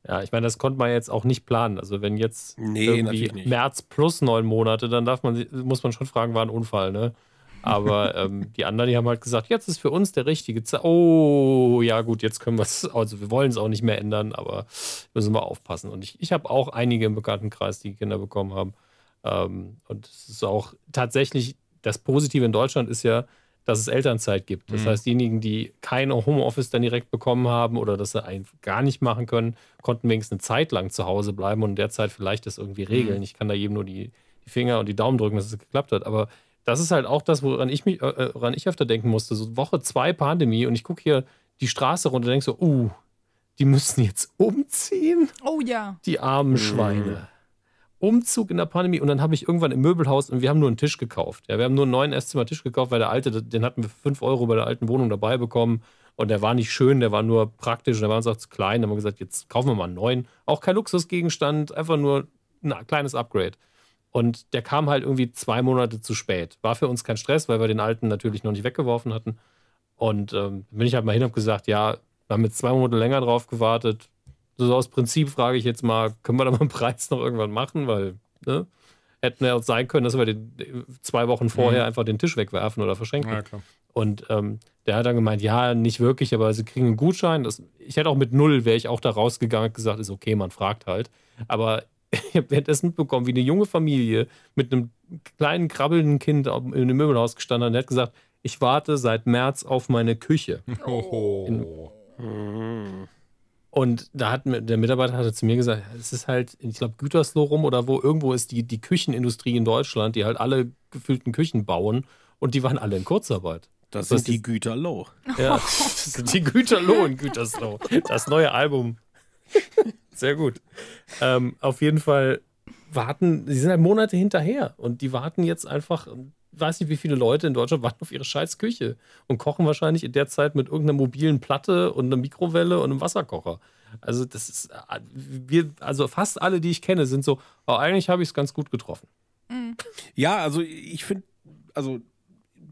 Ja, ich meine, das konnte man jetzt auch nicht planen. Also wenn jetzt Nee, irgendwie. März plus neun Monate, dann darf man, muss man schon fragen, war ein Unfall, ne? Aber ähm, die anderen, die haben halt gesagt, jetzt ist für uns der richtige Zeit. Oh, ja gut, jetzt können wir es, also wir wollen es auch nicht mehr ändern, aber müssen wir aufpassen. Und ich, ich habe auch einige im Bekanntenkreis, die Kinder bekommen haben. Ähm, und es ist auch tatsächlich, das Positive in Deutschland ist ja, dass es Elternzeit gibt. Das Mhm. heißt, diejenigen, die kein Homeoffice dann direkt bekommen haben oder das gar nicht machen können, konnten wenigstens eine Zeit lang zu Hause bleiben und in der Zeit vielleicht das irgendwie regeln. Ich kann da jedem nur die, die Finger und die Daumen drücken, dass es geklappt hat. Aber das ist halt auch das, woran ich mich, äh, äh, woran ich öfter denken musste. So Woche zwei Pandemie und ich gucke hier die Straße runter und denke so, uh, die müssen jetzt umziehen, Oh ja. die armen Mhm. Schweine. Umzug in der Pandemie und dann habe ich irgendwann im Möbelhaus und wir haben nur einen Tisch gekauft. Ja, wir haben nur einen neuen Esszimmertisch gekauft, weil der alte, den hatten wir für 5 Euro bei der alten Wohnung dabei bekommen und der war nicht schön, der war nur praktisch, der war uns auch zu klein. Dann haben wir gesagt, jetzt kaufen wir mal einen neuen. Auch kein Luxusgegenstand, einfach nur ein kleines Upgrade. Und der kam halt irgendwie zwei Monate zu spät. War für uns kein Stress, weil wir den alten natürlich noch nicht weggeworfen hatten. Und ähm, bin ich halt mal hin und hab gesagt, ja, wir haben jetzt zwei Monate länger drauf gewartet. So aus Prinzip frage ich jetzt mal, können wir da mal einen Preis noch irgendwann machen? Weil, ne? Hätten ja auch sein können, dass wir den, zwei Wochen vorher Mhm. einfach den Tisch wegwerfen oder verschenken. Ja. Und ähm, der hat dann gemeint, ja, nicht wirklich, aber sie kriegen einen Gutschein. Das, ich hätte auch mit null, wäre ich auch da rausgegangen und gesagt, ist okay, man fragt halt. Aber ich habe währenddessen mitbekommen, wie eine junge Familie mit einem kleinen, krabbelnden Kind in einem Möbelhaus gestanden hat und hat gesagt, ich warte seit März auf meine Küche. Hoho. Mhm. Und da hat mir- der Mitarbeiter hatte zu mir gesagt, es ist halt, ich glaube, Gütersloh rum oder wo, irgendwo ist die, die Küchenindustrie in Deutschland, die halt alle gefüllten Küchen bauen und die waren alle in Kurzarbeit. Das Was sind die ist- Güter low. Ja, das sind die Güterloh in Gütersloh. Das neue Album. Sehr gut. Ähm, auf jeden Fall warten, sie sind halt Monate hinterher und die warten jetzt einfach weiß nicht, wie viele Leute in Deutschland warten auf ihre scheiß Küche und kochen wahrscheinlich in der Zeit mit irgendeiner mobilen Platte und einer Mikrowelle und einem Wasserkocher. Also das ist, wir, also fast alle, die ich kenne, sind so, oh, eigentlich habe ich es ganz gut getroffen. Ja, also ich finde, also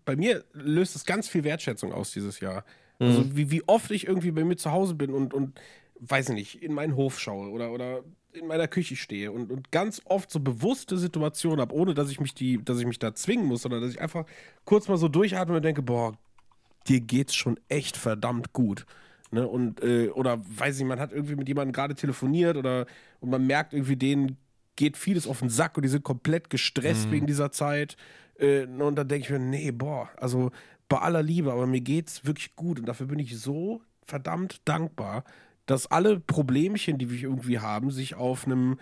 bei mir löst es ganz viel Wertschätzung aus dieses Jahr. Also wie, wie oft ich irgendwie bei mir zu Hause bin und, und weiß ich nicht, in meinen Hof schaue oder, oder in meiner Küche stehe und, und ganz oft so bewusste Situationen habe, ohne dass ich mich die, dass ich mich da zwingen muss, sondern dass ich einfach kurz mal so durchatme und denke, boah, dir geht's schon echt verdammt gut. Ne? Und, äh, oder weiß ich, man hat irgendwie mit jemandem gerade telefoniert oder und man merkt irgendwie, denen geht vieles auf den Sack und die sind komplett gestresst wegen dieser Zeit. Äh, und dann denke ich mir, nee, boah, also bei aller Liebe, aber mir geht's wirklich gut und dafür bin ich so verdammt dankbar, dass alle Problemchen, die wir irgendwie haben, sich auf einem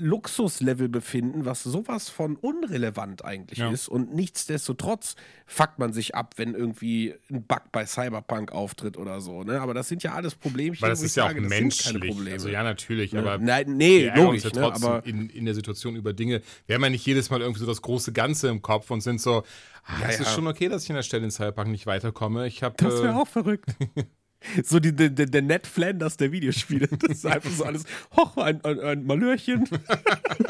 Luxuslevel befinden, was sowas von unrelevant eigentlich Ja. ist. Und nichtsdestotrotz fuckt man sich ab, wenn irgendwie ein Bug bei Cyberpunk auftritt oder so. Ne? Aber das sind ja alles Problemchen, Weil das ist ja sage, auch menschlich. Probleme. Also ja, natürlich, Ne? aber Nein, nee, wir logisch, uns ja ne? aber in, in der Situation über Dinge. Wir haben ja nicht jedes Mal irgendwie so das große Ganze im Kopf und sind so, ah, Ja, es ist schon okay, dass ich an der Stelle in Cyberpunk nicht weiterkomme. Ich habe Das wäre äh, auch verrückt. So die, der, der Ned Flanders der Videospiele. Das ist einfach so alles, hoch, ein, ein, ein Malörchen.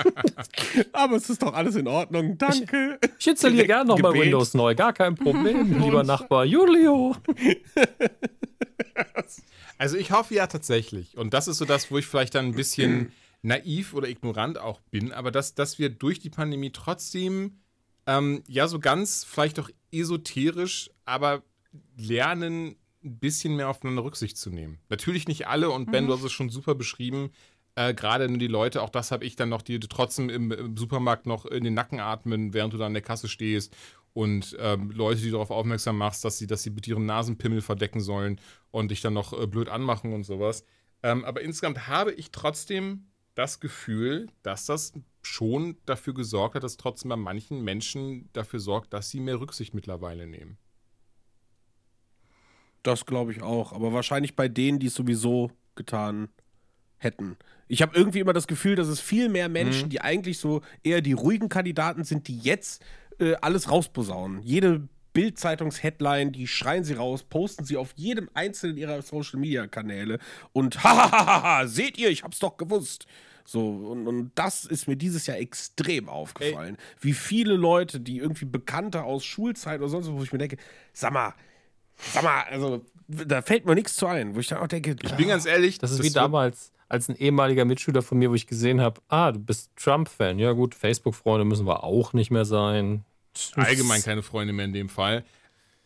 Aber es ist doch alles in Ordnung, danke. Ich installiere Direkt gerne nochmal. Windows neu, gar kein Problem, lieber Nachbar Julio. Also ich hoffe ja tatsächlich, und das ist so das, wo ich vielleicht dann ein bisschen naiv oder ignorant auch bin, aber dass, dass wir durch die Pandemie trotzdem ähm, ja so ganz vielleicht auch esoterisch, aber lernen, ein bisschen mehr aufeinander Rücksicht zu nehmen. Natürlich nicht alle, und Ben, du hast es schon super beschrieben, äh, gerade die Leute, auch das habe ich dann noch, die trotzdem im, im Supermarkt noch in den Nacken atmen, während du da an der Kasse stehst. Und ähm, Leute, die darauf aufmerksam machst, dass sie, dass sie mit ihrem Nasenpimmel verdecken sollen und dich dann noch äh, blöd anmachen und sowas. Ähm, aber insgesamt habe ich trotzdem das Gefühl, dass das schon dafür gesorgt hat, dass trotzdem bei manchen Menschen dafür sorgt, dass sie mehr Rücksicht mittlerweile nehmen. Das glaube ich auch. Aber wahrscheinlich bei denen, die es sowieso getan hätten. Ich habe irgendwie immer das Gefühl, dass es viel mehr Menschen, die eigentlich so eher die ruhigen Kandidaten sind, die jetzt äh, alles rausposaunen. Jede Bild-Zeitungs-Headline, die schreien sie raus, posten sie auf jedem einzelnen ihrer Social-Media-Kanäle und hahaha, seht ihr, ich hab's doch gewusst. So, und, und das ist mir dieses Jahr extrem aufgefallen. Wie viele Leute, die irgendwie Bekannte aus Schulzeit oder sonst was, wo ich mir denke, sag mal, sag mal, also da fällt mir nichts zu ein, wo ich dann auch denke, Ich bin ganz ehrlich, Das ist wie damals, als ein ehemaliger Mitschüler von mir, wo ich gesehen habe, ah, du bist Trump-Fan. Ja gut, Facebook-Freunde müssen wir auch nicht mehr sein. allgemein keine Freunde mehr in dem Fall.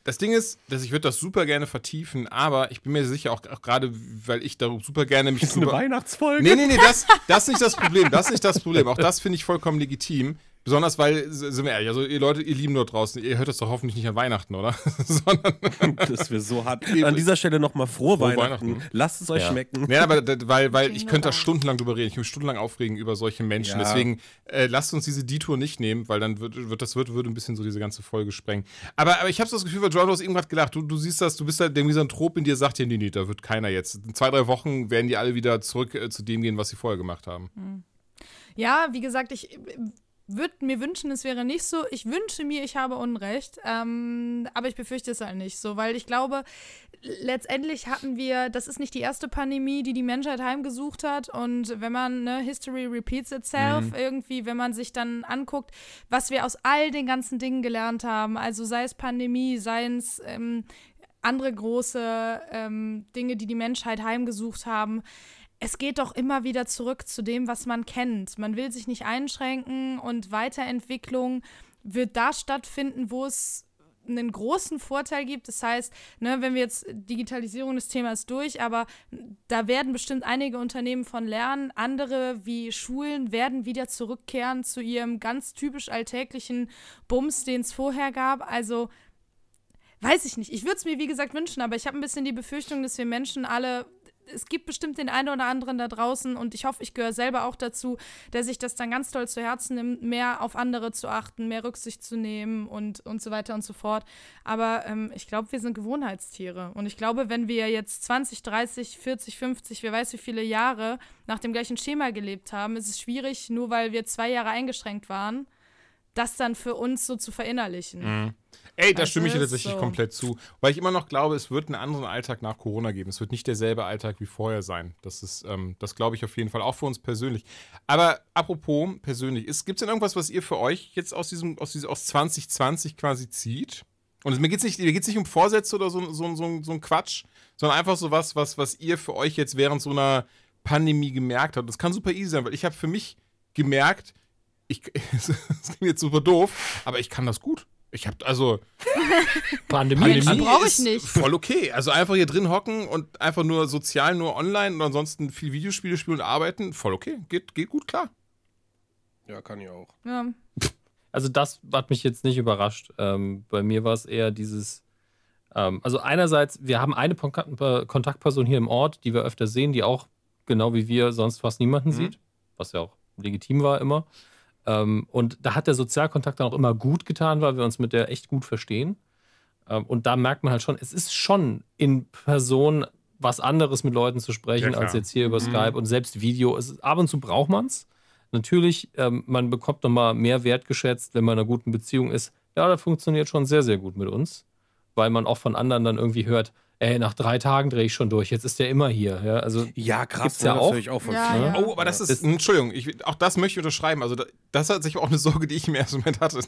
Das Ding ist, dass ich würde das super gerne vertiefen, aber ich bin mir sicher, auch, auch gerade, weil ich da super gerne mich das ist eine drüber- Weihnachtsfolge. Nee, nee, nee, das, das ist nicht das Problem. Das ist nicht das Problem. Auch das finde ich vollkommen legitim. Besonders weil, sind wir ehrlich, also ihr Leute, ihr Lieben dort draußen, ihr hört das doch hoffentlich nicht an Weihnachten, oder? Sondern, Das wäre so hart. An dieser Stelle nochmal frohe, Frohe Weihnachten. Weihnachten. Lasst es euch Ja. schmecken. nee, aber weil, weil ich könnte da stundenlang drüber reden. Ich könnte mich stundenlang aufregen über solche Menschen. Ja. Deswegen äh, lasst uns diese Detour nicht nehmen, weil dann wird, wird das wird, würde ein bisschen so diese ganze Folge sprengen. Aber, aber ich habe so das Gefühl, weil John, du hast irgendwas gelacht. Du, du siehst das, du bist da, der Misanthrop in dir sagt dir, nee, nee, da wird keiner jetzt. In zwei, drei Wochen werden die alle wieder zurück äh, zu dem gehen, was sie vorher gemacht haben. Ja, wie gesagt, ich würde mir wünschen, es wäre nicht so. Ich wünsche mir, ich habe Unrecht, ähm, aber ich befürchte es halt nicht so, weil ich glaube, letztendlich hatten wir, das ist nicht die erste Pandemie, die die Menschheit heimgesucht hat und wenn man, ne, History repeats itself, irgendwie, wenn man sich dann anguckt, was wir aus all den ganzen Dingen gelernt haben, also sei es Pandemie, sei es ähm, andere große ähm, Dinge, die die Menschheit heimgesucht haben, es geht doch immer wieder zurück zu dem, was man kennt. Man will sich nicht einschränken und Weiterentwicklung wird da stattfinden, wo es einen großen Vorteil gibt. Das heißt, ne, wenn wir jetzt Digitalisierung des Themas durch, aber da werden bestimmt einige Unternehmen von lernen. Andere wie Schulen werden wieder zurückkehren zu ihrem ganz typisch alltäglichen Bums, den es vorher gab. Also weiß ich nicht. Ich würde es mir, wie gesagt, wünschen, aber ich habe ein bisschen die Befürchtung, dass wir Menschen alle. Es gibt bestimmt den einen oder anderen da draußen und ich hoffe, ich gehöre selber auch dazu, der sich das dann ganz toll zu Herzen nimmt, mehr auf andere zu achten, mehr Rücksicht zu nehmen und, und so weiter und so fort. Aber ähm, ich glaube, wir sind Gewohnheitstiere. Und ich glaube, wenn wir jetzt 20, 30, 40, 50, wer weiß wie viele Jahre nach dem gleichen Schema gelebt haben, ist es schwierig, nur weil wir zwei Jahre eingeschränkt waren, das dann für uns so zu verinnerlichen. Mhm. Ey, da stimme ich dir tatsächlich so. komplett zu. Weil ich immer noch glaube, es wird einen anderen Alltag nach Corona geben. Es wird nicht derselbe Alltag wie vorher sein. Das ist, ähm, das glaube ich auf jeden Fall, auch für uns persönlich. Aber apropos persönlich, gibt es denn irgendwas, was ihr für euch jetzt aus diesem, aus diesem, aus 2020 quasi zieht? Und mir geht es nicht, mir geht's nicht um Vorsätze oder so, so, so, so ein Quatsch, sondern einfach so was, was, was ihr für euch jetzt während so einer Pandemie gemerkt habt. Das kann super easy sein, weil ich habe für mich gemerkt, ich, das klingt jetzt super doof, aber ich kann das gut. Ich habe also Pandemie. Pandemie brauch ich ist nicht. voll okay. Also einfach hier drin hocken und einfach nur sozial, nur online und ansonsten viel Videospiele spielen und arbeiten, voll okay. Geht, geht gut klar. Ja, kann ich auch. Ja. Also das hat mich jetzt nicht überrascht. Ähm, bei mir war es eher dieses, ähm, also einerseits, wir haben eine Pon- Kontaktperson hier im Ort, die wir öfter sehen, die auch genau wie wir sonst fast niemanden Mhm. sieht, was ja auch legitim war immer. Ähm, und da hat der Sozialkontakt dann auch immer gut getan, weil wir uns mit der echt gut verstehen. Ähm, und da merkt man halt schon, es ist schon in Person was anderes mit Leuten zu sprechen, Ja, als jetzt hier über Mhm. Skype und selbst Video. Ist, ab und zu braucht man es. Natürlich, ähm, man bekommt nochmal mehr wertgeschätzt, wenn man in einer guten Beziehung ist. Ja, das funktioniert schon sehr, sehr gut mit uns, weil man auch von anderen dann irgendwie hört, ey, nach drei Tagen drehe ich schon durch, jetzt ist der immer hier. Ja, also Ja, krass, ja ne, auch. das höre ich auch von Ja, vielen. ja. Oh, aber das ist, Das- Entschuldigung, ich, auch das möchte ich unterschreiben. Also da, das hat sich auch eine Sorge, die ich im ersten Moment hatte.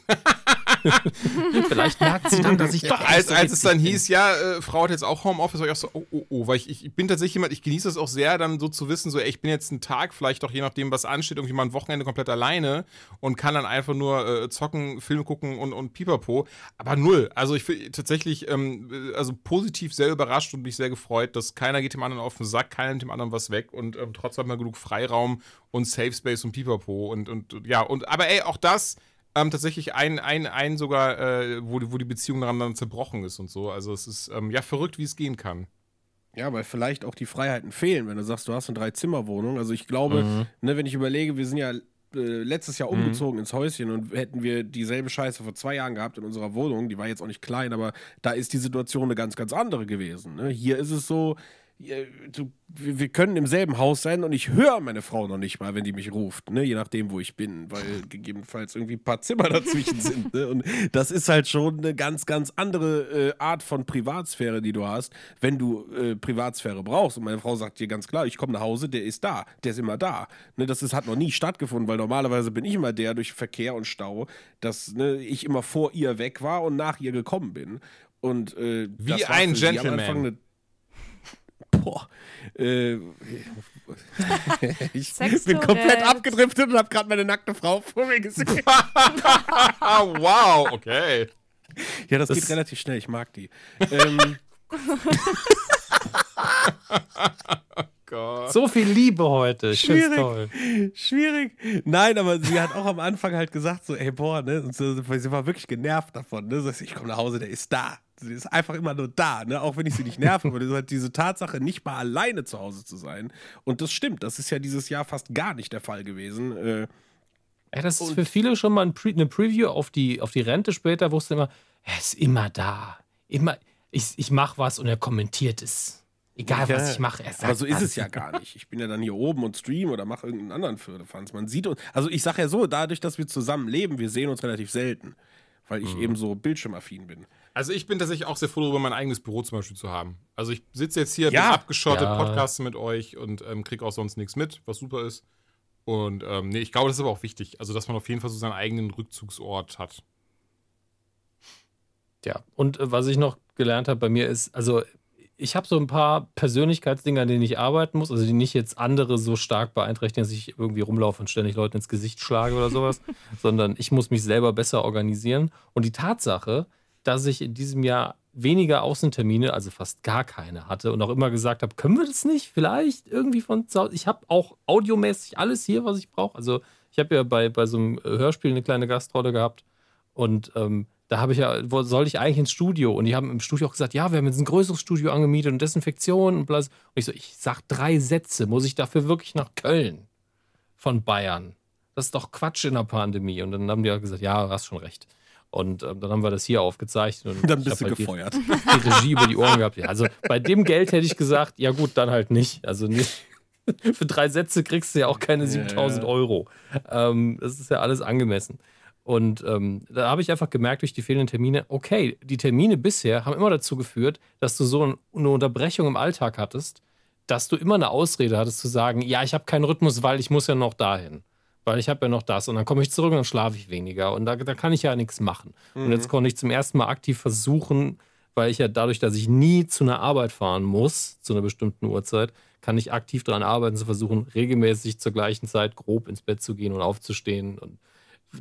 vielleicht merkt sie dann, dass ich doch als, als es dann hieß, ja, äh, Frau hat jetzt auch Homeoffice, war ich auch so, oh, oh, oh, weil ich, ich bin tatsächlich jemand, ich genieße es auch sehr, dann so zu wissen, so, ey, ich bin jetzt einen Tag, vielleicht auch je nachdem, was ansteht, irgendwie mal ein Wochenende komplett alleine und kann dann einfach nur äh, zocken, Filme gucken und, und pipapo. Aber null. Also ich bin tatsächlich, ähm, äh, also positiv sehr überrascht und mich sehr gefreut, dass keiner geht dem anderen auf den Sack, keiner nimmt dem anderen was weg und ähm, trotzdem hat man genug Freiraum und Safe Space und pipapo und, und, und ja, und, aber ey, auch das, ähm, tatsächlich ein, ein, ein sogar, äh, wo, die- wo die Beziehung daran dann zerbrochen ist und so. Also es ist ähm, ja verrückt, wie es gehen kann. Ja, weil vielleicht auch die Freiheiten fehlen, wenn du sagst, du hast eine Drei-Zimmer-Wohnung. Also ich glaube, Mhm. ne, wenn ich überlege, wir sind ja äh, letztes Jahr umgezogen ins Häuschen und hätten wir dieselbe Scheiße vor zwei Jahren gehabt in unserer Wohnung, die war jetzt auch nicht klein, aber da ist die Situation eine ganz, ganz andere gewesen. Ne? Hier ist es so, du, wir können im selben Haus sein und ich höre meine Frau noch nicht mal, wenn die mich ruft, ne? je nachdem, wo ich bin, weil gegebenenfalls irgendwie ein paar Zimmer dazwischen sind. Ne? Und das ist halt schon eine ganz, ganz andere äh, Art von Privatsphäre, die du hast, wenn du äh, Privatsphäre brauchst. Und meine Frau sagt dir ganz klar, ich komme nach Hause, der ist da, der ist immer da. Ne? Das ist, hat noch nie stattgefunden, weil normalerweise bin ich immer der durch Verkehr und Stau, dass ne, ich immer vor ihr weg war und nach ihr gekommen bin. Und, äh, Wie ein Gentleman. Boah. Äh, ich bin komplett abgedriftet und habe gerade meine nackte Frau vor mir gesehen. Wow, okay. Ja, das, Das- geht relativ schnell. Ich mag die. ähm, Gott. So viel Liebe heute. Ich Schwierig. toll. schwierig. Nein, aber sie hat auch am Anfang halt gesagt so, ey, boah, ne? Und so, sie war wirklich genervt davon. Ne? So, ich komme nach Hause, der ist da. Sie ist einfach immer nur da, ne? Auch wenn ich sie nicht nerve, aber das ist halt diese Tatsache, nicht mal alleine zu Hause zu sein. Und das stimmt, das ist ja dieses Jahr fast gar nicht der Fall gewesen. Äh, Ja, das ist für viele schon mal ein Pre eine Preview auf die, auf die Rente später, wusste immer, er ist immer da. Immer, ich, ich mache was und er kommentiert es. Egal, Ja, was ich mache, er sagt Aber so ist es ja gar nicht. Ich bin ja dann hier oben und stream oder mache irgendeinen anderen Firlefanz. Man sieht uns. Also ich sage ja so, dadurch, dass wir zusammen leben, wir sehen uns relativ selten. Weil ich eben so bildschirmaffin bin. Also ich bin tatsächlich auch sehr froh darüber, mein eigenes Büro zum Beispiel zu haben. Also ich sitze jetzt hier, Ja. bin abgeschottet, Ja. podcaste mit euch und ähm, kriege auch sonst nichts mit, was super ist. Und ähm, nee, ich glaube, das ist aber auch wichtig. Also, dass man auf jeden Fall so seinen eigenen Rückzugsort hat. Ja, und äh, was ich noch gelernt habe bei mir ist, also ich habe so ein paar Persönlichkeitsdinge, an denen ich arbeiten muss, also die nicht jetzt andere so stark beeinträchtigen, dass ich irgendwie rumlaufe und ständig Leute ins Gesicht schlage oder sowas, sondern ich muss mich selber besser organisieren. Und die Tatsache, dass ich in diesem Jahr weniger Außentermine, also fast gar keine hatte und auch immer gesagt habe, können wir das nicht vielleicht irgendwie von zu Hause? Ich habe auch audiomäßig alles hier, was ich brauche. Also ich habe ja bei, bei so einem Hörspiel eine kleine Gastrolle gehabt und ähm, da habe ich ja, wo soll ich eigentlich ins Studio? Und die haben im Studio auch gesagt, ja, wir haben jetzt ein größeres Studio angemietet und Desinfektion und blas. Und ich so, ich sag drei Sätze, muss ich dafür wirklich nach Köln von Bayern? Das ist doch Quatsch in der Pandemie. Und dann haben die auch gesagt, ja, du hast schon recht. Und ähm, dann haben wir das hier aufgezeichnet. Und Dann bist du halt die- gefeuert. die Regie über die Ohren gehabt. Ja, also bei dem Geld hätte ich gesagt, ja gut, dann halt nicht. Also nicht. Für drei Sätze kriegst du ja auch keine Ja, 7000 ja. Euro. Ähm, das ist ja alles angemessen. Und ähm, da habe ich einfach gemerkt durch die fehlenden Termine, okay, die Termine bisher haben immer dazu geführt, dass du so eine Unterbrechung im Alltag hattest, dass du immer eine Ausrede hattest zu sagen, ja, ich habe keinen Rhythmus, weil ich muss ja noch dahin. Weil ich habe ja noch das und dann komme ich zurück und dann schlafe ich weniger und da, da kann ich ja nichts machen. Und jetzt konnte ich zum ersten Mal aktiv versuchen, weil ich ja dadurch, dass ich nie zu einer Arbeit fahren muss, zu einer bestimmten Uhrzeit, kann ich aktiv daran arbeiten, zu versuchen, regelmäßig zur gleichen Zeit grob ins Bett zu gehen und aufzustehen und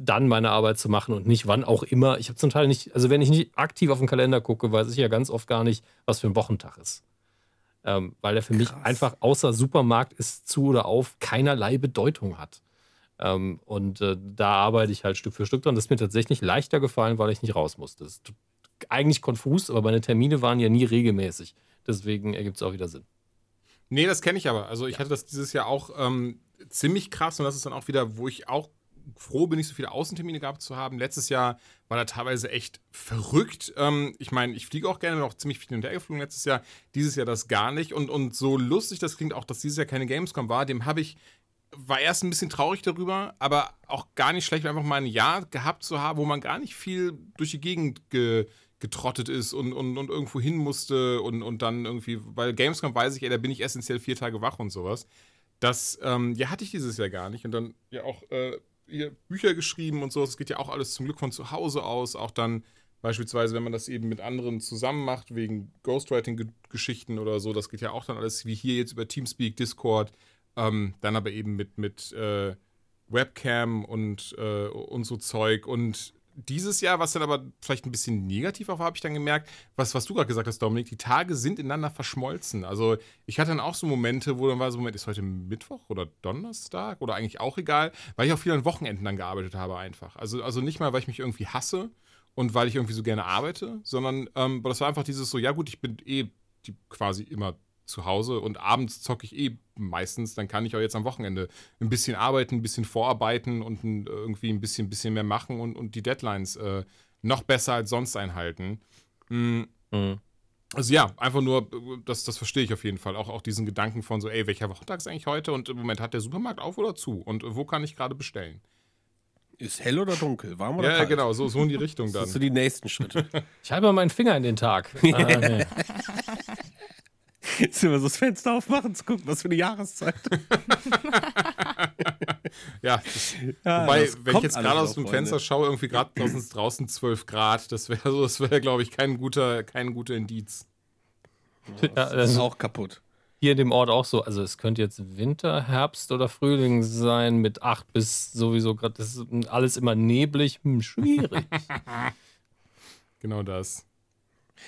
dann meine Arbeit zu machen und nicht wann auch immer. Ich habe zum Teil nicht, also wenn ich nicht aktiv auf den Kalender gucke, weiß ich ja ganz oft gar nicht, was für ein Wochentag ist. Ähm, weil der für mich einfach außer Supermarkt ist zu oder auf keinerlei Bedeutung hat. Ähm, und äh, da arbeite ich halt Stück für Stück dran. Das ist mir tatsächlich leichter gefallen, weil ich nicht raus musste. Das ist eigentlich konfus, aber meine Termine waren ja nie regelmäßig. Deswegen ergibt es auch wieder Sinn. Nee, das kenne ich aber. Also ich hatte das dieses Jahr auch ähm, ziemlich krass und das ist dann auch wieder, wo ich auch froh bin, nicht so viele Außentermine gehabt zu haben. Letztes Jahr war da teilweise echt verrückt. Ähm, ich meine, ich fliege auch gerne, bin auch ziemlich viel hinterher geflogen letztes Jahr. Dieses Jahr das gar nicht. Und, und so lustig das klingt auch, dass dieses Jahr keine Gamescom war, dem habe ich war erst ein bisschen traurig darüber, aber auch gar nicht schlecht, einfach mal ein Jahr gehabt zu haben, wo man gar nicht viel durch die Gegend ge, getrottet ist und, und, und irgendwo hin musste und, und dann irgendwie, weil Gamescom weiß ich, ey, da bin ich essentiell vier Tage wach und sowas. Das, ähm, ja, hatte ich dieses Jahr gar nicht. Und dann ja auch äh, hier Bücher geschrieben und so. Das geht ja auch alles zum Glück von zu Hause aus. Auch dann beispielsweise, wenn man das eben mit anderen zusammen macht, wegen Ghostwriting-Geschichten oder so, das geht ja auch dann alles wie hier jetzt über Teamspeak, Discord, ähm, dann aber eben mit, mit äh, Webcam und, äh, und so Zeug. Und dieses Jahr, was dann aber vielleicht ein bisschen negativ auch war, habe ich dann gemerkt, was, was du gerade gesagt hast, Dominik, die Tage sind ineinander verschmolzen. Also ich hatte dann auch so Momente, wo dann war so, Moment, ist heute Mittwoch oder Donnerstag oder eigentlich auch egal, weil ich auch viel an Wochenenden dann gearbeitet habe einfach. Also, also nicht mal, weil ich mich irgendwie hasse und weil ich irgendwie so gerne arbeite, sondern ähm, das war einfach dieses so, ja gut, ich bin eh die, quasi immer zu Hause und abends zocke ich eh meistens, dann kann ich auch jetzt am Wochenende ein bisschen arbeiten, ein bisschen vorarbeiten und ein, irgendwie ein bisschen, bisschen mehr machen und, und die Deadlines äh, noch besser als sonst einhalten. Mhm. Mhm. Also ja, einfach nur, das, das verstehe ich auf jeden Fall. Auch, auch diesen Gedanken von so, ey, welcher Wochentag ist eigentlich heute? Und im Moment hat der Supermarkt auf oder zu? Und wo kann ich gerade bestellen? Ist hell oder dunkel? Warm oder ja, kalt? genau, so, so in die Richtung dann. Das sind so die nächsten Schritte. Ich halte mal meinen Finger in den Tag. ah, nee. Jetzt immer so das Fenster aufmachen, zu gucken, was für eine Jahreszeit. ja, das, Ja, wobei, das wenn ich jetzt gerade aus dem Freunde. Fenster schaue, irgendwie gerade draußen ist draußen 12 Grad, das wäre so, das wäre, glaube ich, kein guter, kein guter Indiz. Ja, Das das ist ist auch kaputt. hier in dem Ort auch so. Also es könnte jetzt Winter, Herbst oder Frühling sein mit 8 bis sowieso gerade. Das ist alles immer neblig. Hm, schwierig. Genau das.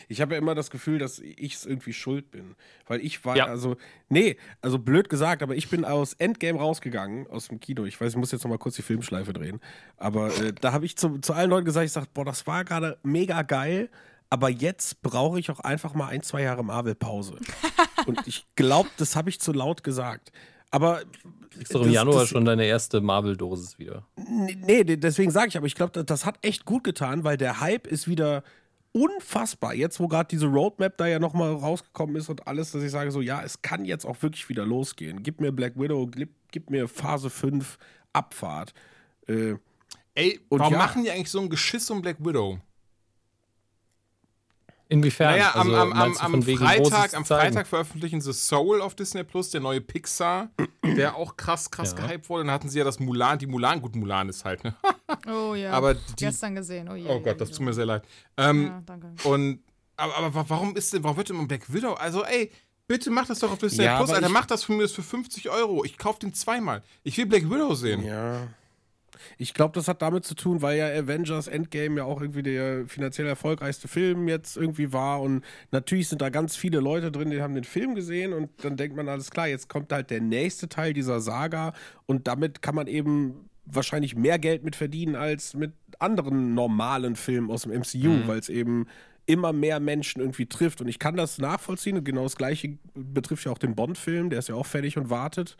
Ich habe ja immer das Gefühl, dass ich es irgendwie schuld bin. Weil ich war, Ja. also, nee, also blöd gesagt, aber ich bin aus Endgame rausgegangen, aus dem Kino. Ich weiß, ich muss jetzt noch mal kurz die Filmschleife drehen. Aber äh, da habe ich zu, zu allen Leuten gesagt, ich sage, boah, das war gerade mega geil. Aber jetzt brauche ich auch einfach mal ein, zwei Jahre Marvel-Pause. Und ich glaube, das habe ich zu laut gesagt. Aber. Kriegst doch im Januar das- schon deine erste Marvel-Dosis wieder. Nee, de- deswegen sage ich, aber ich glaube, das, das hat echt gut getan, weil der Hype ist wieder unfassbar. Jetzt, wo gerade diese Roadmap da ja nochmal rausgekommen ist und alles, dass ich sage so, ja, es kann jetzt auch wirklich wieder losgehen. Gib mir Black Widow, gib, gib mir Phase 5 Abfahrt. Äh, Ey, Und warum ja. machen die eigentlich so ein Geschiss um Black Widow? Inwiefern? Naja, am, Also, am, am, am Freitag, am? Freitag veröffentlichen sie Soul auf Disney Plus, der neue Pixar, der auch krass, krass Ja. gehypt wurde. Dann hatten sie ja das Mulan, die Mulan, gut, Mulan ist halt, ne? Oh ja. Aber die- Gestern gesehen. Oh, je, Oh je, Gott, das je. tut mir sehr leid. Ähm, Ja, danke. Und aber, aber wa- warum ist denn, warum wird denn immer Black Widow? Also, ey, bitte mach das doch auf Disney Ja, Plus, aber Alter, ich- mach das von mir für 50 Euro. Ich kauf den zweimal. Ich will Black Widow sehen. ja. Ich glaube, das hat damit zu tun, weil ja Avengers Endgame ja auch irgendwie der finanziell erfolgreichste Film jetzt irgendwie war. Und natürlich sind da ganz viele Leute drin, die haben den Film gesehen und dann denkt man, alles klar, jetzt kommt halt der nächste Teil dieser Saga und damit kann man eben wahrscheinlich mehr Geld mit verdienen als mit anderen normalen Filmen aus dem MCU, weil es eben immer mehr Menschen irgendwie trifft. Und ich kann das nachvollziehen und genau das gleiche betrifft ja auch den Bond-Film, der ist ja auch fertig und wartet.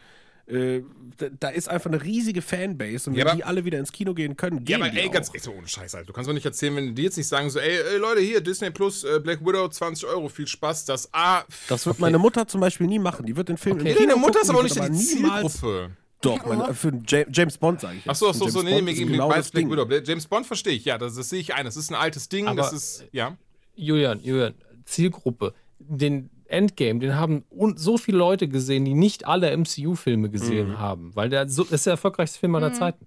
Äh, da, da ist einfach eine riesige Fanbase und Ja, wenn aber- die alle wieder ins Kino gehen können, Ja, gehen aber die ey, auch. ganz ey, so ohne Scheiß, Alter. Du kannst doch nicht erzählen, wenn die jetzt nicht sagen, so, ey, ey Leute, hier, Disney Plus, äh, Black Widow, 20 Euro, viel Spaß. Das A. Das wird meine Mutter zum Beispiel nie machen. Die wird den Film Okay. im Nee, Kino deine Mutter ist gucken, aber die auch nicht wird die Zielgruppe. Doch, mein, für Ja- James Bond sage ich. Achso, achso, so, nee, mir ist gegen genau Black. Widow. James Bond verstehe ich, ja, das, das sehe ich ein. Das ist ein altes Ding, Aber- das ist, ja. Julian, Julian, Zielgruppe. Den Endgame, den haben so viele Leute gesehen, die nicht alle MCU-Filme gesehen Mhm. haben, weil der so, das ist der erfolgreichste Film aller Zeiten.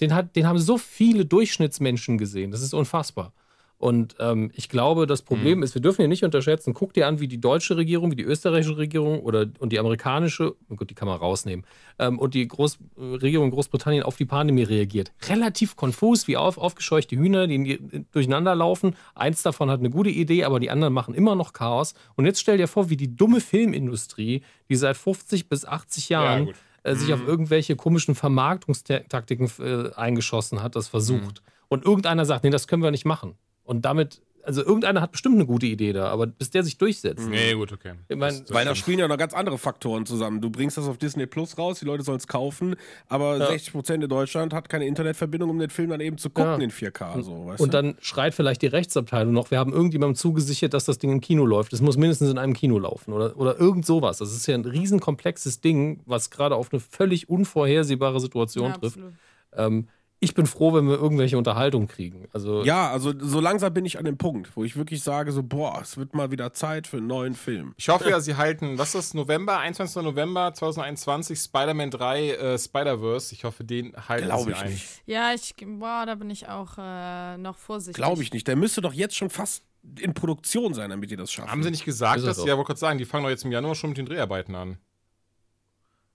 Den, hat, den haben so viele Durchschnittsmenschen gesehen. Das ist unfassbar. Und ähm, ich glaube, das Mhm. Problem ist, wir dürfen hier nicht unterschätzen, guck dir an, wie die deutsche Regierung, wie die österreichische Regierung oder und die amerikanische, oh Gott, die kann man rausnehmen, ähm, und die Groß Regierung Großbritannien auf die Pandemie reagiert. Relativ konfus, wie auf, aufgescheuchte Hühner, die in- durcheinander laufen. Eins davon hat eine gute Idee, aber die anderen machen immer noch Chaos. Und jetzt stell dir vor, wie die dumme Filmindustrie, die seit 50 bis 80 Jahren gut. äh, sich auf irgendwelche komischen Vermarktungstaktiken äh, eingeschossen hat, das versucht. Und irgendeiner sagt, nee, das können wir nicht machen. Und damit, also irgendeiner hat bestimmt eine gute Idee da, aber bis der sich durchsetzt. Nee, gut, okay. Ich mein, Das- das Weil da spielen ja noch ganz andere Faktoren zusammen. Du bringst das auf Disney Plus raus, die Leute sollen es kaufen, aber 60% in Deutschland hat keine Internetverbindung, um den Film dann eben zu gucken Ja. in 4K. So, weißt Und du? dann schreit vielleicht die Rechtsabteilung noch, wir haben irgendjemandem zugesichert, dass das Ding im Kino läuft. Es muss mindestens in einem Kino laufen oder, oder irgend sowas. Das ist ja ein riesenkomplexes Ding, was gerade auf eine völlig unvorhersehbare Situation Ja, trifft. absolut. Ähm, ich bin froh, wenn wir irgendwelche Unterhaltung kriegen. Also Ja, also so langsam bin ich an dem Punkt, wo ich wirklich sage, so, boah, es wird mal wieder Zeit für einen neuen Film. Ich hoffe ja, sie halten, was ist das, November, 21. November 2021, Spider-Man 3, äh, Spider-Verse. Ich hoffe, den halten Glaube sie ich ein. nicht. Ja, ich, boah, da bin ich auch äh, noch vorsichtig. Glaube ich nicht. Der müsste doch jetzt schon fast in Produktion sein, damit die das schaffen. Haben sie nicht gesagt, dass, doch. ja, wollte gerade sagen, die fangen doch jetzt im Januar schon mit den Dreharbeiten an.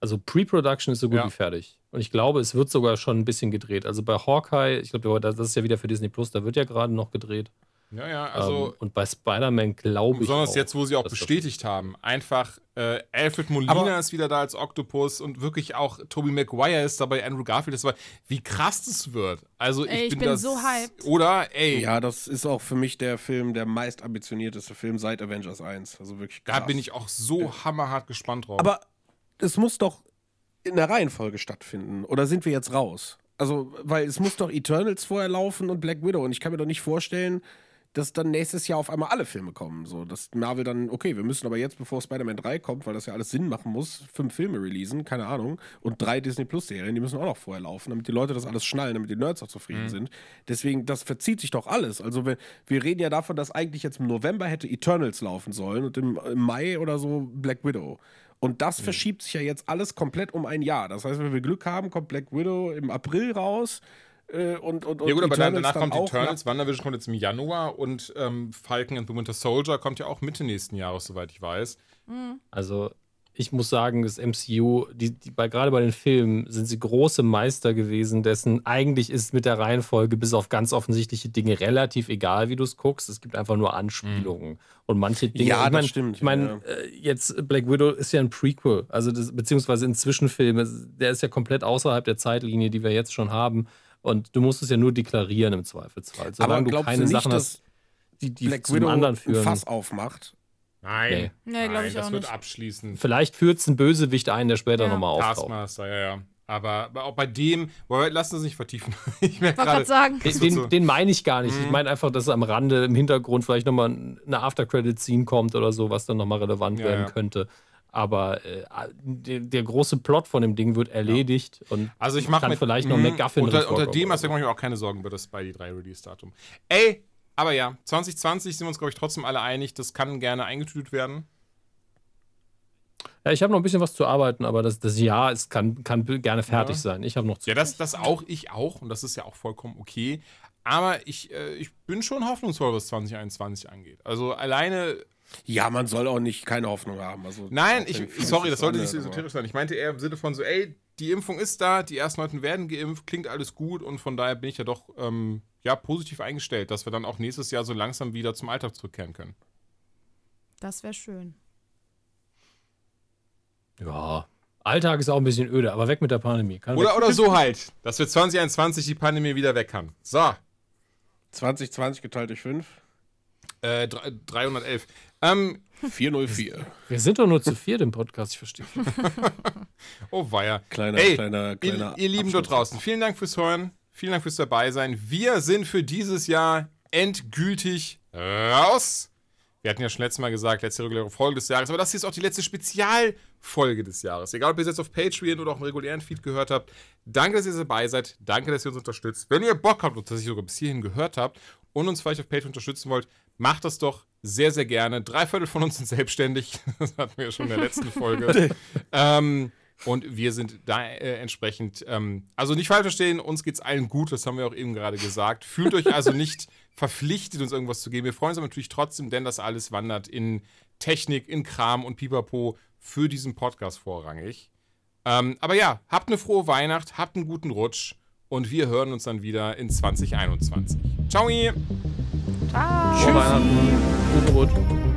Also Pre-Production ist so gut Ja. wie fertig. Und ich glaube, es wird sogar schon ein bisschen gedreht. Also bei Hawkeye, ich glaube, das ist ja wieder für Disney Plus, da wird ja gerade noch gedreht. Ja, ja, also. ähm, und bei Spider-Man glaube ich. Besonders auch, jetzt, wo sie auch bestätigt haben. Einfach, äh, Alfred Molina Aber- ist wieder da als Octopus und wirklich auch Tobey Maguire ist dabei, Andrew Garfield ist dabei. Wie krass das wird. Also, ich, Ey, ich bin, bin das, so hyped. Oder, ey, Ja, das ist auch für mich der Film, der meist ambitionierteste Film seit Avengers 1. Also wirklich da krass. bin ich auch so hammerhart gespannt drauf. Aber es muss doch in der Reihenfolge stattfinden. Oder sind wir jetzt raus? Also, weil es muss doch Eternals vorher laufen und Black Widow. Und ich kann mir doch nicht vorstellen, dass dann nächstes Jahr auf einmal alle Filme kommen. So, dass Marvel dann, okay, wir müssen aber jetzt, bevor Spider-Man 3 kommt, weil das ja alles Sinn machen muss, fünf Filme releasen, keine Ahnung. Und drei Disney Plus-Serien, die müssen auch noch vorher laufen, damit die Leute das alles schnallen, damit die Nerds auch zufrieden sind. Deswegen, das verzieht sich doch alles. Also, wir, wir reden ja davon, dass eigentlich jetzt im November hätte Eternals laufen sollen und im, im Mai oder so Black Widow. Und das Mhm. verschiebt sich ja jetzt alles komplett um ein Jahr. Das heißt, wenn wir Glück haben, kommt Black Widow im April raus. Äh, und, und, und ja gut, aber dann, Eternals danach kommt auch Eternals, WandaVision kommt jetzt im Januar und ähm, Falcon and the Winter Soldier kommt ja auch Mitte nächsten Jahres, soweit ich weiß. Also, ich muss sagen, das MCU, die, die bei, gerade bei den Filmen sind sie große Meister gewesen, dessen eigentlich ist mit der Reihenfolge bis auf ganz offensichtliche Dinge relativ egal, wie du es guckst. Es gibt einfach nur Anspielungen. Und manche Dinge. Ja, ich das mein, stimmt, Ich meine, ja. äh, jetzt Black Widow ist ja ein Prequel, also das, beziehungsweise ein Zwischenfilm. Der ist ja komplett außerhalb der Zeitlinie, die wir jetzt schon haben. Und du musst es ja nur deklarieren im Zweifelsfall. Solange Aber du keine nicht, Sachen hast, die, die Black zum Widow anderen ein führen. Fass aufmacht? Nein, Nee, glaub ich das auch wird nicht. abschließen. Vielleicht führt es ein Bösewicht ein, der später Ja. nochmal auftaucht. Taskmaster, ja, ja. Aber, auch bei dem, boah, lass uns nicht vertiefen. ich merke wollte gerade sagen, Den, den, den meine ich gar nicht. Mhm. Ich meine einfach, dass am Rande im Hintergrund vielleicht nochmal eine After-Credit-Scene kommt oder so, was dann nochmal relevant Ja, werden ja. könnte. Aber äh, der, der große Plot von dem Ding wird erledigt und Also ich mache kann mit vielleicht noch McGuffin unter, unter dem Aspekt mache ich mir auch keine Sorgen über das Spidey 3 Release-Datum. Ey, aber ja, 2020 sind wir uns, glaube ich, trotzdem alle einig, das kann gerne eingetütet werden. Ja, ich habe noch ein bisschen was zu arbeiten, aber das, das Jahr ist, kann, kann gerne fertig Ja. sein. Ich habe noch zu. Ja, das, das auch, ich auch, und das ist ja auch vollkommen okay. Aber ich, äh, ich bin schon hoffnungsvoll, was 2021 angeht. Also alleine, Ja, man soll auch nicht keine Hoffnung haben. Also, nein, ich, sorry, das sollte nicht so esoterisch sein. Ich meinte eher im Sinne von so, ey, die Impfung ist da, die ersten Leute werden geimpft, klingt alles gut und von daher bin ich ja doch ähm, ja, positiv eingestellt, dass wir dann auch nächstes Jahr so langsam wieder zum Alltag zurückkehren können. das wäre schön. Ja. Alltag ist auch ein bisschen öde, aber weg mit der Pandemie. Kann weg. Oder, oder so halt, dass wir 2021 die Pandemie wieder weg kann. So, aber 2020 geteilt durch 5. äh, dr- 311. Ähm, 404. Wir sind doch nur zu viert im Podcast, ich verstehe. oh weia. Kleiner, Ey, kleiner, kleiner. ihr, ihr Lieben dort draußen, vielen Dank fürs Hören, vielen Dank fürs dabei sein. Wir sind für dieses Jahr endgültig raus. Wir hatten ja schon letztes Mal gesagt, letzte reguläre Folge des Jahres, aber das hier ist auch die letzte Spezialfolge des Jahres. Egal, ob ihr es jetzt auf Patreon oder auch im regulären Feed gehört habt. Danke, dass ihr dabei seid. Danke, dass ihr uns unterstützt. Wenn ihr Bock habt und dass ihr sogar bis hierhin gehört habt und uns vielleicht auf Patreon unterstützen wollt, macht das doch sehr, sehr gerne. Drei Viertel von uns sind selbstständig. Das hatten wir ja schon in der letzten Folge. ähm, und wir sind da äh, entsprechend, ähm, also nicht falsch verstehen, uns geht es allen gut, das haben wir auch eben gerade gesagt. Fühlt euch also nicht verpflichtet, uns irgendwas zu geben. Wir freuen uns aber natürlich trotzdem, denn das alles wandert in Technik, in Kram und Pipapo für diesen Podcast vorrangig. Ähm, aber ja, habt eine frohe Weihnacht, habt einen guten Rutsch und wir hören uns dann wieder in 2021. Ciao! Ciao. Frohe Weihnachten. Guten Rutsch.